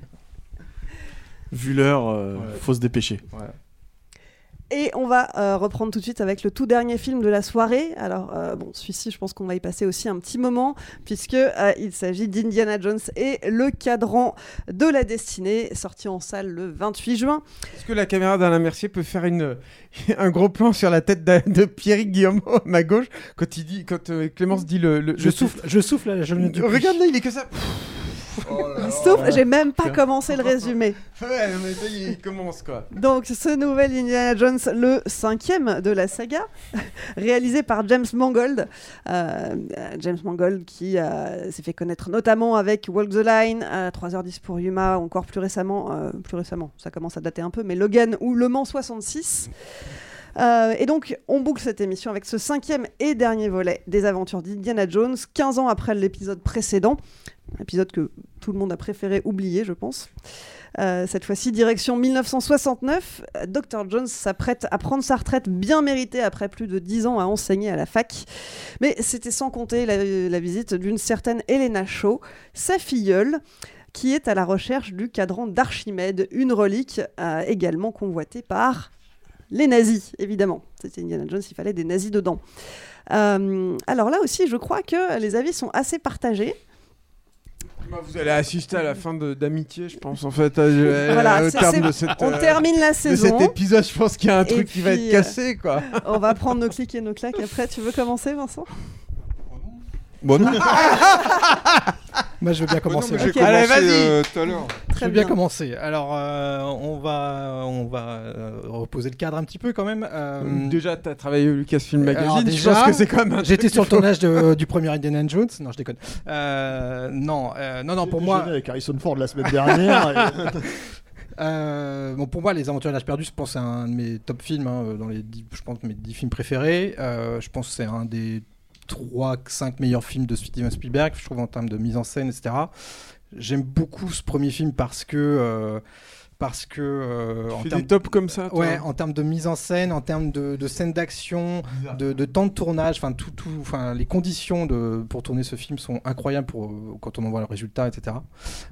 Vu l'heure, euh, Ouais. faut se dépêcher. Et on va euh, reprendre tout de suite avec le tout dernier film de la soirée. Alors, euh, bon, celui-ci, je pense qu'on va y passer aussi un petit moment, puisque euh, il s'agit d'Indiana Jones et le cadran de la destinée, sorti en salle le 28 juin. Est-ce que la caméra d'Alain Mercier peut faire une, [LAUGHS] un gros plan sur la tête de, de Pierrick Guillaume à ma gauche quand il dit, quand euh, Clémence dit le, le- Je le- souffle, je souffle là, je ne dis plus. Regarde là, il est que ça. Sauf, j'ai même pas commencé le résumé. Ouais, mais ça, il commence quoi. Donc, ce nouvel Indiana Jones, le cinquième de la saga, [LAUGHS] réalisé par James Mangold. Euh, euh, James Mangold qui euh, s'est fait connaître notamment avec Walk the Line, euh, 3h10 pour Yuma, encore plus récemment, euh, plus récemment, ça commence à dater un peu, mais Logan ou Le Mans 66. Euh, et donc, on boucle cette émission avec ce cinquième et dernier volet des aventures d'Indiana Jones, 15 ans après l'épisode précédent, épisode que tout le monde a préféré oublier, je pense. Euh, cette fois-ci, direction 1969. euh, Dr. Jones s'apprête à prendre sa retraite bien méritée après plus de 10 ans à enseigner à la fac. Mais c'était sans compter la, la visite d'une certaine Helena Shaw, sa filleule, qui est à la recherche du cadran d'Archimède, une relique euh, également convoitée par les nazis, évidemment. C'était Indiana Jones, il fallait des nazis dedans. Euh, alors là aussi, je crois que les avis sont assez partagés. Bah, Vous allez assister à la fin de- d'amitié, je pense, en fait, euh, Voilà, au c'est- terme de cette. on euh, termine la de saison. cet épisode, je pense qu'il y a un truc qui va être cassé, quoi. On va prendre nos clics et nos claques après. Tu veux commencer, Vincent? Bon, non. [LAUGHS] Moi, je veux bien commencer. ouais. commencé, Allez, vas-y. euh, tout à l'heure. Je veux bien bien. commencer. Alors, euh, on va, on va euh, reposer le cadre un petit peu quand même. Euh, Déjà, t'as travaillé au Lucasfilm alors Magazine, déjà, je pense que c'est quand même un J'étais sur le tournage de- du premier Indiana Jones. Non, je déconne. Euh, non, euh, non, non, pour moi. Avec Harrison Ford la semaine dernière. et- [LAUGHS] Euh, bon, pour moi, Les Aventures de l'âge perdu, je pense que c'est un de mes top films, hein, dans les dix- je pense mes 10 films préférés. Euh, je pense que c'est un des 3-5 meilleurs films de Steven Spielberg, je trouve, en termes de mise en scène, etc. J'aime beaucoup ce premier film parce que. euh, parce que euh, en termes tops comme ça, toi ouais en termes de mise en scène en termes de, de scènes d'action de, de temps de tournage enfin tout tout enfin les conditions de pour tourner ce film sont incroyables pour euh, quand on en voit le résultat etc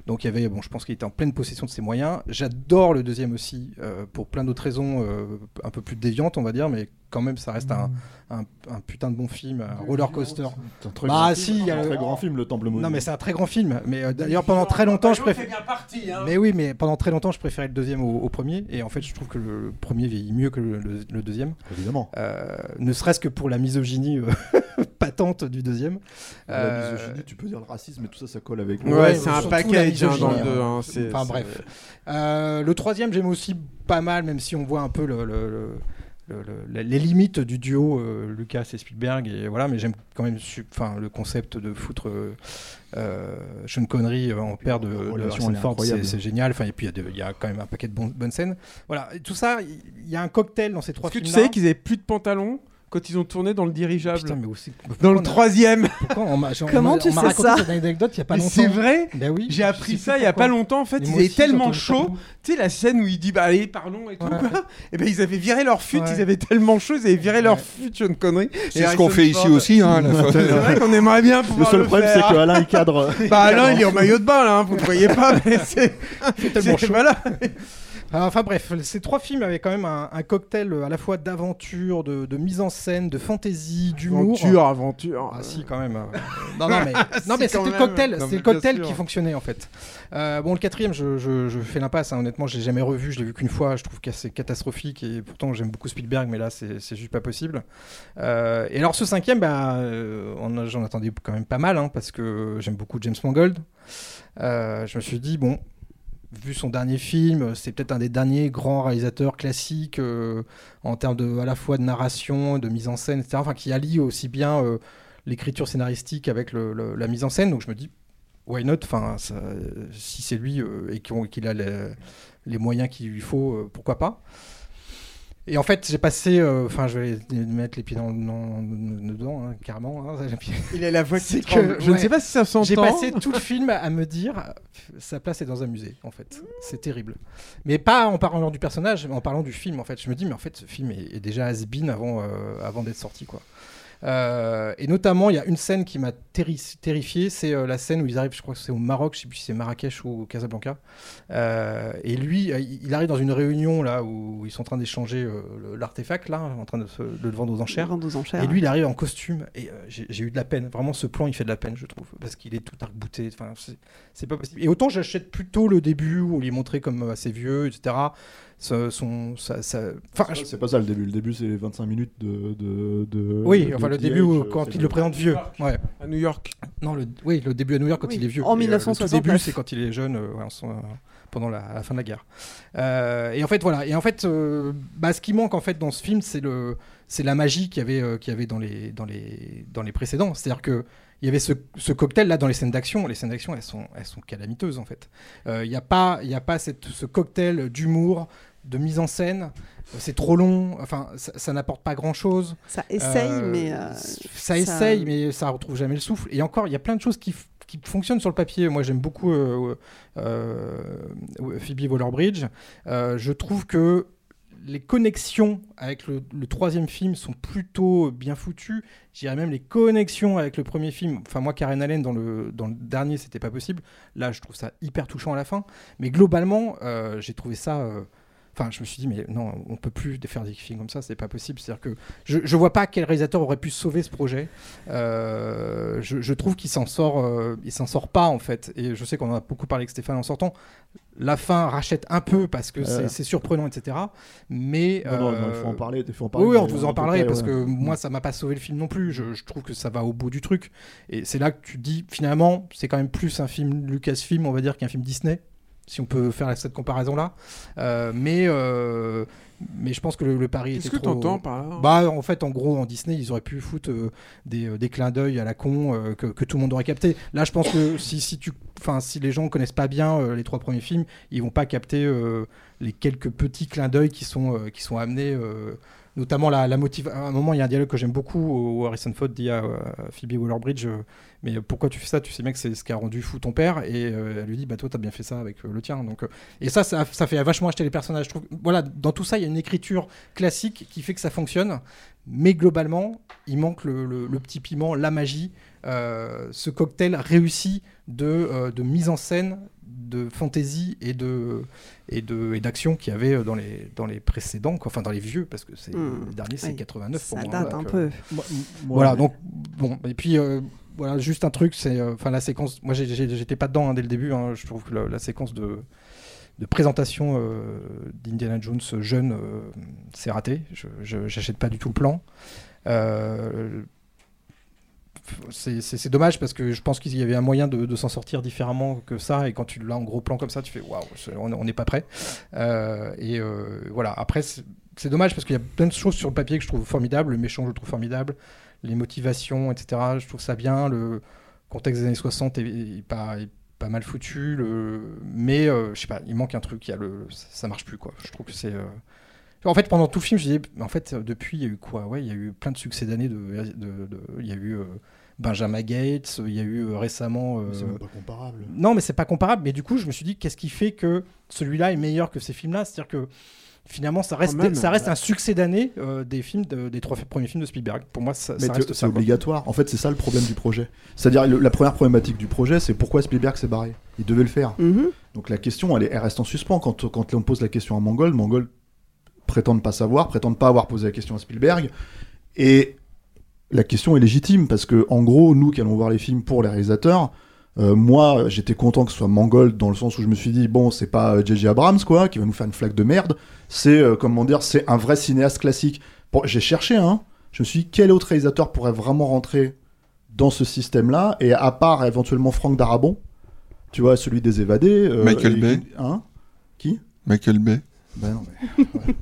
donc il y avait bon je pense qu'il était en pleine possession de ses moyens j'adore le deuxième aussi euh, pour plein d'autres raisons euh, un peu plus déviantes on va dire mais quand même ça reste un, un, un putain de bon film un roller coaster C'est un très bah grand si film, il y a un le- très grand film, Le Temple maudit. non mais c'est un très grand film mais euh, d'ailleurs pendant très longtemps je préfère hein. mais oui, mais pendant très longtemps, je préférais le deuxième au, au premier. Et en fait, je trouve que le, le premier vieillit mieux que le, le- le deuxième. Évidemment. Euh, ne serait-ce que pour la misogynie euh, [LAUGHS] patente du deuxième. La Euh, misogynie, tu peux dire le racisme et tout ça, ça colle avec. Ouais, c'est un package, hein, dans le hein. deux, hein, Enfin bref. Euh, le troisième, j'aime aussi pas mal, même si on voit un peu le- le- le- le- le- les limites du duo euh, Lucas et Spielberg. Et voilà, mais j'aime quand même enfin, le concept de foutre euh, euh, Sean Connery euh, en père de, de est Ford, c'est génial. Enfin, et puis il y a de- il y, a quand même un paquet de bon- bonnes scènes. Voilà, et tout ça, il y, a un cocktail dans ces trois Est-ce que films. tu savais qu'ils avaient plus de pantalons? Quand ils ont tourné dans le dirigeable Putain, mais aussi- Dans le a- troisième on Comment tu on sais ça cette anecdote il y a pas Mais longtemps. c'est vrai Ben oui. J'ai je appris ça il y a pas longtemps en fait, ils étaient tellement partout. Tu sais la scène où il dit bah allez parlons et tout Ouais. quoi. Et ben ils avaient viré leur fut, Ouais. ils avaient tellement chaud, ils avaient viré leur Ouais. fut, Sean Connery. C'est ce qu'on fait ici aussi, hein. [LAUGHS] C'est vrai qu'on aimerait bien Le seul problème, c'est que Alain il cadre. Bah Alain il est en maillot de bain là, hein, vous ne voyez pas mais [LAUGHS] c'est chaud. Voilà. Ah, Enfin bref, ces trois films avaient quand même un, un cocktail euh, à la fois d'aventure, de, de mise en scène, de fantaisie, d'humour. Aventure, aventure. Ah si quand même. euh, [LAUGHS] non non mais, non, c'était le cocktail, mais le cocktail qui fonctionnait en fait. Euh, bon le quatrième, je, je, je fais l'impasse. hein. Honnêtement, je l'ai jamais revu. Je l'ai vu qu'une fois. Je trouve que c'est catastrophique et pourtant j'aime beaucoup Spielberg, mais là c'est c'est juste pas possible. Euh, et alors ce cinquième, bah, euh, on a- j'en attendais quand même pas mal hein, parce que j'aime beaucoup James Mangold. Euh, je me suis dit bon, vu son dernier film, c'est peut-être un des derniers grands réalisateurs classiques euh, en termes de, à la fois de narration, de mise en scène, etc. Enfin, qui allie aussi bien euh, l'écriture scénaristique avec la mise en scène. Donc je me dis, why not? Enfin, si c'est lui euh, et qu'il a les, moyens qu'il lui faut, euh, pourquoi pas? Et en fait, j'ai passé, euh, enfin, je vais mettre les pieds dans, dans- dedans, hein, carrément. hein, Il a la voix [LAUGHS] qui tremble. Je ne sais pas si ça s'entend. J'ai passé tout le film à me dire, sa place est dans un musée, en fait. C'est terrible. Mais pas en parlant du personnage, mais en parlant du film, en fait. Je me dis, mais en fait, ce film est, est déjà has-been avant, euh, avant d'être sorti, quoi. Euh, et notamment, il y a une scène qui m'a terri- terrifié, c'est euh, la scène où ils arrivent, je crois que c'est au Maroc, je sais plus si c'est Marrakech ou Casablanca. Euh, et lui, il arrive dans une réunion là où ils sont en train d'échanger l'artefact là, en train de, se- de le vendre aux enchères. Vendre aux enchères, Et lui, il arrive en costume et j'ai eu de la peine. Vraiment, ce plan, il fait de la peine, je trouve, parce qu'il est tout arc-bouté. Enfin, c'est- pas possible. Et autant j'achète plutôt le début où il est montré comme assez vieux, etc. Ce- son, ça, ça- enfin, je- C'est pas ça le début. Le début, c'est les 25 minutes de. de, de- oui, de enfin le début où, euh, quand c'est il le présente vieux. Ouais. À New York. Non, le, oui, le début à New York quand Oui, il est vieux. en Et, euh, le tout 1969. début, c'est quand il est jeune, euh, ouais, en son- euh, pendant la, la fin de la guerre. Euh, et en fait, voilà. Et en fait, euh, bah, ce qui manque en fait dans ce film, c'est le, c'est la magie qu'il y avait, euh, qu'il y avait dans les, dans les, dans les précédents. C'est-à-dire que il y avait ce, ce cocktail là dans les scènes d'action. Les scènes d'action, elles sont, elles sont calamiteuses en fait. Euh, Il n'y a pas, il y a pas cette, ce cocktail d'humour, de mise en scène. C'est trop long. Enfin, ça, ça n'apporte pas grand chose. Ça essaye, mais, euh, ça, ça- essaye, mais ça retrouve jamais le souffle. Et encore, il y a plein de choses qui, qui fonctionnent sur le papier. Moi, j'aime beaucoup euh, euh, euh, Phoebe Waller-Bridge. Euh, je trouve que les connexions avec le, le troisième film sont plutôt bien foutues. Je dirais même les connexions avec le premier film. Enfin, moi, Karen Allen, dans le, dans le dernier, c'était pas possible. Là, je trouve ça hyper touchant à la fin. Mais globalement, euh, j'ai trouvé ça. euh, Enfin, je me suis dit, mais non, on peut plus faire des films comme ça, c'est pas possible. C'est-à-dire que je, je vois pas quel réalisateur aurait pu sauver ce projet. Euh, je, je trouve qu'il s'en sort, euh, il s'en sort pas en fait. Et je sais qu'on en a beaucoup parlé avec Stéphane en sortant. La fin rachète un peu parce que c'est Euh. c'est surprenant, etc. Mais Non, non, non, euh, il faut en parler, il faut en parler, Oui, on vous en en parlerai détail, parce ouais. que moi, Mm. ça m'a pas sauvé le film non plus. Je, je trouve que ça va au bout du truc. Et c'est là que tu dis, finalement, c'est quand même plus un film Lucasfilm, on va dire, qu'un film Disney, si on peut faire cette comparaison-là. Euh, mais, euh, mais je pense que le, le pari Qu'est-ce était que trop... t'entends par là Bah, en fait, en gros, en Disney, ils auraient pu foutre euh, des, des clins d'œil à la con que, que tout le monde aurait capté. Là, je pense que si, si, tu, enfin, si les gens connaissent pas bien les trois premiers films, ils vont pas capter les quelques petits clins d'œil qui sont, qui sont amenés. Notamment la, la motive. À un moment, il y a un dialogue que j'aime beaucoup où Harrison Ford dit à Phoebe Waller-Bridge Mais pourquoi tu fais ça? Tu sais bien que c'est ce qui a rendu fou ton père. Et euh, elle lui dit Bah, toi, t'as bien fait ça avec euh, le tien. Donc, euh, et ça, ça, ça fait vachement acheter les personnages. Je trouve, voilà, dans tout ça, il y a une écriture classique qui fait que ça fonctionne. Mais globalement, il manque le, le- le petit piment, la magie, euh, ce cocktail réussi de, euh, de mise en scène, de fantaisie et de et de et d'action qu'il y avait euh, dans les dans les précédents, quoi. enfin dans les vieux, parce que c'est Hmm. le dernier c'est Oui, 89 pour ça moi. date un euh, peu. Moi- voilà, donc bon, et puis euh, voilà, juste un truc, c'est euh, enfin la séquence. Moi, j'étais pas dedans hein, dès le début. hein, je trouve que la, séquence de présentation euh, d'Indiana Jones jeune, euh, c'est raté. Je j'achète pas du tout le plan. Euh, c'est- dommage parce que je pense qu'il y avait un moyen de, s'en sortir différemment que ça et quand tu l'as en gros plan comme ça tu fais waouh on n'est pas prêt Euh, et euh, voilà après c'est c'est dommage parce qu'il y a plein de choses sur le papier que je trouve formidables le méchant je le trouve formidable les motivations etc je trouve ça bien le contexte des années 60 est, est pas, est pas mal foutu le... mais euh, je sais pas il manque un truc il y a le ça marche plus quoi je trouve que c'est euh, en fait, pendant tout le film, je disais, en fait, depuis, il y a eu quoi? Ouais, il y a eu plein de succès d'années. De, de, de- il y a eu euh, Benjamin Gates, il y a eu euh, récemment. C'est même pas comparable. Non, mais c'est pas comparable. Mais du coup, je me suis dit, qu'est-ce qui fait que celui-là est meilleur que ces films-là? C'est-à-dire que finalement, ça reste, Quand même, ça reste ouais. un succès d'année euh, des films, de- des trois premiers films de Spielberg. Pour moi, ça, reste c'est obligatoire. En fait, c'est ça le problème du projet. C'est-à-dire, la première problématique du projet, c'est pourquoi Spielberg s'est barré. Il devait le faire. Mhm. Donc la question, elle, est- elle reste en suspens. Quand, quand on pose la question à Mangold, Mangold prétend ne pas savoir, prétend ne pas avoir posé la question à Spielberg. Et la question est légitime, parce que, en gros, nous qui allons voir les films pour les réalisateurs, euh, moi, j'étais content que ce soit Mangold, dans le sens où je me suis dit, bon, c'est pas euh, J.J. Abrams, quoi, qui va nous faire une flaque de merde. C'est, euh, comment dire, c'est un vrai cinéaste classique. Bon, j'ai cherché, hein. Je me suis dit, quel autre réalisateur pourrait vraiment rentrer dans ce système-là? Et à part éventuellement Franck Darabon, Tu vois, celui des évadés. euh, Michael et- Bay. Hein? Qui? Michael Bay. Bah non, mais. [LAUGHS] ouais.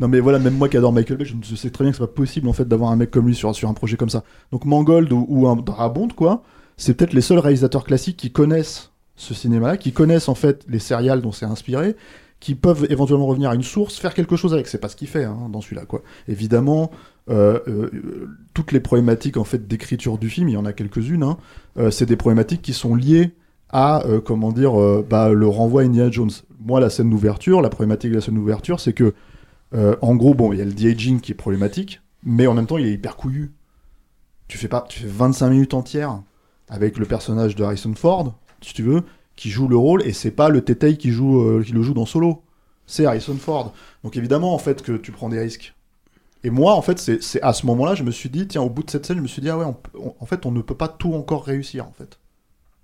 Non mais voilà, même moi qui adore Michael Bay, je sais très bien que c'est pas possible en fait d'avoir un mec comme lui sur, sur un projet comme ça. Donc Mangold ou, ou un Drabond quoi, c'est peut-être les seuls réalisateurs classiques qui connaissent ce cinéma-là, qui connaissent en fait les serials dont c'est inspiré, qui peuvent éventuellement revenir à une source, faire quelque chose avec. C'est pas ce qu'il fait hein, dans celui-là quoi. Évidemment, euh, euh, toutes les problématiques en fait d'écriture du film, il y en a quelques-unes, hein, euh, c'est des problématiques qui sont liées à euh, comment dire euh, bah, le renvoi à Indiana Jones. Moi, la scène d'ouverture, la problématique de la scène d'ouverture, c'est que en gros, bon, il y a le de-aging qui est problématique, mais en même temps, il est hyper couillu. Tu fais pas, tu fais 25 minutes entières avec le personnage de Harrison Ford, si tu veux, qui joue le rôle, et c'est pas le Tétei qui joue, euh, qui le joue dans Solo. C'est Harrison Ford. Donc évidemment, en fait, que tu prends des risques. Et moi, en fait, c'est à ce moment-là, je me suis dit, tiens, au bout de cette scène, je me suis dit, ah ouais, en fait, on ne peut pas tout encore réussir, en fait,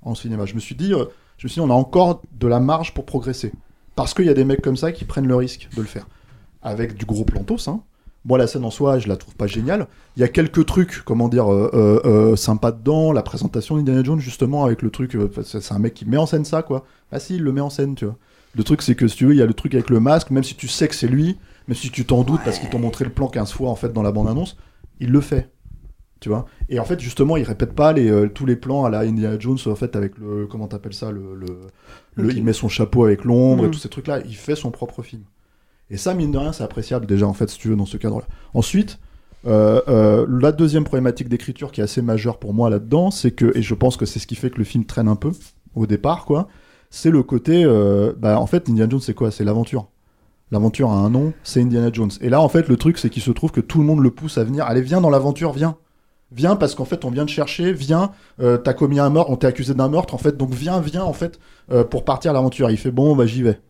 en cinéma. Je me suis dit, euh, je me suis dit, on a encore de la marge pour progresser. Parce qu'il y a des mecs comme ça qui prennent le risque de le faire. Avec du gros plantos, hein. Moi, la scène en soi, je la trouve pas géniale. Il y a quelques trucs, comment dire, euh, euh, euh, sympas dedans. La présentation d'Indiana Jones, justement, avec le truc, euh, c'est un mec qui met en scène ça, quoi. Ah si, il le met en scène, tu vois. Le truc, c'est que si tu veux, il y a le truc avec le masque, même si tu sais que c'est lui, même si tu t'en doutes parce qu'ils t'ont montré le plan 15 fois, en fait, dans la bande-annonce, il le fait. Tu vois Et en fait, justement, il répète pas les, euh, tous les plans à la Indiana Jones, en fait, avec le. Comment t'appelles ça le, le, le- Ok. Il met son chapeau avec l'ombre et Mm. tous ces trucs-là. Il fait son propre film. Et ça, mine de rien, c'est appréciable déjà, en fait, si tu veux, dans ce cadre-là. Ensuite, euh, euh, la deuxième problématique d'écriture qui est assez majeure pour moi là-dedans, c'est que, et je pense que c'est ce qui fait que le film traîne un peu au départ, quoi, c'est le côté, euh, bah, en fait, Indiana Jones, c'est quoi? C'est l'aventure. L'aventure a un nom, c'est Indiana Jones. Et là, en fait, le truc, c'est qu'il se trouve que tout le monde le pousse à venir. Allez, viens dans l'aventure, viens. Viens parce qu'en fait, on vient te chercher, viens, t'as commis un meurtre, on t'est accusé d'un meurtre, en fait, donc viens, viens, en fait, pour partir à l'aventure. Il fait bon, bah j'y vais.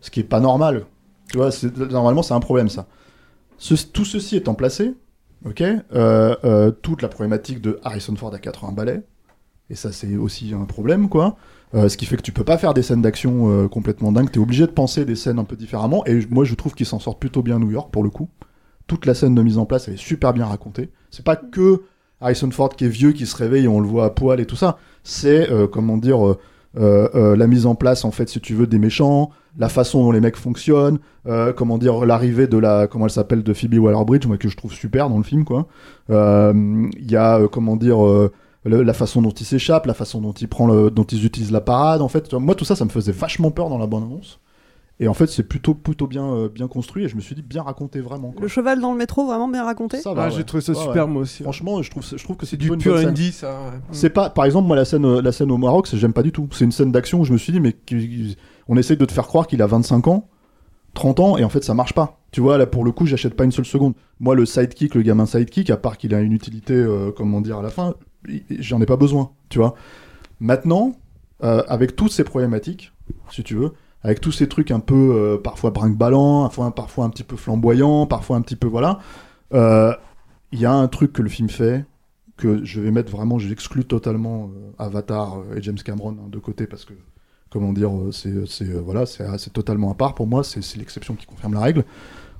Ce qui est pas normal. Tu vois, normalement, c'est un problème, ça. Tout ceci étant placé, ok, euh, euh, toute la problématique de Harrison Ford à 80 balais, et ça, c'est aussi un problème, quoi. Euh, ce qui fait que tu peux pas faire des scènes d'action complètement dingues, t'es obligé de penser des scènes un peu différemment, et moi, je trouve qu'il s'en sort plutôt bien New York, pour le coup. Toute la scène de mise en place, elle est super bien racontée. C'est pas que Harrison Ford qui est vieux, qui se réveille et on le voit à poil et tout ça. C'est, comment dire, la mise en place, en fait, si tu veux, des méchants, la façon dont les mecs fonctionnent, euh, comment dire, l'arrivée de la, comment elle s'appelle, de Phoebe Waller-Bridge, moi, que je trouve super dans le film, quoi. Euh, Il y a, euh, comment dire, euh, le- la façon dont il s'échappe, la façon dont il prend le, dont ils utilisent la parade, en fait. Moi, tout ça, ça me faisait vachement peur dans la bande-annonce. Et en fait, c'est plutôt, plutôt bien, euh, bien construit, et je me suis dit, bien raconté, vraiment. quoi. Le cheval dans le métro, vraiment bien raconté? Ça va, Ah, ouais. j'ai trouvé ça Ouais, super, ouais. moi aussi. Franchement, je trouve, je trouve que c'est du pur bonne scène. indie, ça, ouais. C'est pas, par exemple, moi la scène, euh, la scène au Maroc, c'est- j'aime pas du tout. C'est une scène d'action où je me suis dit, mais qui- on essaye de te faire croire qu'il a 25 ans, 30 ans, et en fait ça marche pas. Tu vois, là pour le coup, j'achète pas une seule seconde. Moi, le sidekick, le gamin sidekick, à part qu'il a une utilité, euh, comment dire, à la fin, j'en ai pas besoin. Tu vois. Maintenant, euh, avec toutes ces problématiques, si tu veux, avec tous ces trucs un peu euh, parfois brinque-ballant, parfois, un petit peu flamboyant, parfois un petit peu voilà, il y a un truc que le film fait que je vais mettre vraiment, j'exclus totalement Avatar et James Cameron hein, de côté parce que comment dire, euh, c'est c'est, euh, voilà, c'est totalement à part pour moi, c'est c'est l'exception qui confirme la règle.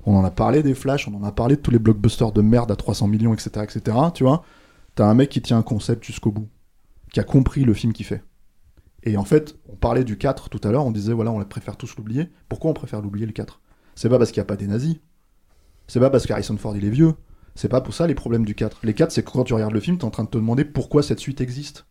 On en a parlé des Flash, on en a parlé de tous les blockbusters de merde à 300 millions, etc., etc. Tu vois, t'as un mec qui tient un concept jusqu'au bout, qui a compris le film qu'il fait. Et en fait, on parlait du 4 tout à l'heure, on disait voilà, on préfère tous l'oublier. Pourquoi on préfère l'oublier le 4 C'est pas parce qu'il n'y a pas des nazis. C'est pas parce qu'Harrison Ford il est vieux. C'est pas pour ça les problèmes du 4. Les 4, c'est que quand tu regardes le film, t'es en train de te demander pourquoi cette suite existe.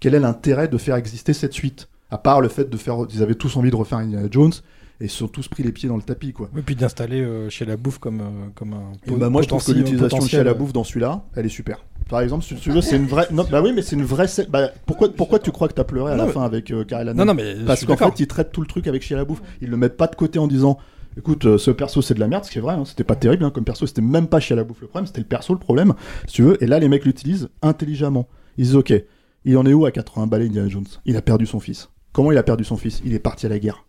Quel est l'intérêt de faire exister cette suite? À part le fait de faire. Ils avaient tous envie de refaire Indiana Jones et ils se sont tous pris les pieds dans le tapis, quoi. Et puis d'installer euh, chez la bouffe comme, euh, comme un. Et bah, moi, je trouve que l'utilisation de chez la bouffe dans celui-là, elle est super. Par exemple, si tu veux, c'est une vraie. Non, bah oui, mais c'est une vraie. Bah, pourquoi, pourquoi tu crois que t'as pleuré à Non, la mais- fin avec euh, Non, non, mais Parce qu'en fait, ils traitent tout le truc avec chez la bouffe. Ils le mettent pas de côté en disant. Écoute, euh, ce perso c'est de la merde, ce qui est vrai, hein, c'était pas terrible hein, comme perso, c'était même pas chez la bouffe le problème, c'était le perso le problème, si tu veux. Et là, les mecs l'utilisent intelligemment. Ils disent ok, il en est où à 80 balais Indiana Jones? Il a perdu son fils. Comment il a perdu son fils? Il est parti à la guerre.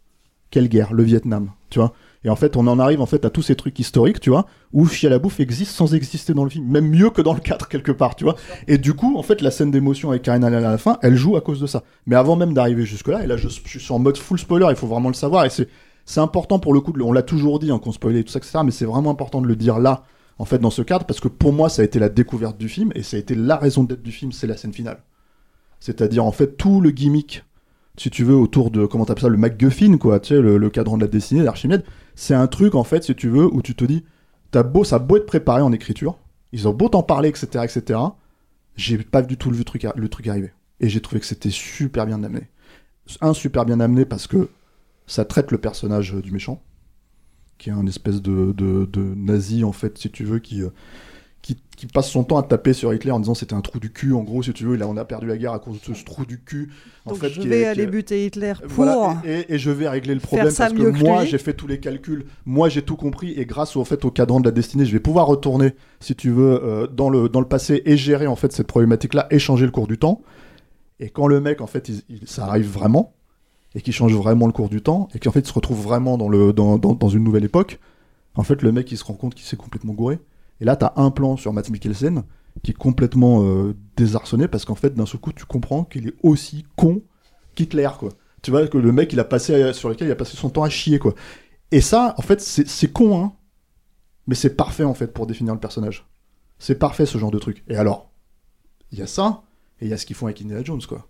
Quelle guerre? Le Vietnam, tu vois? Et en fait, on en arrive en fait à tous ces trucs historiques, tu vois, où Chia la bouffe existe sans exister dans le film, même mieux que dans le 4 quelque part, tu vois. Et du coup, en fait, la scène d'émotion avec Karina Allen à la fin, elle joue à cause de ça. Mais avant même d'arriver jusque-là, et là, je, suis en mode full spoiler, il faut vraiment le savoir, et c'est important pour le coup, on l'a toujours dit, hein, qu'on spoilait tout ça, etc., mais c'est vraiment important de le dire là, en fait, dans ce cadre, parce que pour moi, ça a été la découverte du film, et ça a été la raison d'être du film, c'est la scène finale. C'est-à-dire, en fait, tout le gimmick si tu veux, autour de, comment t'appelles ça, le MacGuffin, quoi, tu sais, le, cadran de la destinée d'Archimède. C'est un truc, en fait, si tu veux, où tu te dis, t'as beau, ça a beau être préparé en écriture, ils ont beau t'en parler, etc., etc., j'ai pas du tout vu le truc, le truc arriver. Et j'ai trouvé que c'était super bien amené. Un, super bien amené parce que ça traite le personnage euh, du méchant, qui est un espèce de, de, de nazi, en fait, si tu veux, qui, euh, qui, qui passe son temps à taper sur Hitler en disant c'était un trou du cul, en gros, si tu veux, là, on a perdu la guerre à cause de ce trou du cul. En Donc fait, je qui vais est- aller qui buter Hitler pour. voilà, et, et je vais régler le problème parce que que moi j'ai fait tous les calculs, moi j'ai tout compris et grâce au fait au cadran de la destinée, je vais pouvoir retourner, si tu veux, euh, dans le dans le passé et gérer en fait cette problématique-là et changer le cours du temps. Et quand le mec en fait, il- il- ça arrive vraiment et qu'il change vraiment le cours du temps et qu'en fait il se retrouve vraiment dans le dans, dans, dans une nouvelle époque, en fait le mec il se rend compte qu'il s'est complètement gouré. Et là t'as un plan sur Matt Mikkelsen qui est complètement euh, désarçonné parce qu'en fait d'un seul coup tu comprends qu'il est aussi con qu'Hitler quoi. Tu vois que le mec il a passé sur lequel il a passé son temps à chier quoi. Et ça en fait c'est con hein. Mais c'est parfait en fait pour définir le personnage. C'est parfait ce genre de truc. Et alors il y a ça et il y a ce qu'ils font avec Indiana Jones quoi.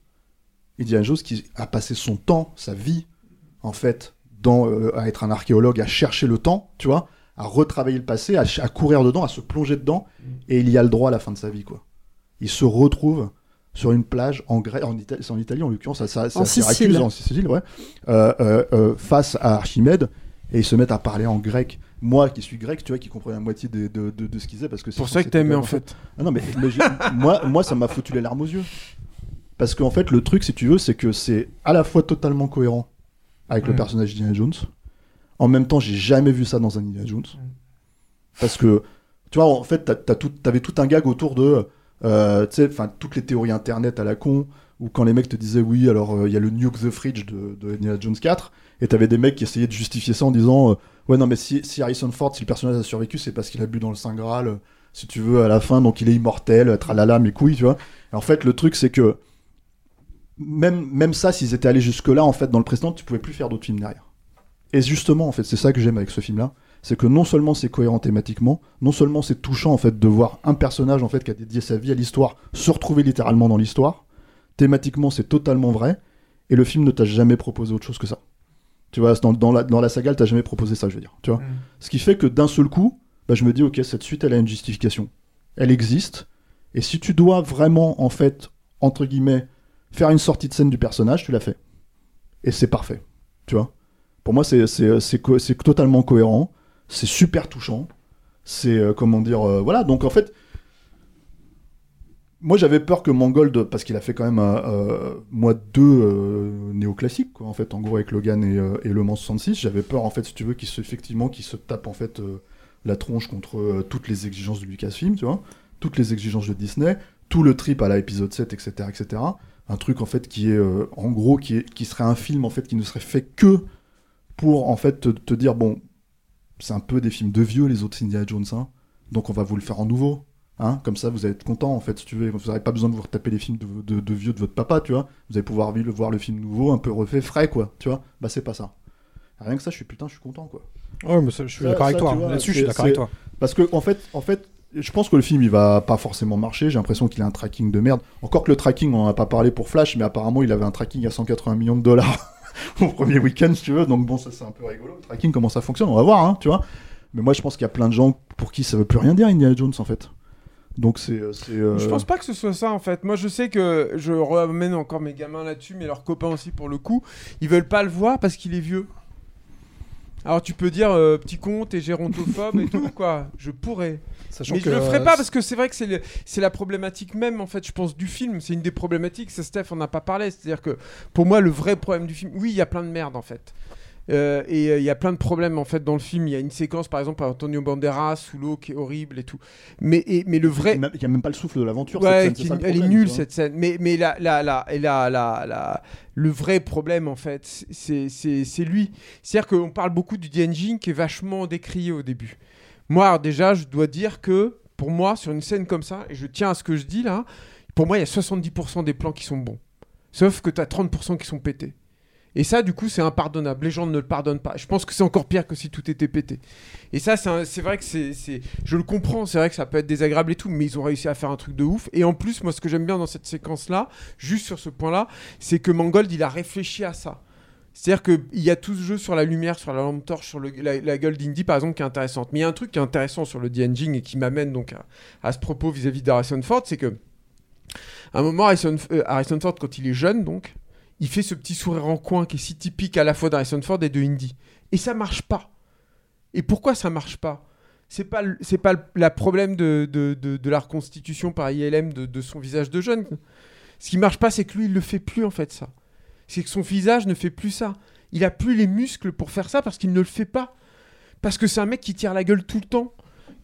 Indiana Jones qui a passé son temps, sa vie en fait euh, à être un archéologue, à chercher le temps, tu vois, à retravailler le passé, à, courir dedans, à se plonger dedans, et il y a le droit à la fin de sa vie, quoi. Il se retrouve sur une plage en Grèce, en Italie, c'est en Italie en l'occurrence, c'est En Sicile. en Sicile, ouais, euh, euh, euh, face à Archimède, et ils se mettent à parler en grec. Moi, qui suis grec, tu vois, qui comprenais la moitié de, de, de, de ce qu'ils disaient, parce que Pour ça que t'as aimé, en fait. Ah non, mais, [LAUGHS] moi, moi, ça m'a foutu les larmes aux yeux. Parce qu'en fait, le truc, si tu veux, c'est que c'est à la fois totalement cohérent avec le personnage d'Indiana Jones. En même temps, j'ai jamais vu ça dans un Indiana Jones. Parce que, tu vois, en fait, t'as tout- t'avais tout un gag autour de, euh, tu sais, enfin, toutes les théories internet à la con, où quand les mecs te disaient, oui, alors, euh, il y a le Nuke the Fridge de, de Indiana Jones 4, et t'avais des mecs qui essayaient de justifier ça en disant, euh, ouais, non, mais si, Harrison Ford, si le personnage a survécu, c'est parce qu'il a bu dans le Saint Graal, si tu veux, à la fin, donc il est immortel, tralala, mes couilles, tu vois. En fait, le truc, c'est que, même, même ça, s'ils étaient allés jusque-là, en fait, dans le précédent, tu pouvais plus faire d'autres films derrière. Et justement, en fait, c'est ça que j'aime avec ce film-là, c'est que non seulement c'est cohérent thématiquement, non seulement c'est touchant, en fait, de voir un personnage, en fait, qui a dédié sa vie à l'histoire, se retrouver littéralement dans l'histoire, thématiquement, c'est totalement vrai, et le film ne t'a jamais proposé autre chose que ça. Tu vois, dans, dans la, dans la saga, elle t'a jamais proposé ça, je veux dire. Tu vois Mm. Ce qui fait que d'un seul coup, bah, je me dis, ok, cette suite, elle a une justification. Elle existe, et si tu dois vraiment, en fait, entre guillemets, faire une sortie de scène du personnage, tu l'as fait. Et c'est parfait. Tu vois Pour moi, c'est c'est- totalement cohérent. C'est super touchant. C'est, euh, comment dire, euh, voilà. Donc, en fait, moi, j'avais peur que Mangold, parce qu'il a fait quand même, euh, euh, moi, deux euh, néoclassiques, quoi, en fait, en gros, avec Logan et, euh, et Le Mans 66, j'avais peur, en fait, si tu veux, qu'il se, se tape, en fait, euh, la tronche contre euh, toutes les exigences de Lucasfilm, tu vois, toutes les exigences de Disney, tout le trip à l'épisode 7, etc., etc. Un truc, en fait, qui est, euh, en gros, qui, qui serait un film, en fait, qui ne serait fait que pour, en fait, te, te dire, bon, c'est un peu des films de vieux, les autres Indiana Jones, hein, donc on va vous le faire en nouveau. Hein, comme ça, vous allez être content en fait, si tu veux. Vous n'aurez pas besoin de vous retaper les films de, de- de vieux de votre papa, tu vois. Vous allez pouvoir vi- voir le film nouveau, un peu refait, frais, quoi, tu vois. Bah, c'est pas ça. Rien que ça, je suis putain, je suis content, quoi. Ouais, mais ça, je suis d'accord avec toi. Là-dessus, je suis d'accord avec toi. Parce que, en fait, en fait, je pense que le film, il va pas forcément marcher. J'ai l'impression qu'il a un tracking de merde. Encore que le tracking, on en a pas parlé pour Flash, mais apparemment, il avait un tracking à 180 millions de dollars [LAUGHS] [LAUGHS] au premier week-end, si tu veux. Donc, bon, ça, c'est un peu rigolo. Tracking, comment ça fonctionne, on va voir, hein, tu vois. Mais moi, je pense qu'il y a plein de gens pour qui ça veut plus rien dire, Indiana Jones, en fait. Donc, euh, c'est, euh, Je pense pas que ce soit ça en fait. Moi je sais que je ramène encore mes gamins là-dessus, mais leurs copains aussi pour le coup. Ils veulent pas le voir parce qu'il est vieux. Alors tu peux dire euh, petit con, t'es gérontophobe et tout quoi. Je pourrais. Sachant mais que, je le ferai euh, pas parce que c'est vrai que c'est c'est la problématique même en fait je pense du film. C'est une des problématiques. Ça Steph on n'a pas parlé. C'est-à-dire que pour moi le vrai problème du film, oui il y a plein de merde en fait. Euh, et euh, il y a plein de problèmes en fait dans le film. Il y a une séquence par exemple par Antonio Banderas sous l'eau qui est horrible et tout. Mais, et- mais le vrai. Il n'y a même pas le souffle de l'aventure. Ouais, cette scène, qui- c'est ça le elle est nulle cette scène. Mais, mais la, la, la, et la, la, la- le vrai problème en fait, c'est lui. C'est-à-dire qu'on parle beaucoup du DNG qui est vachement décrié au début. Moi, déjà, je dois dire que pour moi, sur une scène comme ça, et je tiens à ce que je dis là, pour moi, il y a 70% des plans qui sont bons. Sauf que tu as 30% qui sont pétés. Et ça, du coup, c'est impardonnable. Les gens ne le pardonnent pas. Je pense que c'est encore pire que si tout était pété. Et ça, c'est vrai que c'est, Je le comprends, c'est vrai que ça peut être désagréable et tout, mais ils ont réussi à faire un truc de ouf. Et en plus, moi, ce que j'aime bien dans cette séquence-là, juste sur ce point-là, c'est que Mangold, il a réfléchi à ça. C'est-à-dire qu'il y a tout ce jeu sur la lumière, sur la lampe torche, sur la, gueule d'Indy, par exemple, qui est intéressante. Mais il y a un truc qui est intéressant sur le The-Engine et qui m'amène donc à, ce propos vis-à-vis d'Harrison Ford, c'est que à un moment, Harrison, euh, Ford, quand il est jeune, donc, il fait ce petit sourire en coin qui est si typique à la fois d'Harrison Ford et de Indy. Et ça marche pas. Et pourquoi ça marche pas? C'est pas c'est pas le la problème de, de, de, de la reconstitution par ILM de, de son visage de jeune. Ce qui marche pas, c'est que lui, il le fait plus en fait ça. C'est que son visage ne fait plus ça. Il a plus les muscles pour faire ça parce qu'il ne le fait pas. Parce que c'est un mec qui tire la gueule tout le temps,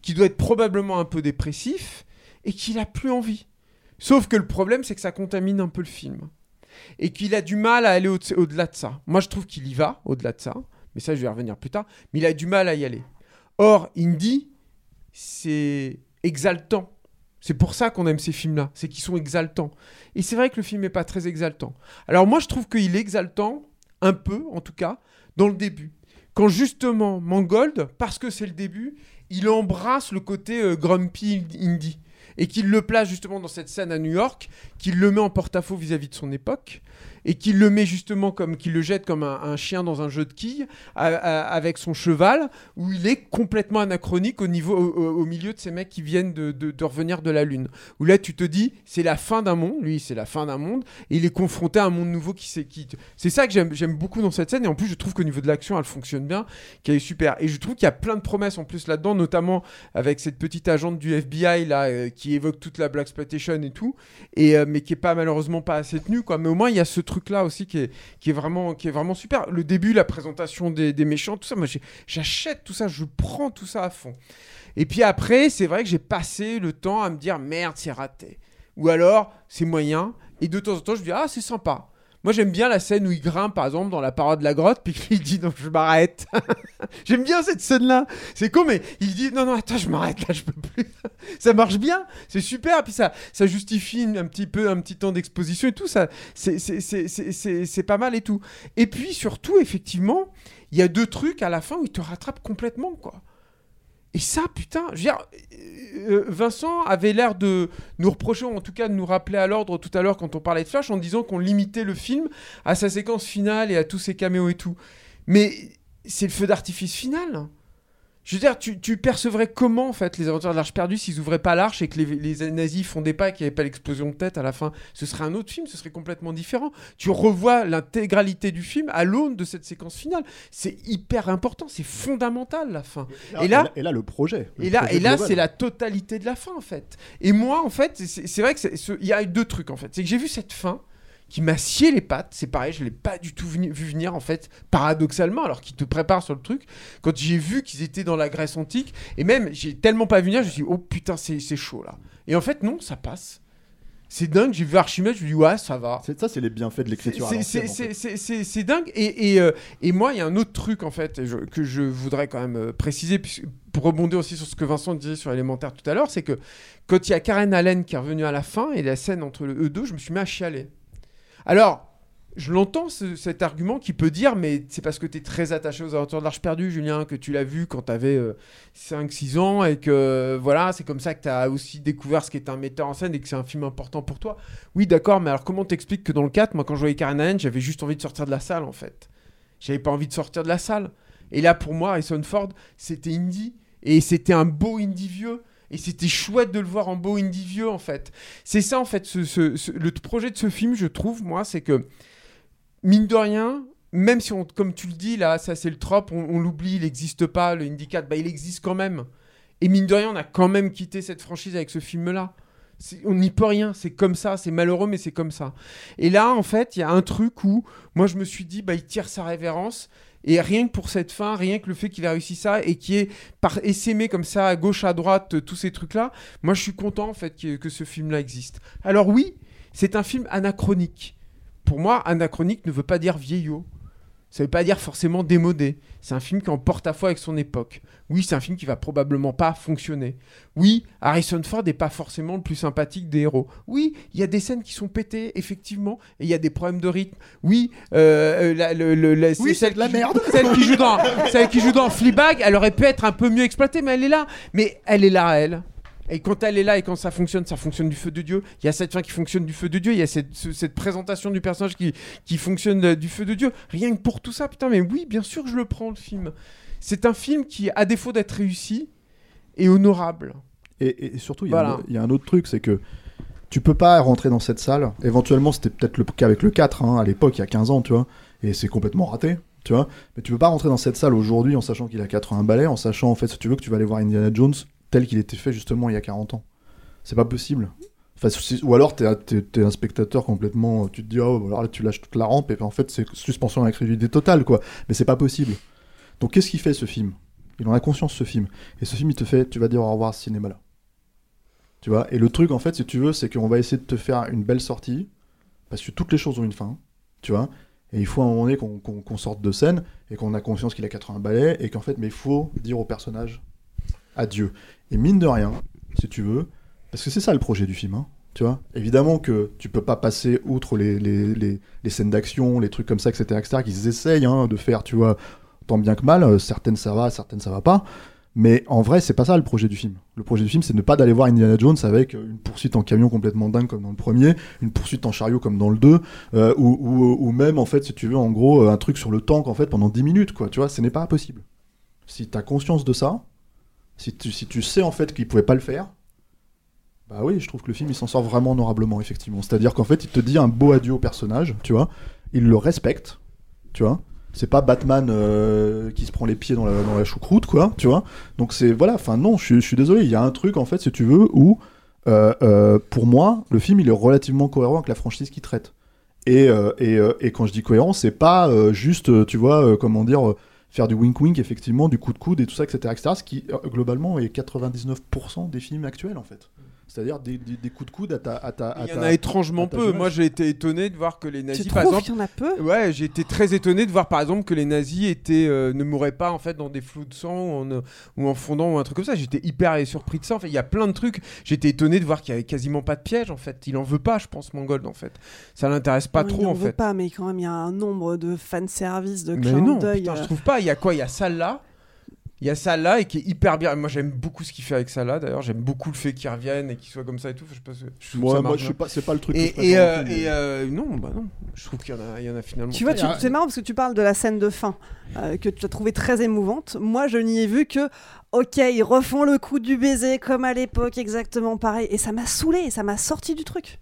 qui doit être probablement un peu dépressif et qu'il a plus envie. Sauf que le problème, c'est que ça contamine un peu le film. Et qu'il a du mal à aller au- au-delà de ça. Moi, je trouve qu'il y va au-delà de ça. Mais ça, je vais y revenir plus tard. Mais il a du mal à y aller. Or, Indy, c'est exaltant. C'est pour ça qu'on aime ces films-là. C'est qu'ils sont exaltants. Et c'est vrai que le film n'est pas très exaltant. Alors moi, je trouve qu'il est exaltant, un peu en tout cas, dans le début. Quand justement Mangold, parce que c'est le début, il embrasse le côté euh, grumpy indie. Et qu'il le place justement dans cette scène à New York, qu'il le met en porte-à-faux vis-à-vis de son époque, et qu'il le met justement comme, qu'il le jette comme un, chien dans un jeu de quilles, avec son cheval, où il est complètement anachronique au, niveau, au, milieu de ces mecs qui viennent de, de- revenir de la Lune. Où là, tu te dis, c'est la fin d'un monde, lui, c'est la fin d'un monde, et il est confronté à un monde nouveau qui s'est qui C'est ça que j'aime j'aime beaucoup dans cette scène, et en plus, je trouve qu'au niveau de l'action, elle fonctionne bien, qu'elle est super. Et je trouve qu'il y a plein de promesses en plus là-dedans, notamment avec cette petite agente du FBI là, euh, évoque toute la Black Exploitation et tout, euh, mais qui est pas malheureusement pas assez tenue, quoi. Mais au moins, il y a ce truc-là aussi qui est, qui, vraiment, qui super. Le début, la présentation des, méchants, tout ça, moi, j'achète tout ça, je prends tout ça à fond. Et puis après, c'est vrai que j'ai passé le temps à me dire merde, c'est raté. Ou alors, c'est moyen. Et de temps en temps, je me dis ah, c'est sympa. Moi, j'aime bien la scène où il grimpe, par exemple, dans la parade de la grotte, puis il dit non, je m'arrête. [LAUGHS] j'aime bien cette scène-là. C'est con, mais il dit non, non, attends, je m'arrête là, je peux plus. [LAUGHS] ça marche bien, c'est super. Puis ça, ça justifie un petit peu, un petit temps d'exposition et tout. Ça, c'est pas mal et tout. Et puis surtout, effectivement, il y a deux trucs à la fin où il te rattrape complètement, quoi. Et ça, putain, je veux dire, euh, Vincent avait l'air de nous reprocher, ou en tout cas de nous rappeler à l'ordre tout à l'heure quand on parlait de Flash, en disant qu'on limitait le film à sa séquence finale et à tous ses caméos et tout. Mais c'est le feu d'artifice final. Je veux dire, tu, tu percevrais comment, en fait, les aventures de l'Arche perdue s'ils ouvraient pas l'Arche et que les, les nazis fondaient pas et qu'il n'y avait pas l'explosion de tête à la fin? Ce serait un autre film, ce serait complètement différent. Tu revois l'intégralité du film à l'aune de cette séquence finale. C'est hyper important, c'est fondamental, la fin. Et là- et là, le projet, le Et là, projet et là c'est la totalité de la fin, en fait. Et moi, en fait, c'est vrai que c'est- ce- il y a eu deux trucs, en fait. C'est que j'ai vu cette fin qui m'a scié les pattes. C'est pareil, je l'ai pas du tout vu venir, en fait, paradoxalement, alors qu'ils te préparent sur le truc. Quand j'ai vu qu'ils étaient dans la Grèce antique, et même, j'ai tellement pas vu venir, je me suis dit, oh putain, c'est chaud, là. Et en fait, non, ça passe. C'est dingue, j'ai vu Archimède, je me dis, ouais, ça va. Ça, c'est les bienfaits de l'écriture. C'est- dingue. Et, et, euh, et moi, il y a un autre truc, en fait, je- que je voudrais quand même euh, préciser, puisque- pour rebondir aussi sur ce que Vincent disait sur élémentaire tout à l'heure, c'est que quand il y a Karen Allen qui est revenue à la fin, et la scène entre le- eux deux, je me suis mis à chialer. Alors, je l'entends ce- cet argument qui peut dire, mais c'est parce que tu es très attaché aux aventures de l'Arche perdue, Julien, que tu l'as vu quand tu avais 5-6 ans et que voilà, c'est comme ça que tu as aussi découvert ce qu'est un metteur en scène et que c'est un film important pour toi. Oui, d'accord, mais alors comment t'expliques que dans le 4, moi quand je voyais Karen Allen, j'avais juste envie de sortir de la salle en fait. J'avais pas envie de sortir de la salle. Et là, pour moi, Harrison Ford, c'était indie. Et c'était un beau indie vieux. Et c'était chouette de le voir en beau indie vieux, en fait. C'est ça, en fait, le projet de ce film, je trouve, moi, c'est que, mine de rien, même si, on, comme tu le dis, là, ça c'est le trope, on, l'oublie, il n'existe pas, le Indy 4, bah, il existe quand même. Et mine de rien, on a quand même quitté cette franchise avec ce film-là. On n'y peut rien, c'est comme ça, c'est malheureux, mais c'est comme ça. Et là, en fait, il y a un truc où moi je me suis dit, bah, il tire sa révérence. Et rien que pour cette fin, rien que le fait qu'il a réussi ça et qui est par essaimé comme ça à gauche, à droite, tous ces trucs-là, moi je suis content en fait que ce film-là existe. Alors oui, c'est un film anachronique. Pour moi, anachronique ne veut pas dire vieillot. Ça veut pas dire forcément démodé. C'est un film qui est en porte-à-faux avec son époque. Oui, c'est un film qui va probablement pas fonctionner. Oui, Harrison Ford n'est pas forcément le plus sympathique des héros. Oui, il y a des scènes qui sont pétées, effectivement, et il y a des problèmes de rythme. Oui, euh, la, le- le- la- Oui, c'est de la qui joue- merde. Celle qui joue dans, celle qui joue dans Fleabag, elle aurait pu être un peu mieux exploitée, mais elle est là. Mais elle est là, elle. Et quand elle est là et quand ça fonctionne, ça fonctionne du feu de Dieu. Il y a cette fin qui fonctionne du feu de Dieu. Il y a cette, ce- cette présentation du personnage qui, qui fonctionne euh, du feu de Dieu. Rien que pour tout ça, putain, mais oui, bien sûr, je le prends, le film. C'est un film qui, à défaut d'être réussi, est honorable. Et, et surtout, il y, a Voilà. un- il y a un autre truc, c'est que tu peux pas rentrer dans cette salle. Éventuellement, c'était peut-être le cas avec le 4, hein, à l'époque, il y a 15 ans, tu vois, et c'est complètement raté, tu vois. Mais tu peux pas rentrer dans cette salle aujourd'hui en sachant qu'il a 80 balais, en sachant, en fait, si tu veux, que tu vas aller voir Indiana Jones tel qu'il était fait justement il y a 40 ans. C'est pas possible. Ou alors, t'es es, un spectateur complètement. Tu te dis, oh, alors là, tu lâches toute la rampe, et en fait, c'est suspension d'incrédulité totale, quoi. Mais c'est pas possible. Donc, qu'est-ce qu'il fait, ce film? Il en a conscience, ce film. Et ce film, il te fait, tu vas dire au revoir ce cinéma-là. Tu vois? Et le truc, en fait, si tu veux, c'est qu'on va essayer de te faire une belle sortie, parce que toutes les choses ont une fin, tu vois? Et il faut à un moment donné qu'on sorte de scène, et qu'on a conscience qu'il a 80 balais, et qu'en fait, mais il faut dire au personnage adieu. Et mine de rien, si tu veux, parce que c'est ça le projet du film, hein, tu vois Évidemment que tu peux pas passer outre les, les, les, les scènes d'action, les trucs comme ça, etc., etc., qu'ils essayent hein, de faire, tu vois, tant bien que mal. Euh, Certaines ça va, certaines ça va pas. Mais en vrai, c'est pas ça le projet du film. Le projet du film, c'est ne pas d'aller voir Indiana Jones avec euh, une poursuite en camion complètement dingue comme dans le premier, une poursuite en chariot comme dans le 2, euh, ou, ou, même, en fait, si tu veux, en gros, un truc sur le tank, en fait, pendant 10 minutes, quoi. Tu vois, ce n'est pas possible. Si tu as conscience de ça, si tu, si tu sais, en fait, qu'il pouvait pas le faire, bah oui, je trouve que le film, il s'en sort vraiment honorablement, effectivement. C'est-à-dire qu'en fait, il te dit un beau adieu au personnage, tu vois, il le respecte, tu vois. C'est pas Batman euh, qui se prend les pieds dans la, dans la choucroute, quoi, tu vois. Donc c'est, voilà, enfin non, je, suis- désolé, il y a un truc, en fait, si tu veux, où, euh, euh, pour moi, le film, il est relativement cohérent avec la franchise qu'il traite. Et, et, et quand je dis cohérent, c'est pas juste, tu vois, comment dire, faire du wink-wink, effectivement, du coup de coude et tout ça, etc., etc., ce qui, euh, globalement, est 99% des films actuels, en fait. C'est-à-dire des, des- des coups de coude à ta... À ta à Il y en a étrangement peu. jeunesse. Moi, j'ai été étonné de voir que les nazis, Tu par exemple, qu'il y en a peu? Ouais, j'ai été très étonné de voir par exemple que les nazis étaient euh, ne mouraient pas en fait dans des flous de sang ou en, ou en fondant ou un truc comme ça. J'étais hyper surpris de ça. En fait, il y a plein de trucs. J'étais étonné de voir qu'il y avait quasiment pas de piège en fait. Il en veut pas, je pense, Mangold en fait. Ça l'intéresse pas Non, trop il en en veut fait. pas, mais quand même, il y a un nombre de fanservice, de Mais clins non, d'œil. putain, je euh, trouve pas. Il y a quoi? Il y a ça là? Il y a ça là et qui est hyper bien. Moi, j'aime beaucoup ce qu'il fait avec ça là. D'ailleurs, j'aime beaucoup le fait qu'il revienne et qu'il soit comme ça et tout. Je sais pas, ce- je Moi- ça moi, marche je sais pas- c'est pas le truc que Et, je euh, et, euh, non, bah non. Je trouve qu'il y en a, il y en a finalement. Tu vois, tu- c'est marrant parce que tu parles de la scène de fin euh, que tu as trouvé très émouvante. Moi, je n'y ai vu que, ok, ils refont le coup du baiser comme à l'époque, exactement pareil. Et ça m'a saoulé, ça m'a sorti du truc.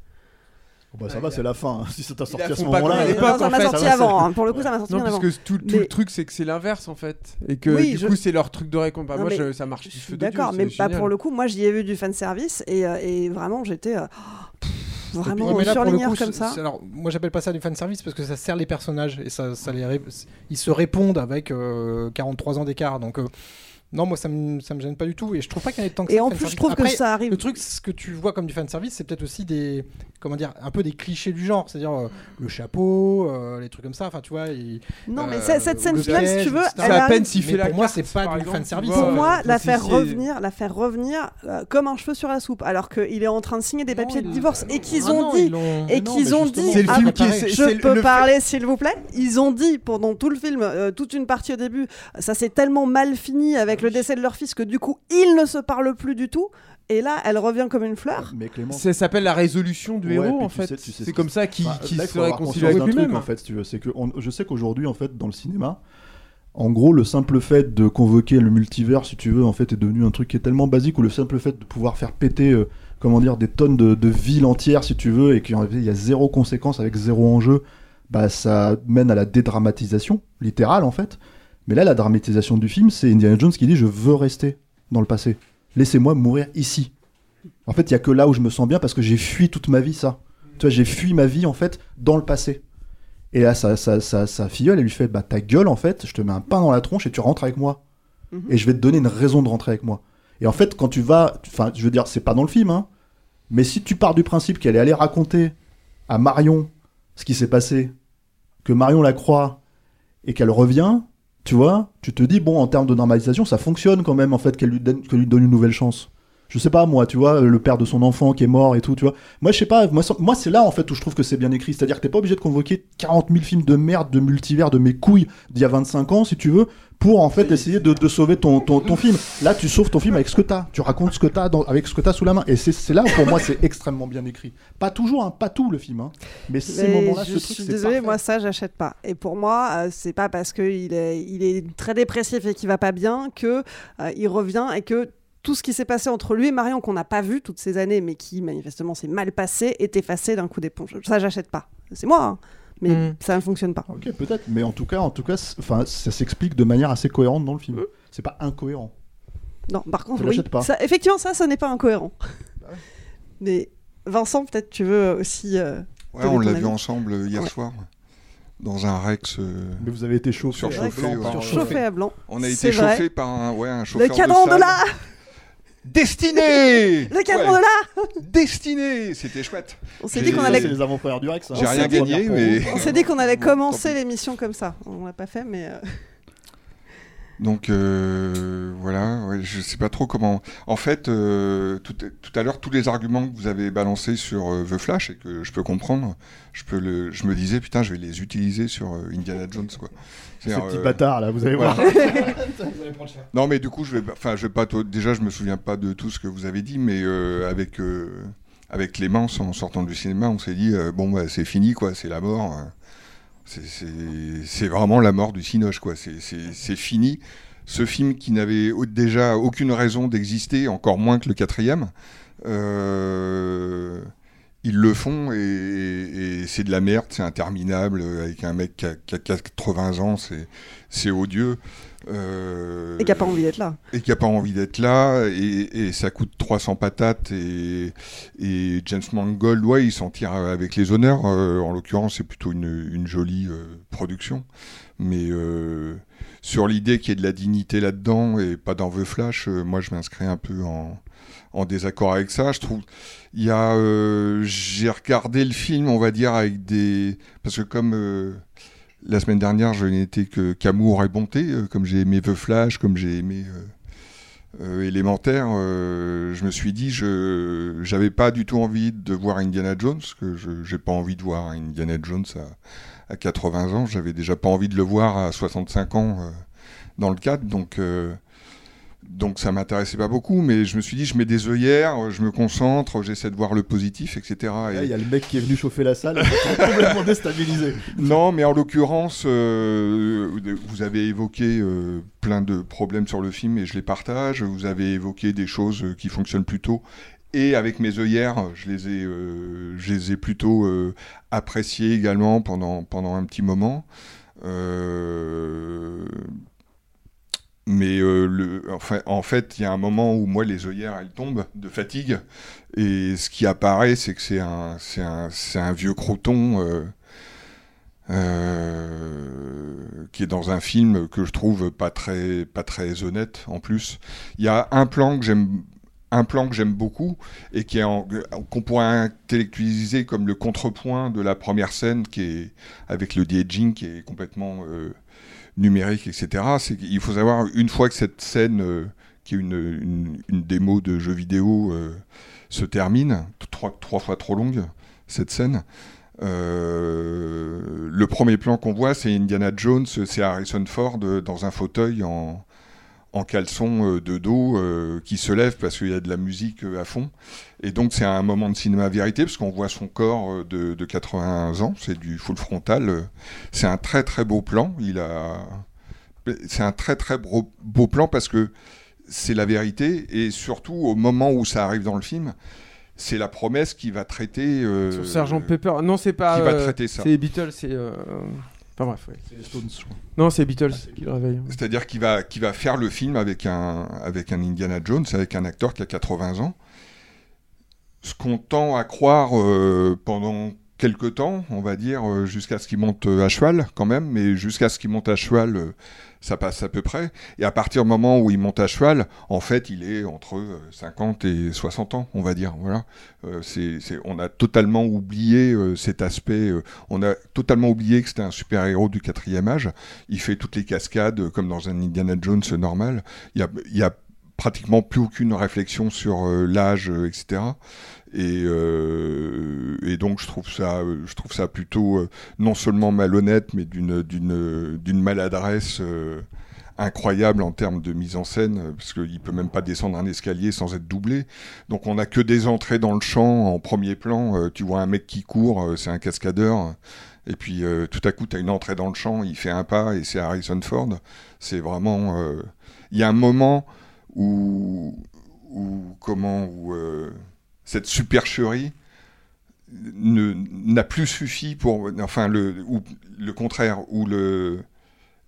Bon, bah, ça va, c'est la fin. hein. [LAUGHS] Si ça t'a sorti à ce moment-là. euh, ça m'a sorti va, avant, hein. Pour le coup, ça m'a sorti Non, parce avant. que tout, tout Mais- le truc, c'est que c'est l'inverse en fait. Et que Oui, du je- coup, c'est leur truc de récompense. Non, moi, je- ça marche du feu d'accord, mais bah, pour le coup, moi j'y ai vu du fanservice et, euh, et vraiment j'étais euh, vraiment Ouais, là, surligneur coup, comme ça. Alors, moi, j'appelle pas ça du fanservice parce que ça sert les personnages et ça, ça les ré- ils se répondent avec euh, 43 ans d'écart. Donc, euh, non, moi, ça me, ça me gêne pas du tout et je trouve pas qu'il y en ait tant que Et ça. en plus, je trouve que ça arrive- Le truc, ce que tu vois comme du fanservice, c'est peut-être aussi des, comment dire, un peu des clichés du genre, c'est-à-dire euh, le chapeau, euh, les trucs comme ça. Enfin, tu vois. Non, mais euh, cette scène le finale, si tu veux, elle C'est à peine s'il Mais fait la Pour moi, c'est pas du exemple, fanservice. tu Pour moi, la faire revenir, la faire revenir euh, comme un cheveu sur la soupe, alors qu'il est en train de signer des papiers de divorce et qu'ils Ah ont dit et qu'ils ont dit. C'est le ah, je peux parler, s'il vous plaît? Ils ont dit pendant tout le film, toute une partie au début, ça s'est tellement mal fini avec le décès de leur fils que du coup, ils ne se parlent plus du tout. Et là, elle revient comme une fleur. Mais Clément, Ça s'appelle la résolution du Ouais, héros en tu fait. sais- tu sais ce C'est comme ça qu'il là, il se réconcilie conscience avec d'un truc, lui-même. en fait, si tu veux. C'est que on- je sais qu'aujourd'hui, en fait, dans le cinéma, en gros, le simple fait de convoquer le multivers, si tu veux, en fait, est devenu un truc qui est tellement basique, ou le simple fait de pouvoir faire péter, euh, comment dire, des tonnes de, de villes entières, si tu veux, et qu'il y a- il y a zéro conséquence avec zéro enjeu, bah ça mène à la dédramatisation, littérale, en fait. Mais là, la dramatisation du film, c'est Indiana Jones qui dit je veux rester dans le passé. Laissez-moi mourir ici. En fait, il y a que là où je me sens bien parce que j'ai fui toute ma vie ça. Tu vois, j'ai fui ma vie en fait dans le passé. Et là, sa, sa, sa, sa filleule, elle lui fait Bah, ta gueule, en fait, je te mets un pain dans la tronche et tu rentres avec moi. Mhm. Et je vais te donner une raison de rentrer avec moi. Et en fait, quand tu vas. Enfin, je veux dire, c'est pas dans le film, hein. Mais si tu pars du principe qu'elle est allée raconter à Marion ce qui s'est passé, que Marion la croit, et qu'elle revient, tu vois, tu te dis, bon, en termes de normalisation, ça fonctionne quand même, en fait, qu'elle lui, donne- lui donne une nouvelle chance. Je sais pas, moi, tu vois, le père de son enfant qui est mort et tout, tu vois. Moi, je sais pas, moi, c'est là, en fait, où je trouve que c'est bien écrit. C'est-à-dire que t'es pas obligé de convoquer 40 000 films de merde, de multivers, de mes couilles d'il y a 25 ans, si tu veux, pour, en fait, essayer de, de sauver ton, ton, ton film. Là, tu sauves ton film avec ce que t'as. Tu racontes ce que t'as dans- avec ce que t'as sous la main. Et c'est là où, pour moi, c'est extrêmement bien écrit. Pas toujours, hein, pas tout le film, hein. Mais ces moments-là, je ce truc, suis c'est désolée, parfait. moi ça j'achète pas. Et pour moi, euh, c'est pas parce qu'il est, il est très dépressif et qu'il va pas bien que euh, il revient et que tout ce qui s'est passé entre lui et Marion qu'on n'a pas vu toutes ces années, mais qui manifestement s'est mal passé, est effacé d'un coup d'éponge. Ça j'achète pas. C'est moi, hein. mais Mm. ça ne fonctionne pas. Ok, peut-être, mais en tout cas, en tout cas, enfin, ça s'explique de manière assez cohérente dans le film. C'est pas incohérent. Non, par contre, Je oui. l'achète pas. Ça, effectivement, ça, ça n'est pas incohérent. Bah [LAUGHS] Mais Vincent, peut-être tu veux aussi. euh, Ouais, on l'a vu ensemble euh, hier Ouais. soir. Dans un Rex. euh, Mais vous avez été chauffé. surchauffé. Ouais, par- surchauffé à blanc. On a été vrai. chauffé par un, ouais, un Le chauffeur cadran de de salle. Destiné [LAUGHS] Le cadran Ouais. de là [LAUGHS] Destiné C'était chouette. On s'est dit qu'on allait- C'est les avant-premières du Rex. hein. J'ai rien gagné, mais. On s'est dit qu'on allait commencer l'émission comme ça. On l'a pas fait, mais. euh, Donc euh, voilà, ouais, je sais pas trop comment. En fait, euh, tout, tout à l'heure, tous les arguments que vous avez balancés sur euh, The Flash et que je peux comprendre, je peux le, je me disais putain, je vais les utiliser sur euh, Indiana Jones quoi. Ces petits euh, bâtards, là, vous allez voir. [LAUGHS] non, mais du coup, je vais, pas- enfin, je vais pas. tout- Déjà, je me souviens pas de tout ce que vous avez dit, mais euh, avec euh, avec Clémence, en sortant du cinéma, on s'est dit euh, bon, bah, c'est fini quoi, c'est la mort. C'est- vraiment la mort du Cinoche, quoi. C'est- fini. Ce film qui n'avait déjà aucune raison d'exister, encore moins que le quatrième, euh, ils le font et, c'est de la merde, c'est interminable, avec un mec qui a, qui a 80 ans, c'est odieux. Euh, Et qui a pas envie d'être là. et qui a pas envie d'être là, et, et ça coûte 300 patates, et, et James Mangold, ouais, il s'en tire avec les honneurs. Euh, en l'occurrence, c'est plutôt une, une jolie euh, production. Mais sur l'idée qu'il y ait de la dignité là-dedans, et pas dans The Flash, moi je m'inscris un peu en, en désaccord avec ça. Je trouve, il y a, j'ai regardé le film, on va dire, avec des, parce que comme la semaine dernière, je n'ai été que qu'amour et bonté, euh, comme j'ai aimé The Flash, comme j'ai aimé euh, euh, Élémentaire, je me suis dit, je j'avais pas du tout envie de voir Indiana Jones, que je j'ai pas envie de voir Indiana Jones à, à 80 ans, j'avais déjà pas envie de le voir à 65 ans dans le cadre, donc donc ça m'intéressait pas beaucoup, mais je me suis dit, je mets des œillères, je me concentre, j'essaie de voir le positif, etc. Et- Il y a le mec qui est venu chauffer la salle, [LAUGHS] complètement déstabilisé. non, mais en l'occurrence, euh, vous avez évoqué euh, plein de problèmes sur le film et je les partage. Vous avez évoqué des choses euh, qui fonctionnent plutôt. Et avec mes œillères, je les ai, euh, je les ai plutôt euh, appréciées également pendant, pendant un petit moment. Euh, mais euh, en fait, il y a un moment où moi, les œillères, elles tombent de fatigue. Et ce qui apparaît, c'est que c'est un, vieux croton euh, euh, qui est dans un film que je trouve pas très, honnête en plus. Il y a un plan que j'aime. Un plan que j'aime beaucoup et qui qu'on pourrait intellectualiser comme le contrepoint de la première scène qui est avec le de-aging qui est complètement numérique, etc. C'est faut savoir, une fois que cette scène, euh, qui est une, démo de jeu vidéo, euh, se termine, trois, fois trop longue, cette scène, euh, le premier plan qu'on voit, c'est Indiana Jones, c'est Harrison Ford dans un fauteuil en, en caleçon euh, de dos euh, qui se lève parce qu'il y a de la musique euh, à fond. Et donc c'est un moment de cinéma vérité parce qu'on voit son corps de, de 80 ans, c'est du full frontal. C'est un très très beau plan. Il a, c'est un très très beau, beau plan parce que c'est la vérité et surtout au moment où ça arrive dans le film, c'est la promesse qui va traiter. euh, Sur Sergent Pepper. Non, c'est pas. Qui va traiter ça. C'est les Beatles, c'est. Enfin bref, ouais. C'est les Stones. Non, c'est les Beatles qui le réveillent. C'est-à-dire qu'il va, qu'il va faire le film avec un, avec un Indiana Jones, avec un acteur qui a 80 ans. Ce qu'on tend à croire euh, pendant quelque temps, on va dire, euh, jusqu'à ce qu'il monte euh, à cheval quand même, mais jusqu'à ce qu'il monte à cheval, euh, ça passe à peu près. Et à partir du moment où il monte à cheval, en fait, il est entre euh, 50 et 60 ans, on va dire. Voilà. Euh, c'est, on a totalement oublié euh, cet aspect. euh, on a totalement oublié que c'était un super-héros du quatrième âge. Il fait toutes les cascades euh, comme dans un Indiana Jones normal. Il y a, il y a pratiquement plus aucune réflexion sur euh, l'âge, euh, etc. Et, euh, et donc je trouve ça, je trouve ça plutôt euh, non seulement malhonnête, mais d'une maladresse euh, incroyable en termes de mise en scène, parce qu'il peut même pas descendre un escalier sans être doublé. Donc on a que des entrées dans le champ en premier plan. tu vois un mec qui court, c'est un cascadeur. Et puis tout à coup, tu as une entrée dans le champ, il fait un pas et c'est Harrison Ford. C'est vraiment. Il y a un moment où, où comment, où cette supercherie n'a plus suffi pour. Enfin, le, ou, le contraire, où le,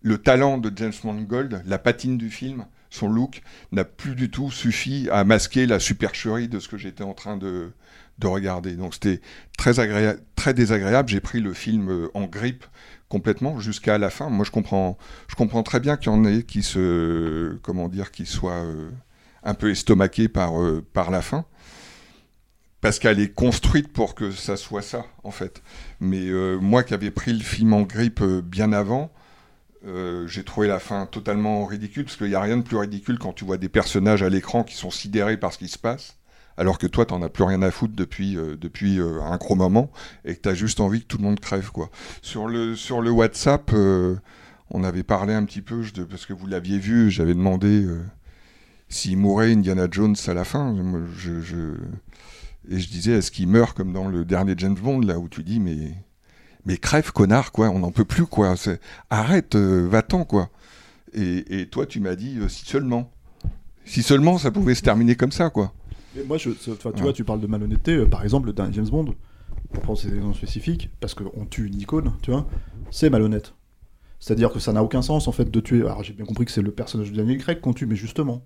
le talent de James Mangold, la patine du film, son look, n'a plus du tout suffi à masquer la supercherie de ce que j'étais en train de, de regarder. Donc c'était très, très désagréable. J'ai pris le film euh, en grippe complètement jusqu'à la fin. Moi, je comprends, je comprends très bien qu'il y en ait qui se, comment dire, qui soient euh, un peu estomaqués par, euh, par la fin. Parce qu'elle est construite pour que ça soit ça, en fait. Mais euh, moi qui avais pris le film en grippe euh, bien avant, euh, j'ai trouvé la fin totalement ridicule, parce qu'il n'y a rien de plus ridicule quand tu vois des personnages à l'écran qui sont sidérés par ce qui se passe, alors que toi, t'en as plus rien à foutre depuis, depuis un gros moment, et que t'as juste envie que tout le monde crève, quoi. Sur le, sur le WhatsApp, on avait parlé un petit peu, parce que vous l'aviez vu, j'avais demandé s'il mourait Indiana Jones à la fin. Je- Et je disais, est-ce qu'il meurt comme dans le dernier James Bond, là, où tu dis, mais mais crève connard quoi on n'en peut plus quoi arrête euh, va-t'en quoi et, et toi tu m'as dit euh, si seulement si seulement ça pouvait se terminer comme ça quoi Mais moi, je, tu Ouais. vois, tu parles de malhonnêteté. euh, par exemple, le dernier James Bond, pour prendre ces exemples spécifiques, parce qu'on tue une icône, tu vois, c'est malhonnête. C'est-à-dire que ça n'a aucun sens, en fait, de tuer. Alors, j'ai bien compris que c'est le personnage de Daniel Craig qu'on tue, mais justement,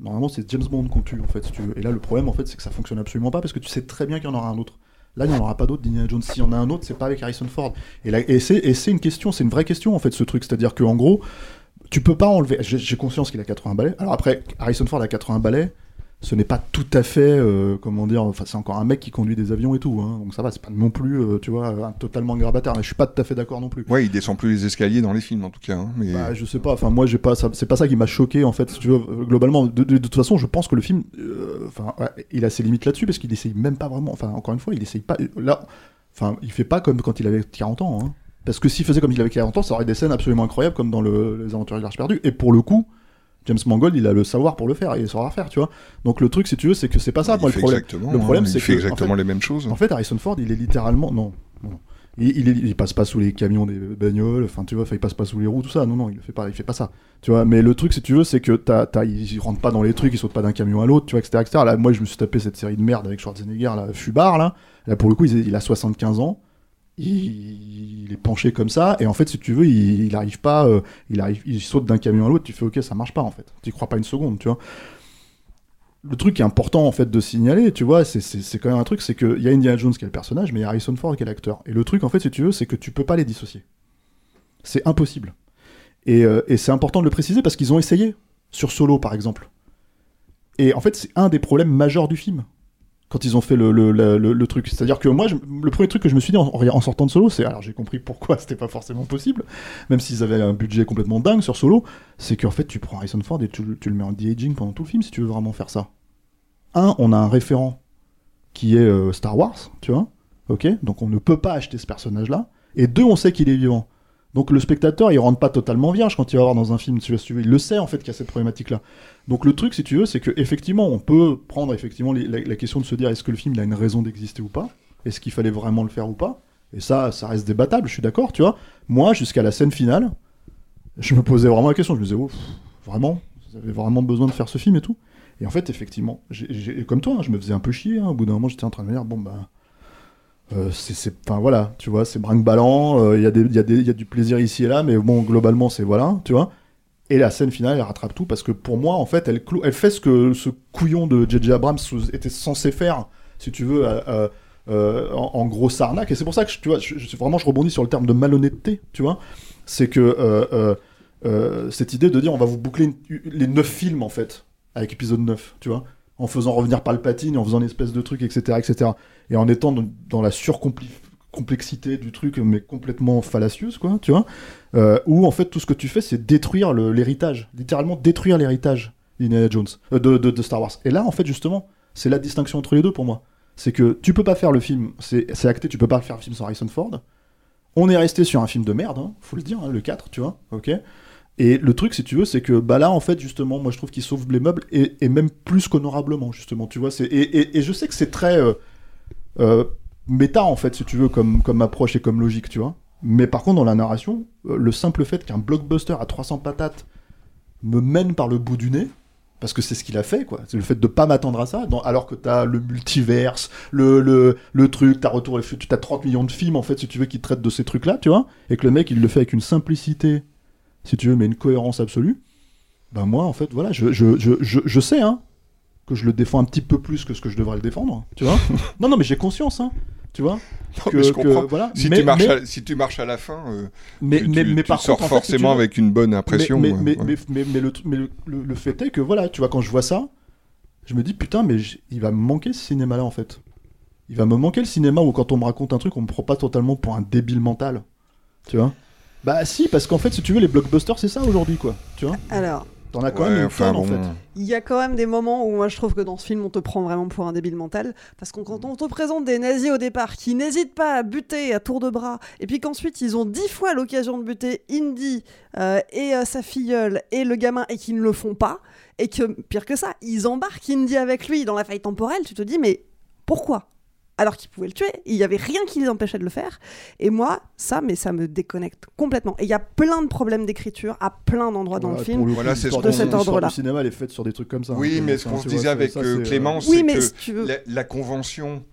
normalement, c'est James Bond qu'on tue, en fait. Et là, le problème, en fait, c'est que ça fonctionne absolument pas, parce que tu sais très bien qu'il y en aura un autre. Là, il n'y en aura pas d'autre d'Indiana Jones. S'il y en a un autre, c'est pas avec Harrison Ford. Et, c'est une question, c'est une vraie question, en fait, ce truc. C'est-à-dire qu'en gros, tu peux pas enlever. J'ai conscience qu'il a 80 balais. Alors après, Harrison Ford a 80 balais. Ce n'est pas tout à fait, euh, comment dire, enfin c'est encore un mec qui conduit des avions et tout, hein, donc ça va, c'est pas non plus, euh, tu vois, un totalement grabataire, mais je suis pas tout à fait d'accord non plus. ouais il descend plus les escaliers dans les films en tout cas hein, mais Bah, je sais pas, enfin moi j'ai pas, c'est pas ça qui m'a choqué en fait, si tu veux, globalement, de, de- de toute façon je pense que le film, euh, enfin ouais, il a ses limites là-dessus parce qu'il essaye même pas vraiment, enfin encore une fois, il essaye pas, là, enfin il fait pas comme quand il avait 40 ans, hein. parce que s'il faisait comme il avait 40 ans, ça aurait des scènes absolument incroyables comme dans le, les aventures de l'Arche perdue, et pour le coup, James Mangold, il a le savoir pour le faire il saura faire, tu vois. Donc le truc, si tu veux, c'est que c'est pas ça, Il moi, le fait problème. exactement, le problème, hein, il c'est fait que, exactement en fait- les mêmes choses. En fait, Harrison Ford, il est littéralement non, non. Il, il, est- il passe pas sous les camions des bagnoles, enfin tu vois, il passe pas sous les roues, tout ça. Non, non, il fait pas, il fait pas ça. Tu vois, mais le truc, si tu veux, c'est que t'as, t'as, il, il rentre pas dans les trucs, il saute pas d'un camion à l'autre, tu vois, etc., etc. Là, moi, je me suis tapé cette série de merde avec Schwarzenegger, là, Fubar, là. Là, pour le coup, il, il a 75 ans. Il, est penché comme ça, et en fait, si tu veux, il, arrive pas, euh, il arrive, il saute d'un camion à l'autre. Tu fais, ok, ça marche pas en fait. Tu crois pas une seconde, tu vois le truc qui est important en fait de signaler, tu vois, c'est quand même un truc, c'est qu'il y a Indiana Jones qui est le personnage, mais il y a Harrison Ford qui est l'acteur. Et le truc en fait, si tu veux, c'est que tu peux pas les dissocier. C'est impossible. Et, euh, et c'est important de le préciser parce qu'ils ont essayé sur Solo par exemple. Et en fait, c'est un des problèmes majeurs du film quand ils ont fait le, le, le- truc. C'est-à-dire que moi, je- le premier truc que je me suis dit en, en sortant de Solo, c'est alors j'ai compris pourquoi [LAUGHS] c'était pas forcément possible, même s'ils avaient un budget complètement dingue sur Solo, c'est qu'en fait tu prends Harrison Ford et tu, tu le mets en de-aging pendant tout le film si tu veux vraiment faire ça. Un, on a un référent qui est euh, Star Wars, tu vois, ok, donc on ne peut pas acheter ce personnage-là. Et deux, on sait qu'il est vivant. Donc le spectateur, il rentre pas totalement vierge quand il va voir dans un film, il le sait en fait qu'il y a cette problématique-là. Donc le truc, si tu veux, c'est que effectivement, on peut prendre effectivement la, question de se dire est-ce que le film il a une raison d'exister ou pas, est-ce qu'il fallait vraiment le faire ou pas? Et ça, ça reste débattable, je suis d'accord, tu vois. Moi, jusqu'à la scène finale, je me posais vraiment la question. Je me disais, oh, vraiment, vous avez vraiment besoin de faire ce film et tout? Et en fait, effectivement, comme toi, hein, je me faisais un peu chier. hein. Au bout d'un moment, j'étais en train de me dire, bon, bah. Euh, c'est, enfin voilà, tu vois, c'est brinque-ballant, euh, il y, a y, y a du plaisir ici et là, mais bon, globalement, c'est voilà, tu vois. Et la scène finale, elle rattrape tout parce que pour moi, en fait, elle, clou- elle fait ce que ce couillon de J.J. Abrams était censé faire, si tu veux, euh, en, en grosse arnaque. Et c'est pour ça que je- tu vois, je, je- vraiment je rebondis sur le terme de malhonnêteté, tu vois. C'est que cette idée de dire on va vous boucler les neuf films en fait avec épisode 9, tu vois, en faisant revenir Palpatine, en faisant une espèce de truc, etc., etc. Et en étant dans, la surcomplexité du truc, mais complètement fallacieuse, quoi, tu vois. Euh, où en fait tout ce que tu fais, c'est détruire l'héritage, littéralement détruire l'héritage d'Indiana Jones, euh, de, Star Wars. Et là, en fait, justement, c'est la distinction entre les deux pour moi. C'est que tu peux pas faire le film, c'est c'est acté, tu peux pas faire le film sans Harrison Ford. On est resté sur un film de merde, hein, faut le dire, hein, le 4, tu vois, ok. Et le truc, si tu veux, c'est que bah là, en fait, justement, moi je trouve qu'il sauve les meubles et, même plus qu'honorablement, justement, tu vois. c'est- Et, et- je sais que c'est très euh, euh, méta, en fait, si tu veux, comme, comme approche et comme logique, tu vois. Mais par contre, dans la narration, euh, le simple fait qu'un blockbuster à 300 patates me mène par le bout du nez, parce que c'est ce qu'il a fait, quoi. C'est le fait de pas m'attendre à ça, alors que t'as le multiverse, le, le, le truc, t'as Retour t'as 30 millions de films, en fait, si tu veux, qui traitent de ces trucs-là, tu vois, et que le mec, il le fait avec une simplicité, si tu veux, mais une cohérence absolue. Ben moi, en fait, voilà, je, je, je, je, je sais, hein, que je le défends un petit peu plus que ce que je devrais le défendre, tu vois. [LAUGHS] non, non, mais j'ai conscience, hein, tu vois. Non, que- mais je que- comprends. voilà. Si, Mais- tu marches mais- à, si tu marches à la fin, euh, mais, tu, mais, tu- mais tu par sors contre, en fait, si tu forcément avec une bonne impression. Mais, euh, mais, ouais. le, mais le, le- le fait est que voilà, tu vois, quand je vois ça, je me dis putain, mais il va me manquer ce cinéma-là en fait. Il va me manquer le cinéma où quand on me raconte un truc, on me prend pas totalement pour un débile mental. Tu vois Bah si, parce qu'en fait, si tu veux, les blockbusters, c'est ça aujourd'hui quoi. Tu vois Alors, T'en as quand Ouais, même une enfin, tonne en fait. Il y a quand même des moments où moi je trouve que dans ce film on te prend vraiment pour un débile mental parce que quand on te présente des nazis au départ qui n'hésitent pas à buter à tour de bras et puis qu'ensuite ils ont dix fois l'occasion de buter Indy euh, et euh, sa filleule et le gamin et qui ne le font pas et que pire que ça ils embarquent Indy avec lui dans la faille temporelle tu te dis mais pourquoi? Alors qu'ils pouvaient le tuer, il n'y avait rien qui les empêchait de le faire. Et moi, ça, mais ça me déconnecte complètement. Et il y a plein de problèmes d'écriture à plein d'endroits dans le film le Voilà, c'est ce de cet ordre-là. du cinéma, elle est faite sur des trucs comme ça. Oui, hein, mais donc, ce qu'on se disait avec ça, euh, c'est, Clément, c'est Oui, mais que si tu veux- la, la convention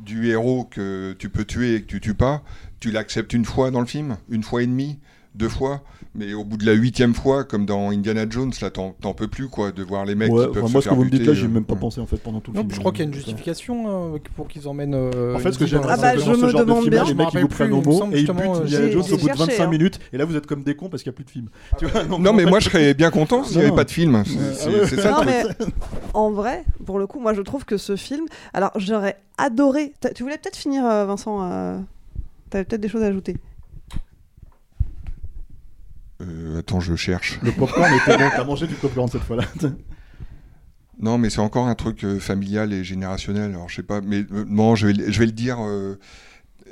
du héros que tu peux tuer et que tu tues pas, tu l'acceptes une fois dans le film, une fois et demie, deux fois, mais au bout de la huitième fois, comme dans Indiana Jones, là, t'en t'en peux plus, quoi, de voir les mecs Ouais, qui peuvent enfin, se moi, ce que vous me dites là, j'y ai euh, même pas ouais. pensé en fait pendant tout le Non, film. je crois qu'il y a une euh, justification euh, pour qu'ils emmènent. euh, En fait, ce que j'aime, Ah c'est bah, que je me demande bien. les Je me mecs ils vous plus, prennent au me mot et ils justement, butent euh, Indiana j'ai- Jones j'ai au bout de cherché, 25 hein. minutes. Et là, vous êtes comme des cons parce qu'il n'y a plus de film. Donc, Non, mais moi, je serais bien content s'il n'y avait pas de film. C'est ah ça en vrai, pour le coup, moi je trouve que ce film. Alors j'aurais adoré. Tu voulais peut-être finir, euh, Vincent euh, T'avais peut-être des choses à ajouter. Euh, attends, je cherche. Le popcorn était bon. [LAUGHS] T'as mangé du popcorn cette fois-là. [LAUGHS] Non, mais c'est encore un truc euh, familial et générationnel. Alors, je sais pas, mais euh, non, je vais, le- je vais le dire,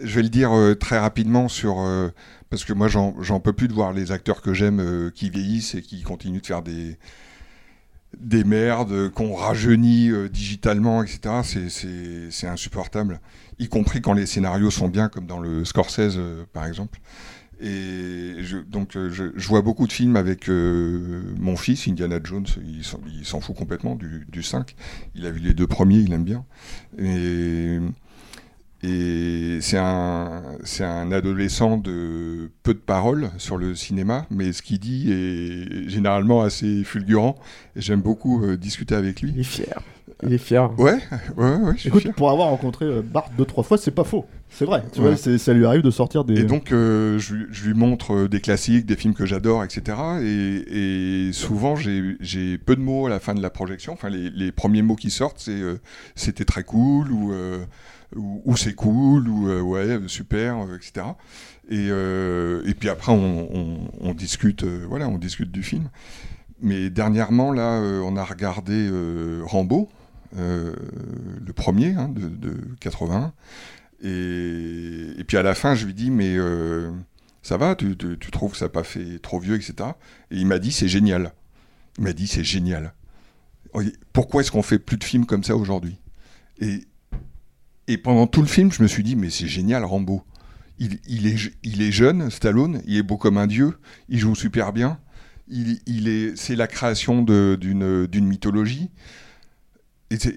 je vais le dire très rapidement sur parce que moi, j'en peux plus de voir les acteurs que j'aime qui vieillissent et qui continuent de faire des des merdes, qu'on rajeunit digitalement, etc. C'est- insupportable. Y compris quand les scénarios sont bien, comme dans le Scorsese, par exemple. Et je, donc, euh, je, vois beaucoup de films avec euh, mon fils, Indiana Jones, il s'en fout complètement du, du 5. Il a vu les deux premiers, il aime bien. Et, c'est un, un adolescent de peu de paroles sur le cinéma, mais ce qu'il dit est généralement assez fulgurant. Et j'aime beaucoup euh, discuter avec lui. Il est fier. Il est fier. Ouais, ouais, ouais, je suis Écoute, fier. pour avoir rencontré euh, Bart deux trois fois, c'est pas faux. C'est vrai. Tu Ouais. vois, ça lui arrive de sortir des. Et donc, euh, je, lui- je lui montre euh, des classiques, des films que j'adore, etc. Et, et souvent, j'ai j'ai peu de mots à la fin de la projection. Enfin, les, les premiers mots qui sortent, c'est euh, c'était très cool, ou, euh, ou, ou c'est cool, ou euh, ouais, super, euh, etc. Et, euh, et puis après, on, on- on discute, euh, voilà, on discute du film. Mais dernièrement, là, euh, on a regardé euh, Rambo, euh, le premier hein, de, de 81. Et, puis à la fin, je lui dis, mais euh, ça va, tu, trouves que ça n'a pas fait trop vieux, etc. Et il m'a dit, c'est génial. Il m'a dit, c'est génial. Oui, Pourquoi est-ce qu'on fait plus de films comme ça aujourd'hui? Et, et pendant tout le film, je me suis dit, mais c'est génial, Rambo. Il, est, il est jeune, Stallone, il est beau comme un dieu, il joue super bien. Il, est, c'est la création d'une mythologie.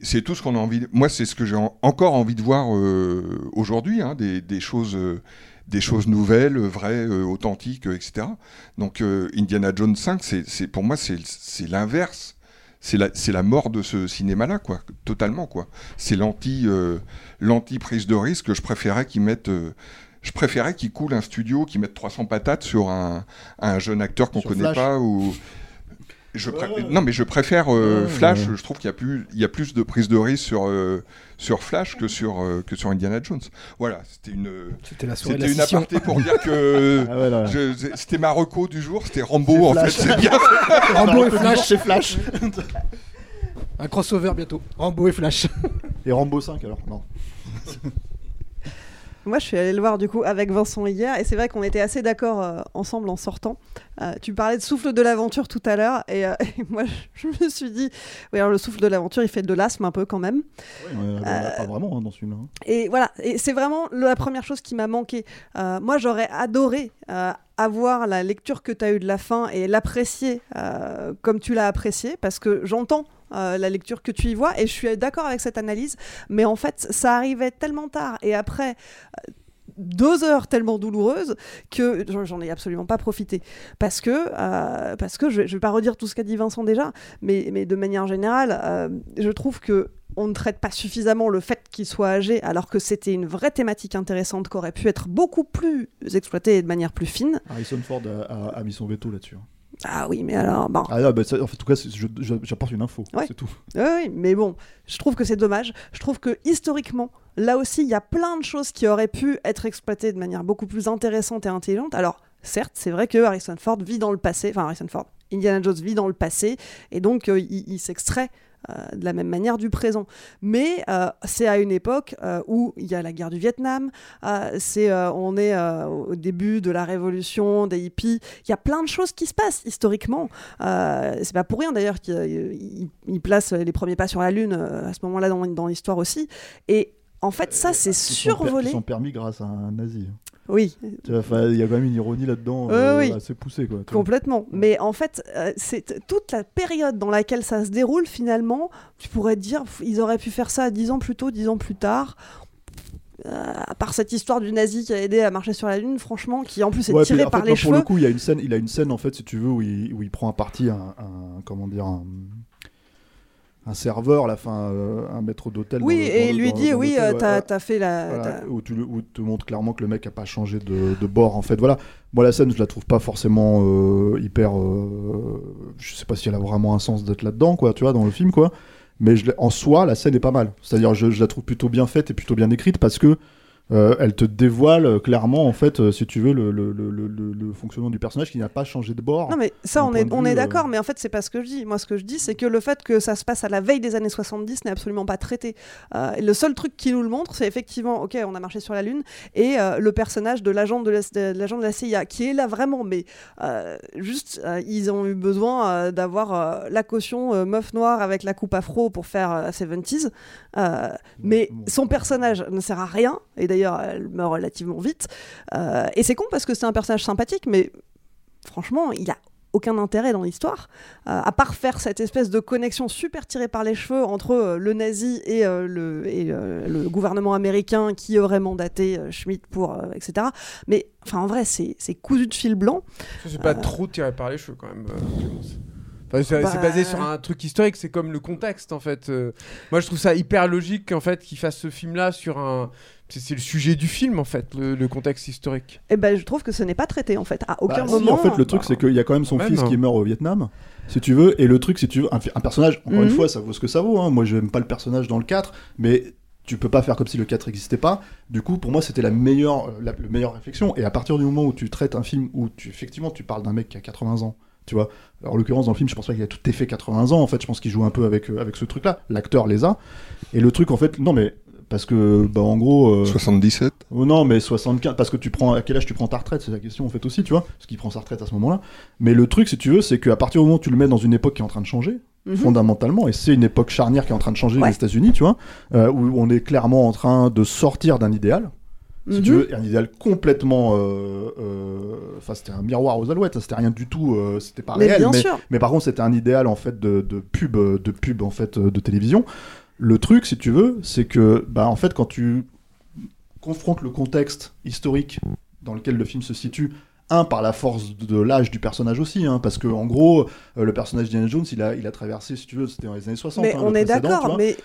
C'est tout ce qu'on a envie. de- Moi, c'est ce que j'ai en- encore envie de voir euh, aujourd'hui, hein, des, des choses, euh, des choses nouvelles, vraies, euh, authentiques, euh, etc. Donc, euh, Indiana Jones 5, c'est pour moi, c'est l'inverse. c'est la, la mort de ce cinéma-là, quoi, totalement, quoi. C'est l'anti, euh, prise de risque. Je préférais qu'ils mettent, euh, je préférais qu'ils coulent un studio, qu'ils mettent 300 patates sur un, un jeune acteur qu'on connaît Flash. pas ou. Je pré- Non, mais je préfère euh, Ouais, Flash. ouais. Je trouve qu'il y a plus, il y a plus de prise de risque sur euh, sur Flash que sur euh, que sur Indiana Jones. Voilà, c'était une. C'était la soirée de C'était une aparté pour dire que [LAUGHS] Ah là, je- c'était ma reco du jour. C'était Rambo en fait. Flash. C'est bien. [LAUGHS] Rambo et Flash. C'est Flash. Un crossover bientôt. Rambo et Flash. Et Rambo 5 alors Non. [LAUGHS] Moi, je suis allée le voir du coup avec Vincent hier, et c'est vrai qu'on était assez d'accord euh, ensemble en sortant. Euh, tu parlais de souffle de l'aventure tout à l'heure, et, euh, [LAUGHS] et moi, je me suis dit, oui, alors le souffle de l'aventure, il fait de l'asthme un peu quand même. Ouais, Pas vraiment hein, dans celui-là. hein. Et voilà, et c'est vraiment la première chose qui m'a manqué. Moi, j'aurais adoré avoir la lecture que tu as eue de la fin et l'apprécier euh, comme tu l'as apprécié, parce que j'entends euh, la lecture que tu y vois, et je suis d'accord avec cette analyse, mais en fait, ça arrivait tellement tard, et après... deux heures tellement douloureuses que j'en- ai absolument pas profité parce que euh, parce que je, vais- je vais pas redire tout ce qu'a dit Vincent déjà mais, mais de manière générale euh, je trouve que on ne traite pas suffisamment le fait qu'il soit âgé alors que c'était une vraie thématique intéressante qui aurait pu être beaucoup plus exploitée et de manière plus fine Harrison Ford a, a- a mis son veto là-dessus. Ah oui mais alors bon Ah, bah, ça- en fait, en tout cas, j'apporte une info. Ouais. C'est tout. Oui, mais bon, je trouve que c'est dommage. Je trouve que historiquement, là aussi, il y a plein de choses qui auraient pu être exploitées de manière beaucoup plus intéressante et intelligente. Alors, certes, c'est vrai que Harrison Ford vit dans le passé, enfin Harrison Ford, Indiana Jones vit dans le passé, et donc euh, il, il s'extrait. Euh, de la même manière du présent. Mais euh, c'est à une époque euh, où il y a la guerre du Vietnam, c'est, on est au début de la révolution, des hippies, il y a plein de choses qui se passent historiquement. C'est pas pour rien d'ailleurs qu'il il- il place les premiers pas sur la Lune à ce moment-là dans, dans l'histoire aussi. Et en fait, ça, c'est survolé. Ils sont permis grâce à un nazi. Oui. Il y a quand même une ironie là-dedans euh, oui. assez poussée. Quoi. Complètement. Mais en fait, euh, c'est toute la période dans laquelle ça se déroule, finalement, tu pourrais te dire, ils auraient pu faire ça dix ans plus tôt, dix ans plus tard. Euh, à part cette histoire du nazi qui a aidé à marcher sur la Lune, franchement, qui en plus est Ouais, tiré par fait, les cheveux. Pour le coup, il y a une scène, il a une scène en fait, si tu veux, où il, où il prend à partie un, un- comment dire, un, un serveur, la fin, euh, un maître d'hôtel. Oui, dans et dans lui dans- dit, oui, euh, t'as ouais. fait la... Voilà, où, tu, où te montre clairement que le mec a pas changé de, de bord en fait voilà moi la scène je la trouve pas forcément euh, hyper je sais pas si elle a vraiment un sens d'être là dedans quoi tu vois dans le film quoi mais je en soi la scène est pas mal c'est à dire je, je la trouve plutôt bien faite et plutôt bien écrite parce que euh, elle te dévoile euh, clairement en fait euh, si tu veux le, le, le, le- le- le fonctionnement du personnage qui n'a pas changé de bord Non mais ça on est, on euh, d'accord, mais en fait c'est pas ce que je dis. Moi ce que je dis c'est que le fait que ça se passe à la veille des années 70 n'est absolument pas traité. Le seul truc qui nous le montre c'est effectivement, ok on a marché sur la Lune, et le personnage de l'agent de, la- de l'agent de la CIA qui est là vraiment, mais juste ils ont eu besoin d'avoir la caution meuf noire avec la coupe afro pour faire euh, 70s. Euh, mais son personnage ne sert à rien, et d'ailleurs elle meurt relativement vite. Euh, et c'est con parce que c'est un personnage sympathique, mais franchement, il a aucun intérêt dans l'histoire, euh, à part faire cette espèce de connexion super tirée par les cheveux entre euh, le nazi et, euh, le, et le gouvernement américain qui aurait mandaté Schmitt pour, etc. Mais enfin, en vrai, c'est cousu de fil blanc. Ça, C'est pas trop tiré par les cheveux quand même. Enfin, c'est Bah- basé sur un truc historique, c'est comme le contexte en fait. Euh, moi je trouve ça hyper logique en fait qu'il fasse ce film là sur un. C'est le sujet du film en fait, le, le contexte historique. Et ben, je trouve que ce n'est pas traité en fait. À aucun Bah, si, moment. en fait, le truc, c'est qu'il y a quand même son Même, fils hein. qui meurt au Vietnam, si tu veux, et le truc, si tu veux, un, personnage, encore Mhm. une fois, ça vaut ce que ça vaut. Hein. Moi, j'aime pas le personnage dans le 4, mais tu peux pas faire comme si le 4 n'existait pas. Du coup, pour moi, c'était la meilleure, euh, la, la meilleure réflexion. Et à partir du moment où tu traites un film où tu, effectivement, tu parles d'un mec qui a 80 ans, tu vois. Alors, en l'occurrence, dans le film, je pense pas qu'il a tout fait 80 ans. En fait, je pense qu'il joue un peu avec, euh, avec ce truc-là. L'acteur les a. Et le truc, en fait, non, mais parce que, bah, en gros. euh, 77 Oh non, mais 75, parce que tu prends, à quel âge tu prends ta retraite, c'est la question en fait aussi, tu vois, parce qu'il prend sa retraite à ce moment-là. Mais le truc, si tu veux, c'est qu'à partir du moment où tu le mets dans une époque qui est en train de changer, Mhm. fondamentalement, et c'est une époque charnière qui est en train de changer Ouais. les États-Unis, tu vois, euh, où on est clairement en train de sortir d'un idéal. Si Mhm. tu veux, un idéal complètement. euh, euh, Enfin, c'était un miroir aux alouettes, c'était rien du tout, euh, c'était pas Mais réel. bien mais, sûr. mais par contre, c'était un idéal en fait de, de pub, de pub en fait de télévision. Le truc, si tu veux, c'est que, bah, en fait, quand tu confrontes le contexte historique dans lequel le film se situe Un, par la force de l'âge du personnage aussi, hein, parce que en gros, le personnage d'Indiana Jones, il a, il a traversé, si tu veux, c'était dans les années 60. Mais hein, on est d'accord, mais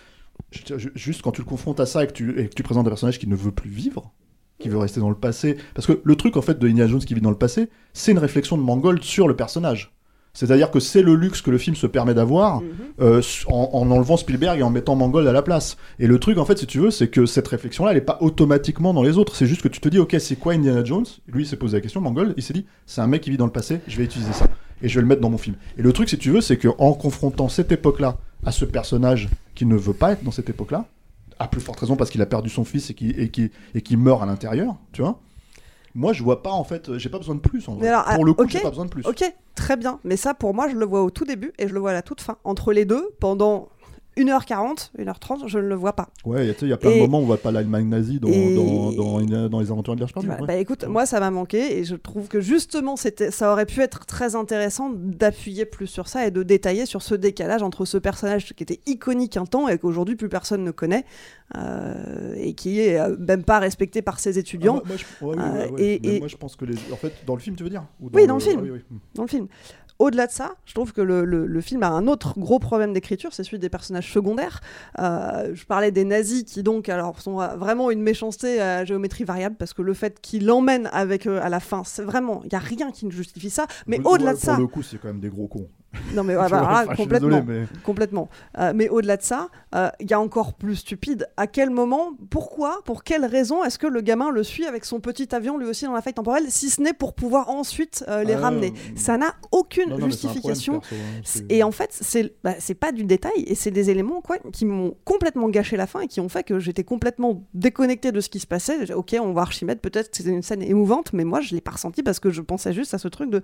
Juste quand tu le confrontes à ça et que tu, et que tu présentes un personnage qui ne veut plus vivre, qui veut rester dans le passé. Parce que le truc, en fait, de Indiana Jones qui vit dans le passé, c'est une réflexion de Mangold sur le personnage. C'est-à-dire que c'est le luxe que le film se permet d'avoir euh, en, en enlevant Spielberg et en mettant Mangold à la place. Et le truc, en fait, si tu veux, c'est que cette réflexion-là, elle n'est pas automatiquement dans les autres. C'est juste que tu te dis, ok, c'est quoi Indiana Jones? Lui, il s'est posé la question, Mangold, il s'est dit, c'est un mec qui vit dans le passé, je vais utiliser ça. Et je vais le mettre dans mon film. Et le truc, si tu veux, c'est qu'en confrontant cette époque-là à ce personnage qui ne veut pas être dans cette époque-là, à plus forte raison parce qu'il a perdu son fils et qui et qui et qui meurt à l'intérieur, tu vois. Moi, je vois pas en fait, j'ai pas besoin de plus en vrai. Mais alors, Pour ah, le coup, ok, j'ai pas besoin de plus. Ok, très bien. Mais ça, pour moi, je le vois au tout début et je le vois à la toute fin. Entre les deux, pendant 1h40, 1h30, je ne le vois pas. Ouais, il y a plein de moments où on voit pas l'Allemagne nazie dans, et- dans, dans, les aventures de l'Arche Voilà, Bah écoute, moi ça m'a manqué et je trouve que justement ça aurait pu être très intéressant d'appuyer plus sur ça et de détailler sur ce décalage entre ce personnage qui était iconique un temps et qu'aujourd'hui plus personne ne connaît euh, et qui est euh, même pas respecté par ses étudiants. Ah, moi, moi, je, ouais, ouais, Euh, ouais, ouais. et- Mais et- moi, je pense que les, en fait, dans le film, tu veux dire? Ou oui, dans le film. ah oui, oui. Dans le film. Au-delà de ça, je trouve que le, le- le film a un autre gros problème d'écriture, c'est celui des personnages secondaires. Euh, je parlais des nazis qui donc alors sont euh, vraiment une méchanceté à géométrie variable parce que le fait qu'il l'emmène avec eux à la fin, c'est vraiment il y a rien qui ne justifie ça. Mais au-delà de pour ça, le coup, c'est quand même des gros cons. Non mais [LAUGHS] Tu bah, enfin, suis complètement, désolé, mais- complètement. Euh, mais au-delà de ça, euh, il y a encore plus stupide. À quel moment, pourquoi, pour quelle raison est-ce que le gamin le suit avec son petit avion lui aussi dans la faille temporelle, si ce n'est pour pouvoir ensuite euh, les Ah, ramener? Ça n'a aucune Non, non, justification. perso, hein, Et en fait, c'est bah, pas du détail et c'est des éléments quoi qui m'ont complètement gâché la fin et qui ont fait que j'étais complètement déconnecté de ce qui se passait. Ok, on va Archimède, peut-être que c'était une scène émouvante, mais moi je l'ai pas ressenti parce que je pensais juste à ce truc de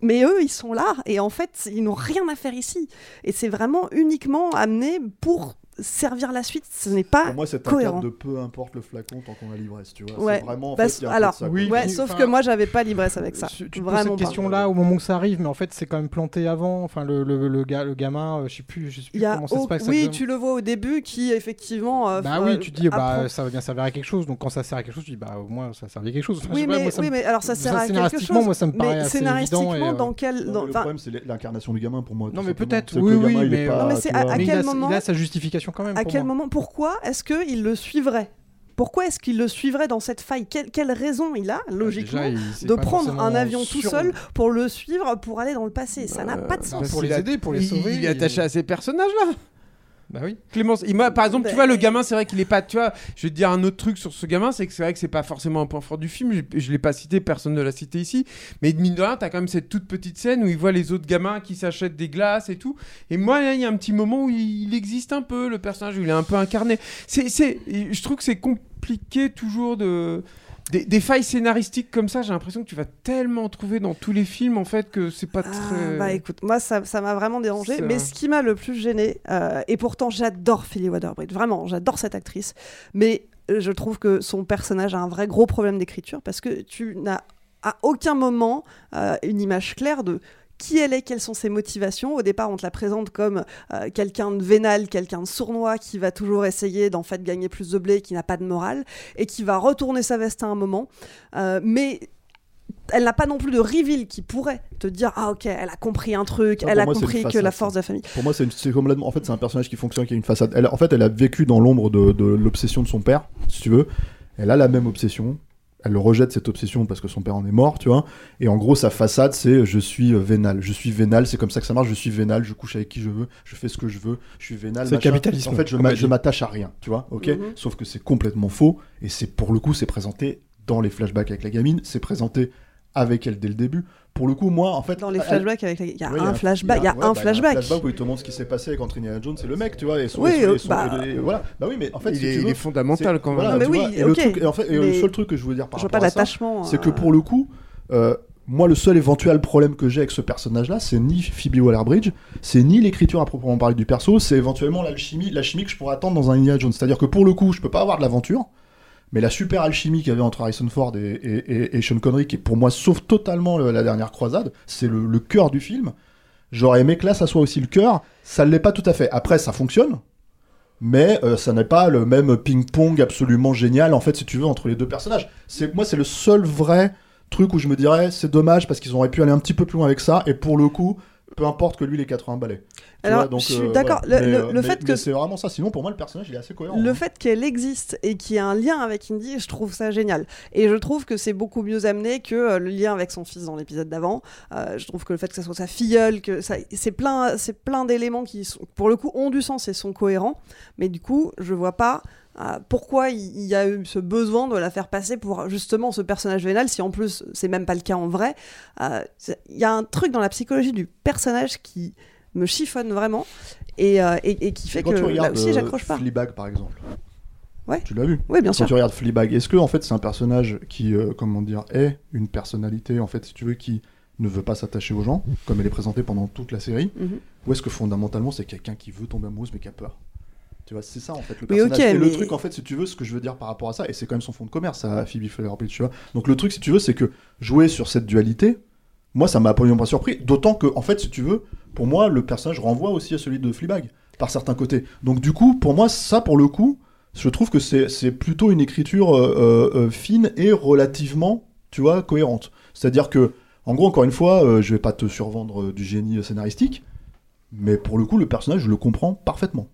mais eux, ils sont là et en fait, ils n'ont rien à faire ici. Et c'est vraiment uniquement amené pour servir la suite. Ce n'est pas Pour moi, c'est un cohérent. cadre de peu importe le flacon tant qu'on a l'ivresse, tu vois. Ouais. C'est vraiment, en Bah, fait, y a alors, de ça, oui, ouais, sauf que moi, j'avais pas l'ivresse avec ça. Tu te poses Vraiment cette question-là au moment où ça arrive, mais en fait c'est quand même planté avant. Enfin le, le, le, gamin, euh, je sais plus, je sais plus Il y a comment ça se passe. oui, tu le vois au début qui effectivement. euh, Bah euh, oui, tu te dis bah ça va bien servir à quelque chose. Donc quand ça sert à quelque chose, tu dis bah au moins ça servait à quelque chose. [LAUGHS] Enfin, Oui, pas, mais, moi, ça oui, me- mais alors ça sert à quelque scénaristiquement, chose. moi ça me paraît mais assez scénaristiquement, euh, dans quel. Le problème, c'est l'incarnation du gamin pour moi. Non, mais peut-être, oui, oui, mais, tu à- quel moment- il a sa justification quand même. à pour quel moi. moment Pourquoi est-ce qu'il le suivrait? Pourquoi est-ce qu'il le suivrait dans cette faille? Quelle, quelle raison il a, logiquement, Bah, déjà, il- c'est de prendre un avion tout seul pour le suivre, pour aller dans le passé? Ça n'a pas de sens. bah, pour les aider, pour les sauver, Il est il- attaché à ces personnages-là. Bah oui. Clémence, il par exemple, tu vois, le gamin, c'est vrai qu'il est pas. Tu vois, je vais te dire un autre truc sur ce gamin, c'est que c'est vrai que c'est pas forcément un point fort du film. Je, je l'ai pas cité, personne ne l'a cité ici. Mais mine de rien, t'as quand même cette toute petite scène où il voit les autres gamins qui s'achètent des glaces et tout. Et moi, là, il y a un petit moment où il, il existe un peu, le personnage, où il est un peu incarné. C'est, c'est, je trouve que c'est compliqué toujours de. Des, des failles scénaristiques comme ça, j'ai l'impression que tu vas tellement en trouver dans tous les films en fait que c'est pas Ah, très. bah écoute, moi ça ça m'a vraiment dérangé. Mais ce qui m'a le plus gêné, euh, et pourtant j'adore Philly Waterbridge, vraiment, j'adore cette actrice. Mais euh, je trouve que son personnage a un vrai gros problème d'écriture parce que tu n'as à aucun moment euh, une image claire de qui elle est, quelles sont ses motivations. Au départ, on te la présente comme euh, quelqu'un de vénal, quelqu'un de sournois qui va toujours essayer d'en fait gagner plus de blé, qui n'a pas de morale et qui va retourner sa veste à un moment. Euh, mais elle n'a pas non plus de reveal qui pourrait te dire ah ok elle a compris un truc elle a moi, compris que la force de la famille Pour moi, c'est complètement. En fait, c'est un personnage qui fonctionne, qui a une façade. Elle, en fait, elle a vécu dans l'ombre de, de l'obsession de son père, si tu veux. Elle a la même obsession. Elle le rejette cette obsession parce que son père en est mort, tu vois. Et en gros, sa façade, c'est je suis euh, vénal. Je suis vénal, c'est comme ça que ça marche. Je suis vénal, je couche avec qui je veux, je fais ce que je veux, je suis vénal. C'est capitalisme, En fait, je m'attache à rien, tu vois. Ok. Mhm. Sauf que c'est complètement faux. Et c'est pour le coup, c'est présenté dans les flashbacks avec la gamine. C'est présenté avec elle dès le début. Pour le coup, moi, en fait, dans les elle- flashbacks avec la- il y a Ouais, un flashback il y a ouais, un bah, flashback où il te montre ce qui s'est passé avec entre Indiana Jones et le mec, tu vois. Et son, Oui, et son- euh, et son- bah- et voilà. Bah oui, mais en fait, Il si est- il fondamental c'est- quand même. voilà, Non, mais oui, vois, et le ok, truc- et en fait, et le mais seul truc que je voulais dire par je rapport pas à ça, l'attachement, c'est que euh, pour le coup, euh, moi, le seul éventuel problème que j'ai avec ce personnage-là, c'est ni Phoebe Waller-Bridge, c'est ni l'écriture à proprement parler du perso, c'est éventuellement l'alchimie, la chimie que je pourrais attendre dans un Indiana Jones. C'est-à-dire que pour le coup, je peux pas avoir de l'aventure. Mais la super alchimie qu'il y avait entre Harrison Ford et, et, et- Sean Connery, qui pour moi sauve totalement le- la dernière croisade, c'est le, le cœur du film. J'aurais aimé que là, ça soit aussi le cœur. Ça ne l'est pas tout à fait. Après, ça fonctionne. Mais euh, ça n'est pas le même ping-pong absolument génial, en fait, si tu veux, entre les deux personnages. C'est Moi, c'est le seul vrai truc où je me dirais c'est dommage parce qu'ils auraient pu aller un petit peu plus loin avec ça et pour le coup peu importe que lui les 80 balais. Alors, donc, je suis euh, d'accord. voilà. Le- euh, le fait mais que- c'est vraiment ça. Sinon pour moi le personnage il est assez cohérent. Le hein. fait qu'elle existe et qu'il y ait un lien avec Indy, je trouve ça génial. Et je trouve que c'est beaucoup mieux amené que euh, le lien avec son fils dans l'épisode d'avant. Euh, je trouve que le fait que ça soit sa filleule, que ça, c'est plein, c'est plein d'éléments qui, sont- pour le coup, ont du sens et sont cohérents. Mais du coup, je vois pas euh, pourquoi il y a eu ce besoin de la faire passer pour justement ce personnage vénal, si en plus c'est même pas le cas en vrai. Euh, Il y a un truc dans la psychologie du personnage qui me chiffonne vraiment et, euh, et, et qui fait Quand que tu là aussi euh, j'accroche pas. Fleabag par exemple. Ouais. Tu l'as vu Oui, bien Quand sûr. tu regardes Fleabag, est-ce que en fait c'est un personnage qui, euh, comment dire, est une personnalité en fait, si tu veux, qui ne veut pas s'attacher aux gens, comme elle est présentée pendant toute la série, Mhm. ou est-ce que fondamentalement c'est quelqu'un qui veut tomber amoureuse mais qui a peur Tu vois, c'est ça en fait le Oui, personnage. ok, et le truc en fait, si tu veux, ce que je veux dire par rapport à ça, et c'est quand même son fond de commerce, ça, Phoebe Waller-Bridge, tu vois. Donc le truc, si tu veux, c'est que jouer sur cette dualité, moi ça m'a absolument pas surpris, d'autant que en fait, si tu veux, pour moi le personnage renvoie aussi à celui de Fleabag par certains côtés. Donc du coup, pour moi, ça pour le coup, je trouve que c'est plutôt une écriture euh, euh, euh, fine et relativement, tu vois, cohérente. C'est-à-dire que, en gros, encore une fois, euh, je vais pas te survendre du génie scénaristique, mais pour le coup, le personnage, je le comprends parfaitement.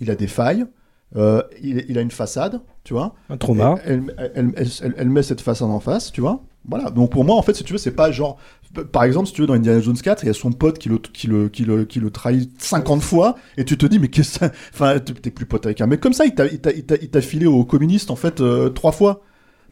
Il a des failles, euh, il, il a une façade, tu vois. Un trauma. Elle, elle- met cette façade en face, tu vois. Voilà. Donc pour moi, en fait, si tu veux, c'est pas genre. Par exemple, si tu veux, dans Indiana Jones 4, il y a son pote qui le, qui le, qui le, qui le trahit 50 fois, et tu te dis, mais qu'est-ce que ça. Enfin, t'es plus pote avec un mec comme ça, il t'a filé aux communistes, en fait, euh, trois fois.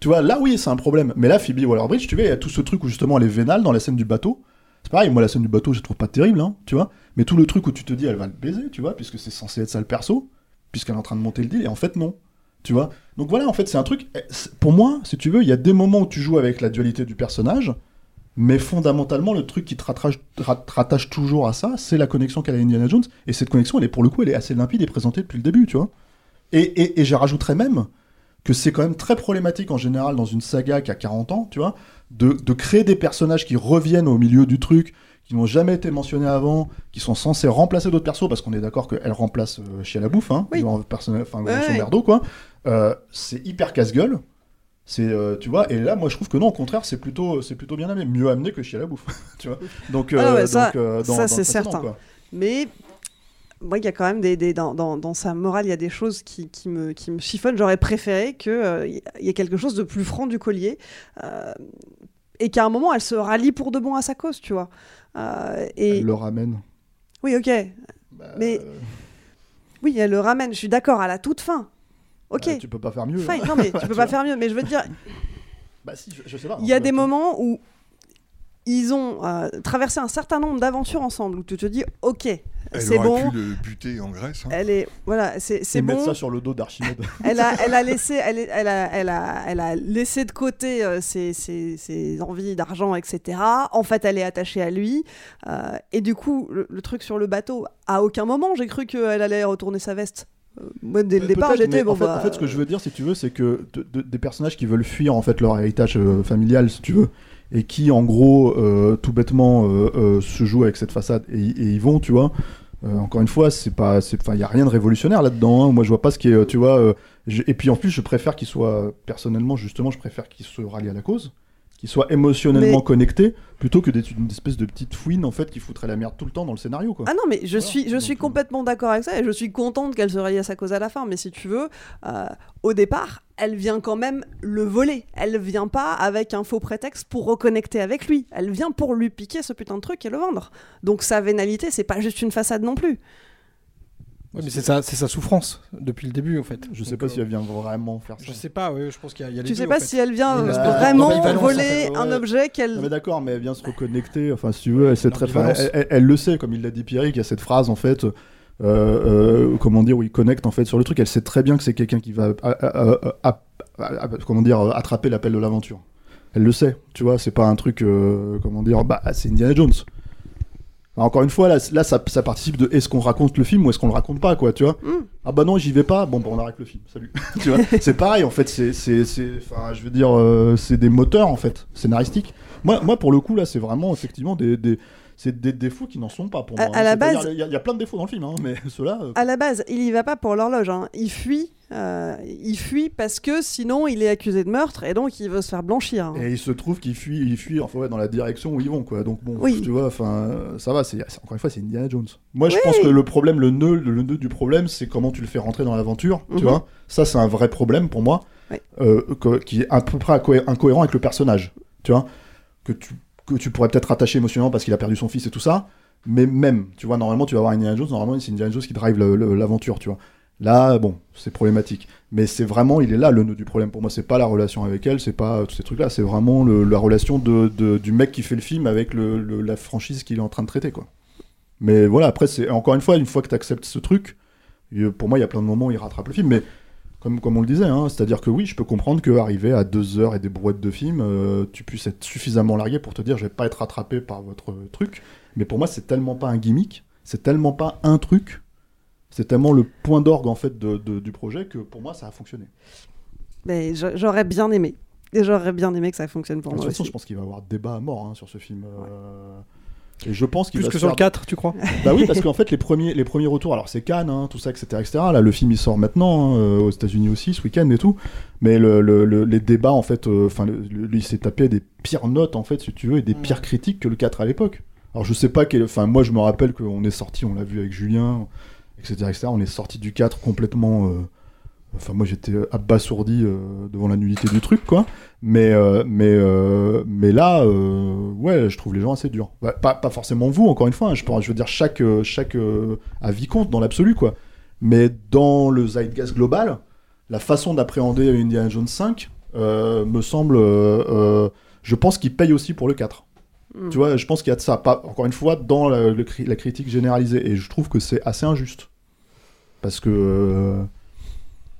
Tu vois, là, oui, c'est un problème. Mais là, Phoebe Waller-Bridge, tu vois, il y a tout ce truc où justement elle est vénale dans la scène du bateau. C'est pareil, moi, la scène du bateau, je la trouve pas terrible, hein, tu vois. Mais tout le truc où tu te dis, elle va le baiser, tu vois, puisque c'est censé être ça le perso, puisqu'elle est en train de monter le deal, et en fait, non. Tu vois? Donc voilà, en fait, c'est un truc. eh, Pour moi, si tu veux, il y a des moments où tu joues avec la dualité du personnage, mais fondamentalement, le truc qui te rattache, ra- te rattache toujours à ça, c'est la connexion qu'elle a à Indiana Jones. Et cette connexion, elle est pour le coup, elle est assez limpide et présentée depuis le début, tu vois. Et, et, et je rajouterais même que c'est quand même très problématique en général dans une saga qui a 40 ans, tu vois, de, de créer des personnages qui reviennent au milieu du truc, qui n'ont jamais été mentionnés avant, qui sont censés remplacer d'autres persos, parce qu'on est d'accord qu'elle remplace euh, Chia la bouffe, hein, personnage, enfin Ouais, grosso ouais. merdo, quoi. Euh, c'est hyper casse-gueule. C'est, euh, tu vois, et là, moi, je trouve que non, au contraire, c'est plutôt, c'est plutôt bien amené, mieux amené que Chia la bouffe, [LAUGHS] tu vois. Donc, Ah euh, ouais, ça, euh, ça, c'est certain. quoi. Mais moi, il y a quand même des, des- dans, dans- dans sa morale, il y a des choses qui, qui me, qui me chiffonnent. J'aurais préféré qu'il y ait quelque chose de plus franc du collier. euh, et qu'à un moment, elle se rallie pour de bon à sa cause, tu vois. Euh, et... Elle le ramène. Oui, ok. mais. Oui, elle le ramène, je suis d'accord, à la toute fin. Ok. Bah, tu peux pas faire mieux. Fine, hein. non, mais tu [LAUGHS] peux pas faire mieux. Mais je veux te dire, Bah si, je, je sais pas. il y a hein, des moments où ils ont euh, traversé un certain nombre d'aventures ensemble, où tu te dis, ok, Elle c'est aurait bon. pu le buter en Grèce. hein. Elle est, voilà, c'est Et mettre bon. ça sur le dos d'Archimède. [LAUGHS] Elle a, elle a laissé, elle, est- elle a, elle a, elle a laissé de côté euh, ses, ses- ses envies d'argent, etc. En fait, elle est attachée à lui. euh, et du coup, le, le truc sur le bateau, à aucun moment, j'ai cru qu'elle allait retourner sa veste. Euh, moi, dès le départ, j'étais bon. en, fait, bah, en fait, ce que je veux dire, si tu veux, c'est que de- de- des personnages qui veulent fuir en fait leur héritage euh, familial, si tu veux, et qui, en gros, euh, tout bêtement, euh, euh, se jouent avec cette façade et, et ils vont, tu vois. Encore une fois, c'est pas, enfin, il y a rien de révolutionnaire là-dedans. hein. Moi, je vois pas ce qui est, tu vois. et puis en plus, je préfère qu'il soit personnellement, justement, je préfère qu'il se rallie à la cause, qu'il soit émotionnellement Mais- connecté, plutôt que d'être une espèce de petite fouine en fait qui foutrait la merde tout le temps dans le scénario, quoi. Ah non, mais je suis, je suis complètement d'accord avec ça et je suis contente qu'elle se rallie à sa cause à la fin. Mais si tu veux, euh, au départ, elle vient quand même le voler. Elle vient pas avec un faux prétexte pour reconnecter avec lui. Elle vient pour lui piquer ce putain de truc et le vendre. Donc sa vénalité, c'est pas juste une façade non plus. Ouais, mais c'est sa, c'est sa souffrance depuis le début en fait. Je sais Donc, pas euh, si elle vient vraiment faire ça. Je sais pas, ouais, je pense qu'il y a, il y a les Tu deux, sais en pas fait. si elle vient euh, vraiment en voler fait, un objet qu'elle. Non mais d'accord, mais elle vient se reconnecter. Enfin, si tu veux, elle sait très, elle, elle- elle le sait, comme il l'a dit Pierrick, il y a cette phrase en fait, euh, euh, comment dire, où il connecte en fait sur le truc. Elle sait très bien que c'est quelqu'un qui va, à- à- à- à- à- à- comment dire, euh, attraper l'appel de l'aventure. Elle le sait, tu vois. C'est pas un truc, euh, comment dire, bah c'est Indiana Jones. Enfin, encore une fois, là, là ça, ça participe de est-ce qu'on raconte le film ou est-ce qu'on le raconte pas, quoi, tu vois. Mm. Ah bah non, j'y vais pas. Bon, bah on arrête le film. Salut. [LAUGHS] tu vois. C'est pareil en fait. C'est, c'est, c'est, enfin, je veux dire, euh, c'est des moteurs en fait, scénaristiques. Moi, moi pour le coup là, c'est vraiment effectivement des, des, c'est des défauts qui n'en sont pas pour À- la base- Il y, a- il y a plein de défauts dans le film, hein, mais [LAUGHS] ceux-là. euh, À la base, il y va pas pour l'horloge. hein. Il fuit Euh, il fuit parce que sinon il est accusé de meurtre et donc il veut se faire blanchir. Et il se trouve qu'il fuit, il fuit enfin, ouais, dans la direction où ils vont, quoi. Donc bon, Oui. tu vois, enfin, ça va. C'est encore une fois, c'est Indiana Jones. Moi, je pense que le problème, le nœud, le nœud du problème, c'est comment tu le fais rentrer dans l'aventure. Mhm. Tu vois, ça, c'est un vrai problème pour moi, Oui. euh, qui est à peu près incohé- incohérent avec le personnage. Tu vois, que tu que tu pourrais peut-être rattacher émotionnellement parce qu'il a perdu son fils et tout ça. Mais même, tu vois, normalement, tu vas voir Indiana Jones. Normalement, c'est Indiana Jones qui drive l'aventure, tu vois. Là, bon, c'est problématique. Mais c'est vraiment, il est là le nœud du problème pour moi. C'est pas la relation avec elle, c'est pas euh, tous ces trucs-là. C'est vraiment la relation de, du mec qui fait le film avec la franchise qu'il est en train de traiter, quoi. Mais voilà, après, c'est encore une fois, une fois que tu acceptes ce truc, pour moi, il y a plein de moments où il rattrape le film. Mais comme, comme on le disait, hein, c'est-à-dire que oui, je peux comprendre qu'arriver à deux heures et des brouettes de film, euh, tu puisses être suffisamment largué pour te dire je vais pas être rattrapé par votre truc. Mais pour moi, c'est tellement pas un gimmick, c'est tellement pas un truc, c'est tellement le point d'orgue en fait de- de- du projet que pour moi, ça a fonctionné. Mais j'aurais bien aimé. Et j'aurais bien aimé que ça fonctionne pour de moi toute façon, aussi. je pense qu'il va y avoir débat à mort hein, sur ce film. euh, Et je pense qu'il Plus va que sur faire- le 4, tu crois? [LAUGHS] Bah oui, parce qu'en fait, les premiers, les premiers retours, alors c'est Cannes, hein, tout ça, etc., etc. Là, le film il sort maintenant, hein, euh, aux États-Unis aussi, ce week-end et tout. Mais le, le- le- les débats, en fait, euh, enfin, le- il s'est tapé des pires notes, en fait, si tu veux, et des pires critiques que le 4 à l'époque. Alors je sais pas quel. Enfin, moi, je me rappelle qu'on est sorti, on l'a vu avec Julien, etc.. On est sorti du 4 complètement. euh, Enfin, moi, j'étais abasourdi euh, devant la nullité du truc, quoi. Mais, euh, mais, mais là, ouais, je trouve les gens assez durs. Bah, pas, forcément vous, encore une fois. hein, je, veux dire, chaque, chaque avis compte dans l'absolu, quoi. Mais dans le zeitgeist global, la façon d'appréhender Indiana Jones 5 euh, me semble. je pense qu'il paye aussi pour le 4. Mm. Tu vois, je pense qu'il y a de ça. Pas, encore une fois, dans la, le cri- la critique généralisée. Et je trouve que c'est assez injuste. Parce que. euh,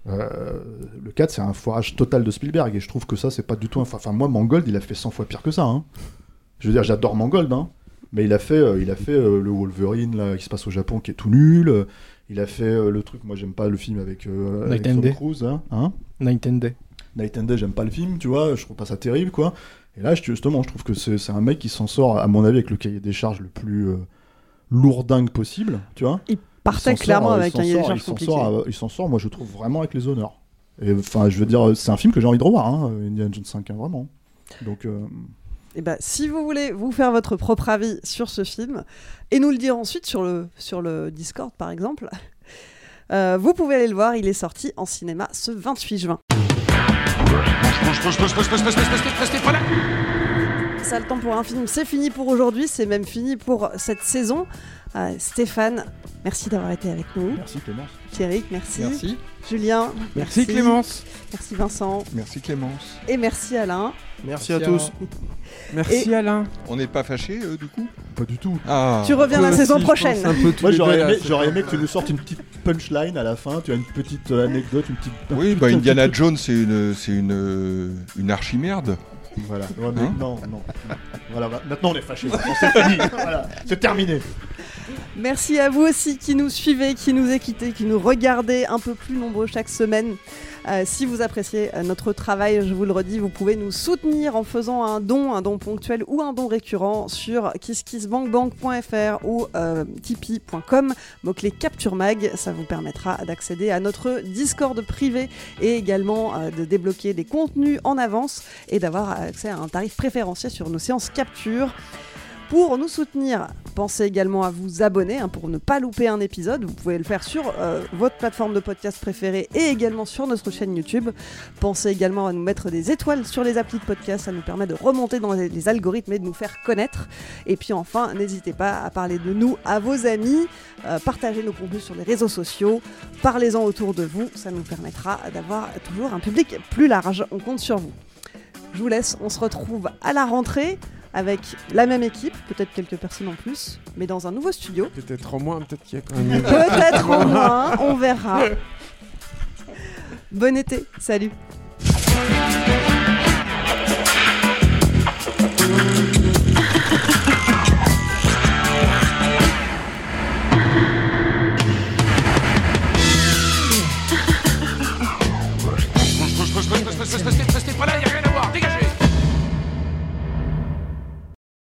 euh, le 4, c'est un foirage total de Spielberg. Et je trouve que ça, c'est pas du tout. un- Enfin, moi, Mangold, il a fait 100 fois pire que ça. hein. Je veux dire, j'adore Mangold, hein. Mais il a fait, euh, il a fait euh, le Wolverine là, qui se passe au Japon, qui est tout nul. Il a fait euh, le truc, moi j'aime pas le film avec, euh, avec Night and Tom Day. Cruise. Hein, hein Night and Day. Night and Day, j'aime pas le film, tu vois, je trouve pas ça terrible, quoi. Et là, justement, je trouve que c'est un mec qui s'en sort, à mon avis, avec le cahier des charges le plus euh, lourdingue possible, tu vois. Il partait clairement avec un cahier des charges il s'en compliqué. sort, Il s'en sort, moi je trouve vraiment avec les honneurs. Et enfin, je veux dire, c'est un film que j'ai envie de revoir, hein, Indiana Jones 5, hein, vraiment. Donc, euh, Et ben, si vous voulez vous faire votre propre avis sur ce film et nous le dire ensuite sur le, sur le Discord par exemple, euh, vous pouvez aller le voir. Il est sorti en cinéma ce 28 juin. Ça le temps pour un film, c'est fini pour aujourd'hui, c'est même fini pour cette saison. Euh, Stéphane, merci d'avoir été avec nous. Merci Clémence. Thierry, merci. Merci. Julien, Merci Clémence. Merci Vincent. Merci Clémence. Et merci Alain. Merci à tous. [LAUGHS] Merci Et- Alain. On n'est pas fâchés euh, du coup? Pas du tout. Ah. Tu reviens la saison prochaine. Moi j'aurais aimé, j'aurais que tu nous sortes une petite punchline à la fin, tu as une petite euh, anecdote, une petite. Oui, bah [LAUGHS] Indiana. Jones, c'est une, c'est une, une archimerde. Voilà. [LAUGHS] Ouais, mais Hein non, non. Voilà, bah, maintenant on est fâchés. c'est fini. [LAUGHS] Voilà, c'est terminé. Merci à vous aussi qui nous suivez, qui nous écoutez, qui nous regardez un peu plus nombreux chaque semaine. Euh, si vous appréciez euh, notre travail, je vous le redis, vous pouvez nous soutenir en faisant un don, un don ponctuel ou un don récurrent sur kisskissbankbank.fr ou euh, tipeee.com, mot-clé Capture Mag. Ça vous permettra d'accéder à notre Discord privé et également euh, de débloquer des contenus en avance et d'avoir accès à un tarif préférentiel sur nos séances capture. Pour nous soutenir, pensez également à vous abonner hein, pour ne pas louper un épisode. Vous pouvez le faire sur euh, votre plateforme de podcast préférée et également sur notre chaîne YouTube. Pensez également à nous mettre des étoiles sur les applis de podcast. Ça nous permet de remonter dans les, algorithmes et de nous faire connaître. Et puis enfin, n'hésitez pas à parler de nous à vos amis. euh, partagez nos contenus sur les réseaux sociaux. Parlez-en autour de vous. Ça nous permettra d'avoir toujours un public plus large. On compte sur vous. Je vous laisse. On se retrouve à la rentrée avec la même équipe, peut-être quelques personnes en plus, mais dans un nouveau studio. Peut-être en moins, peut-être qu'il y a quand même. [LAUGHS] Peut-être en [LAUGHS] moins, on verra. Bon été, salut.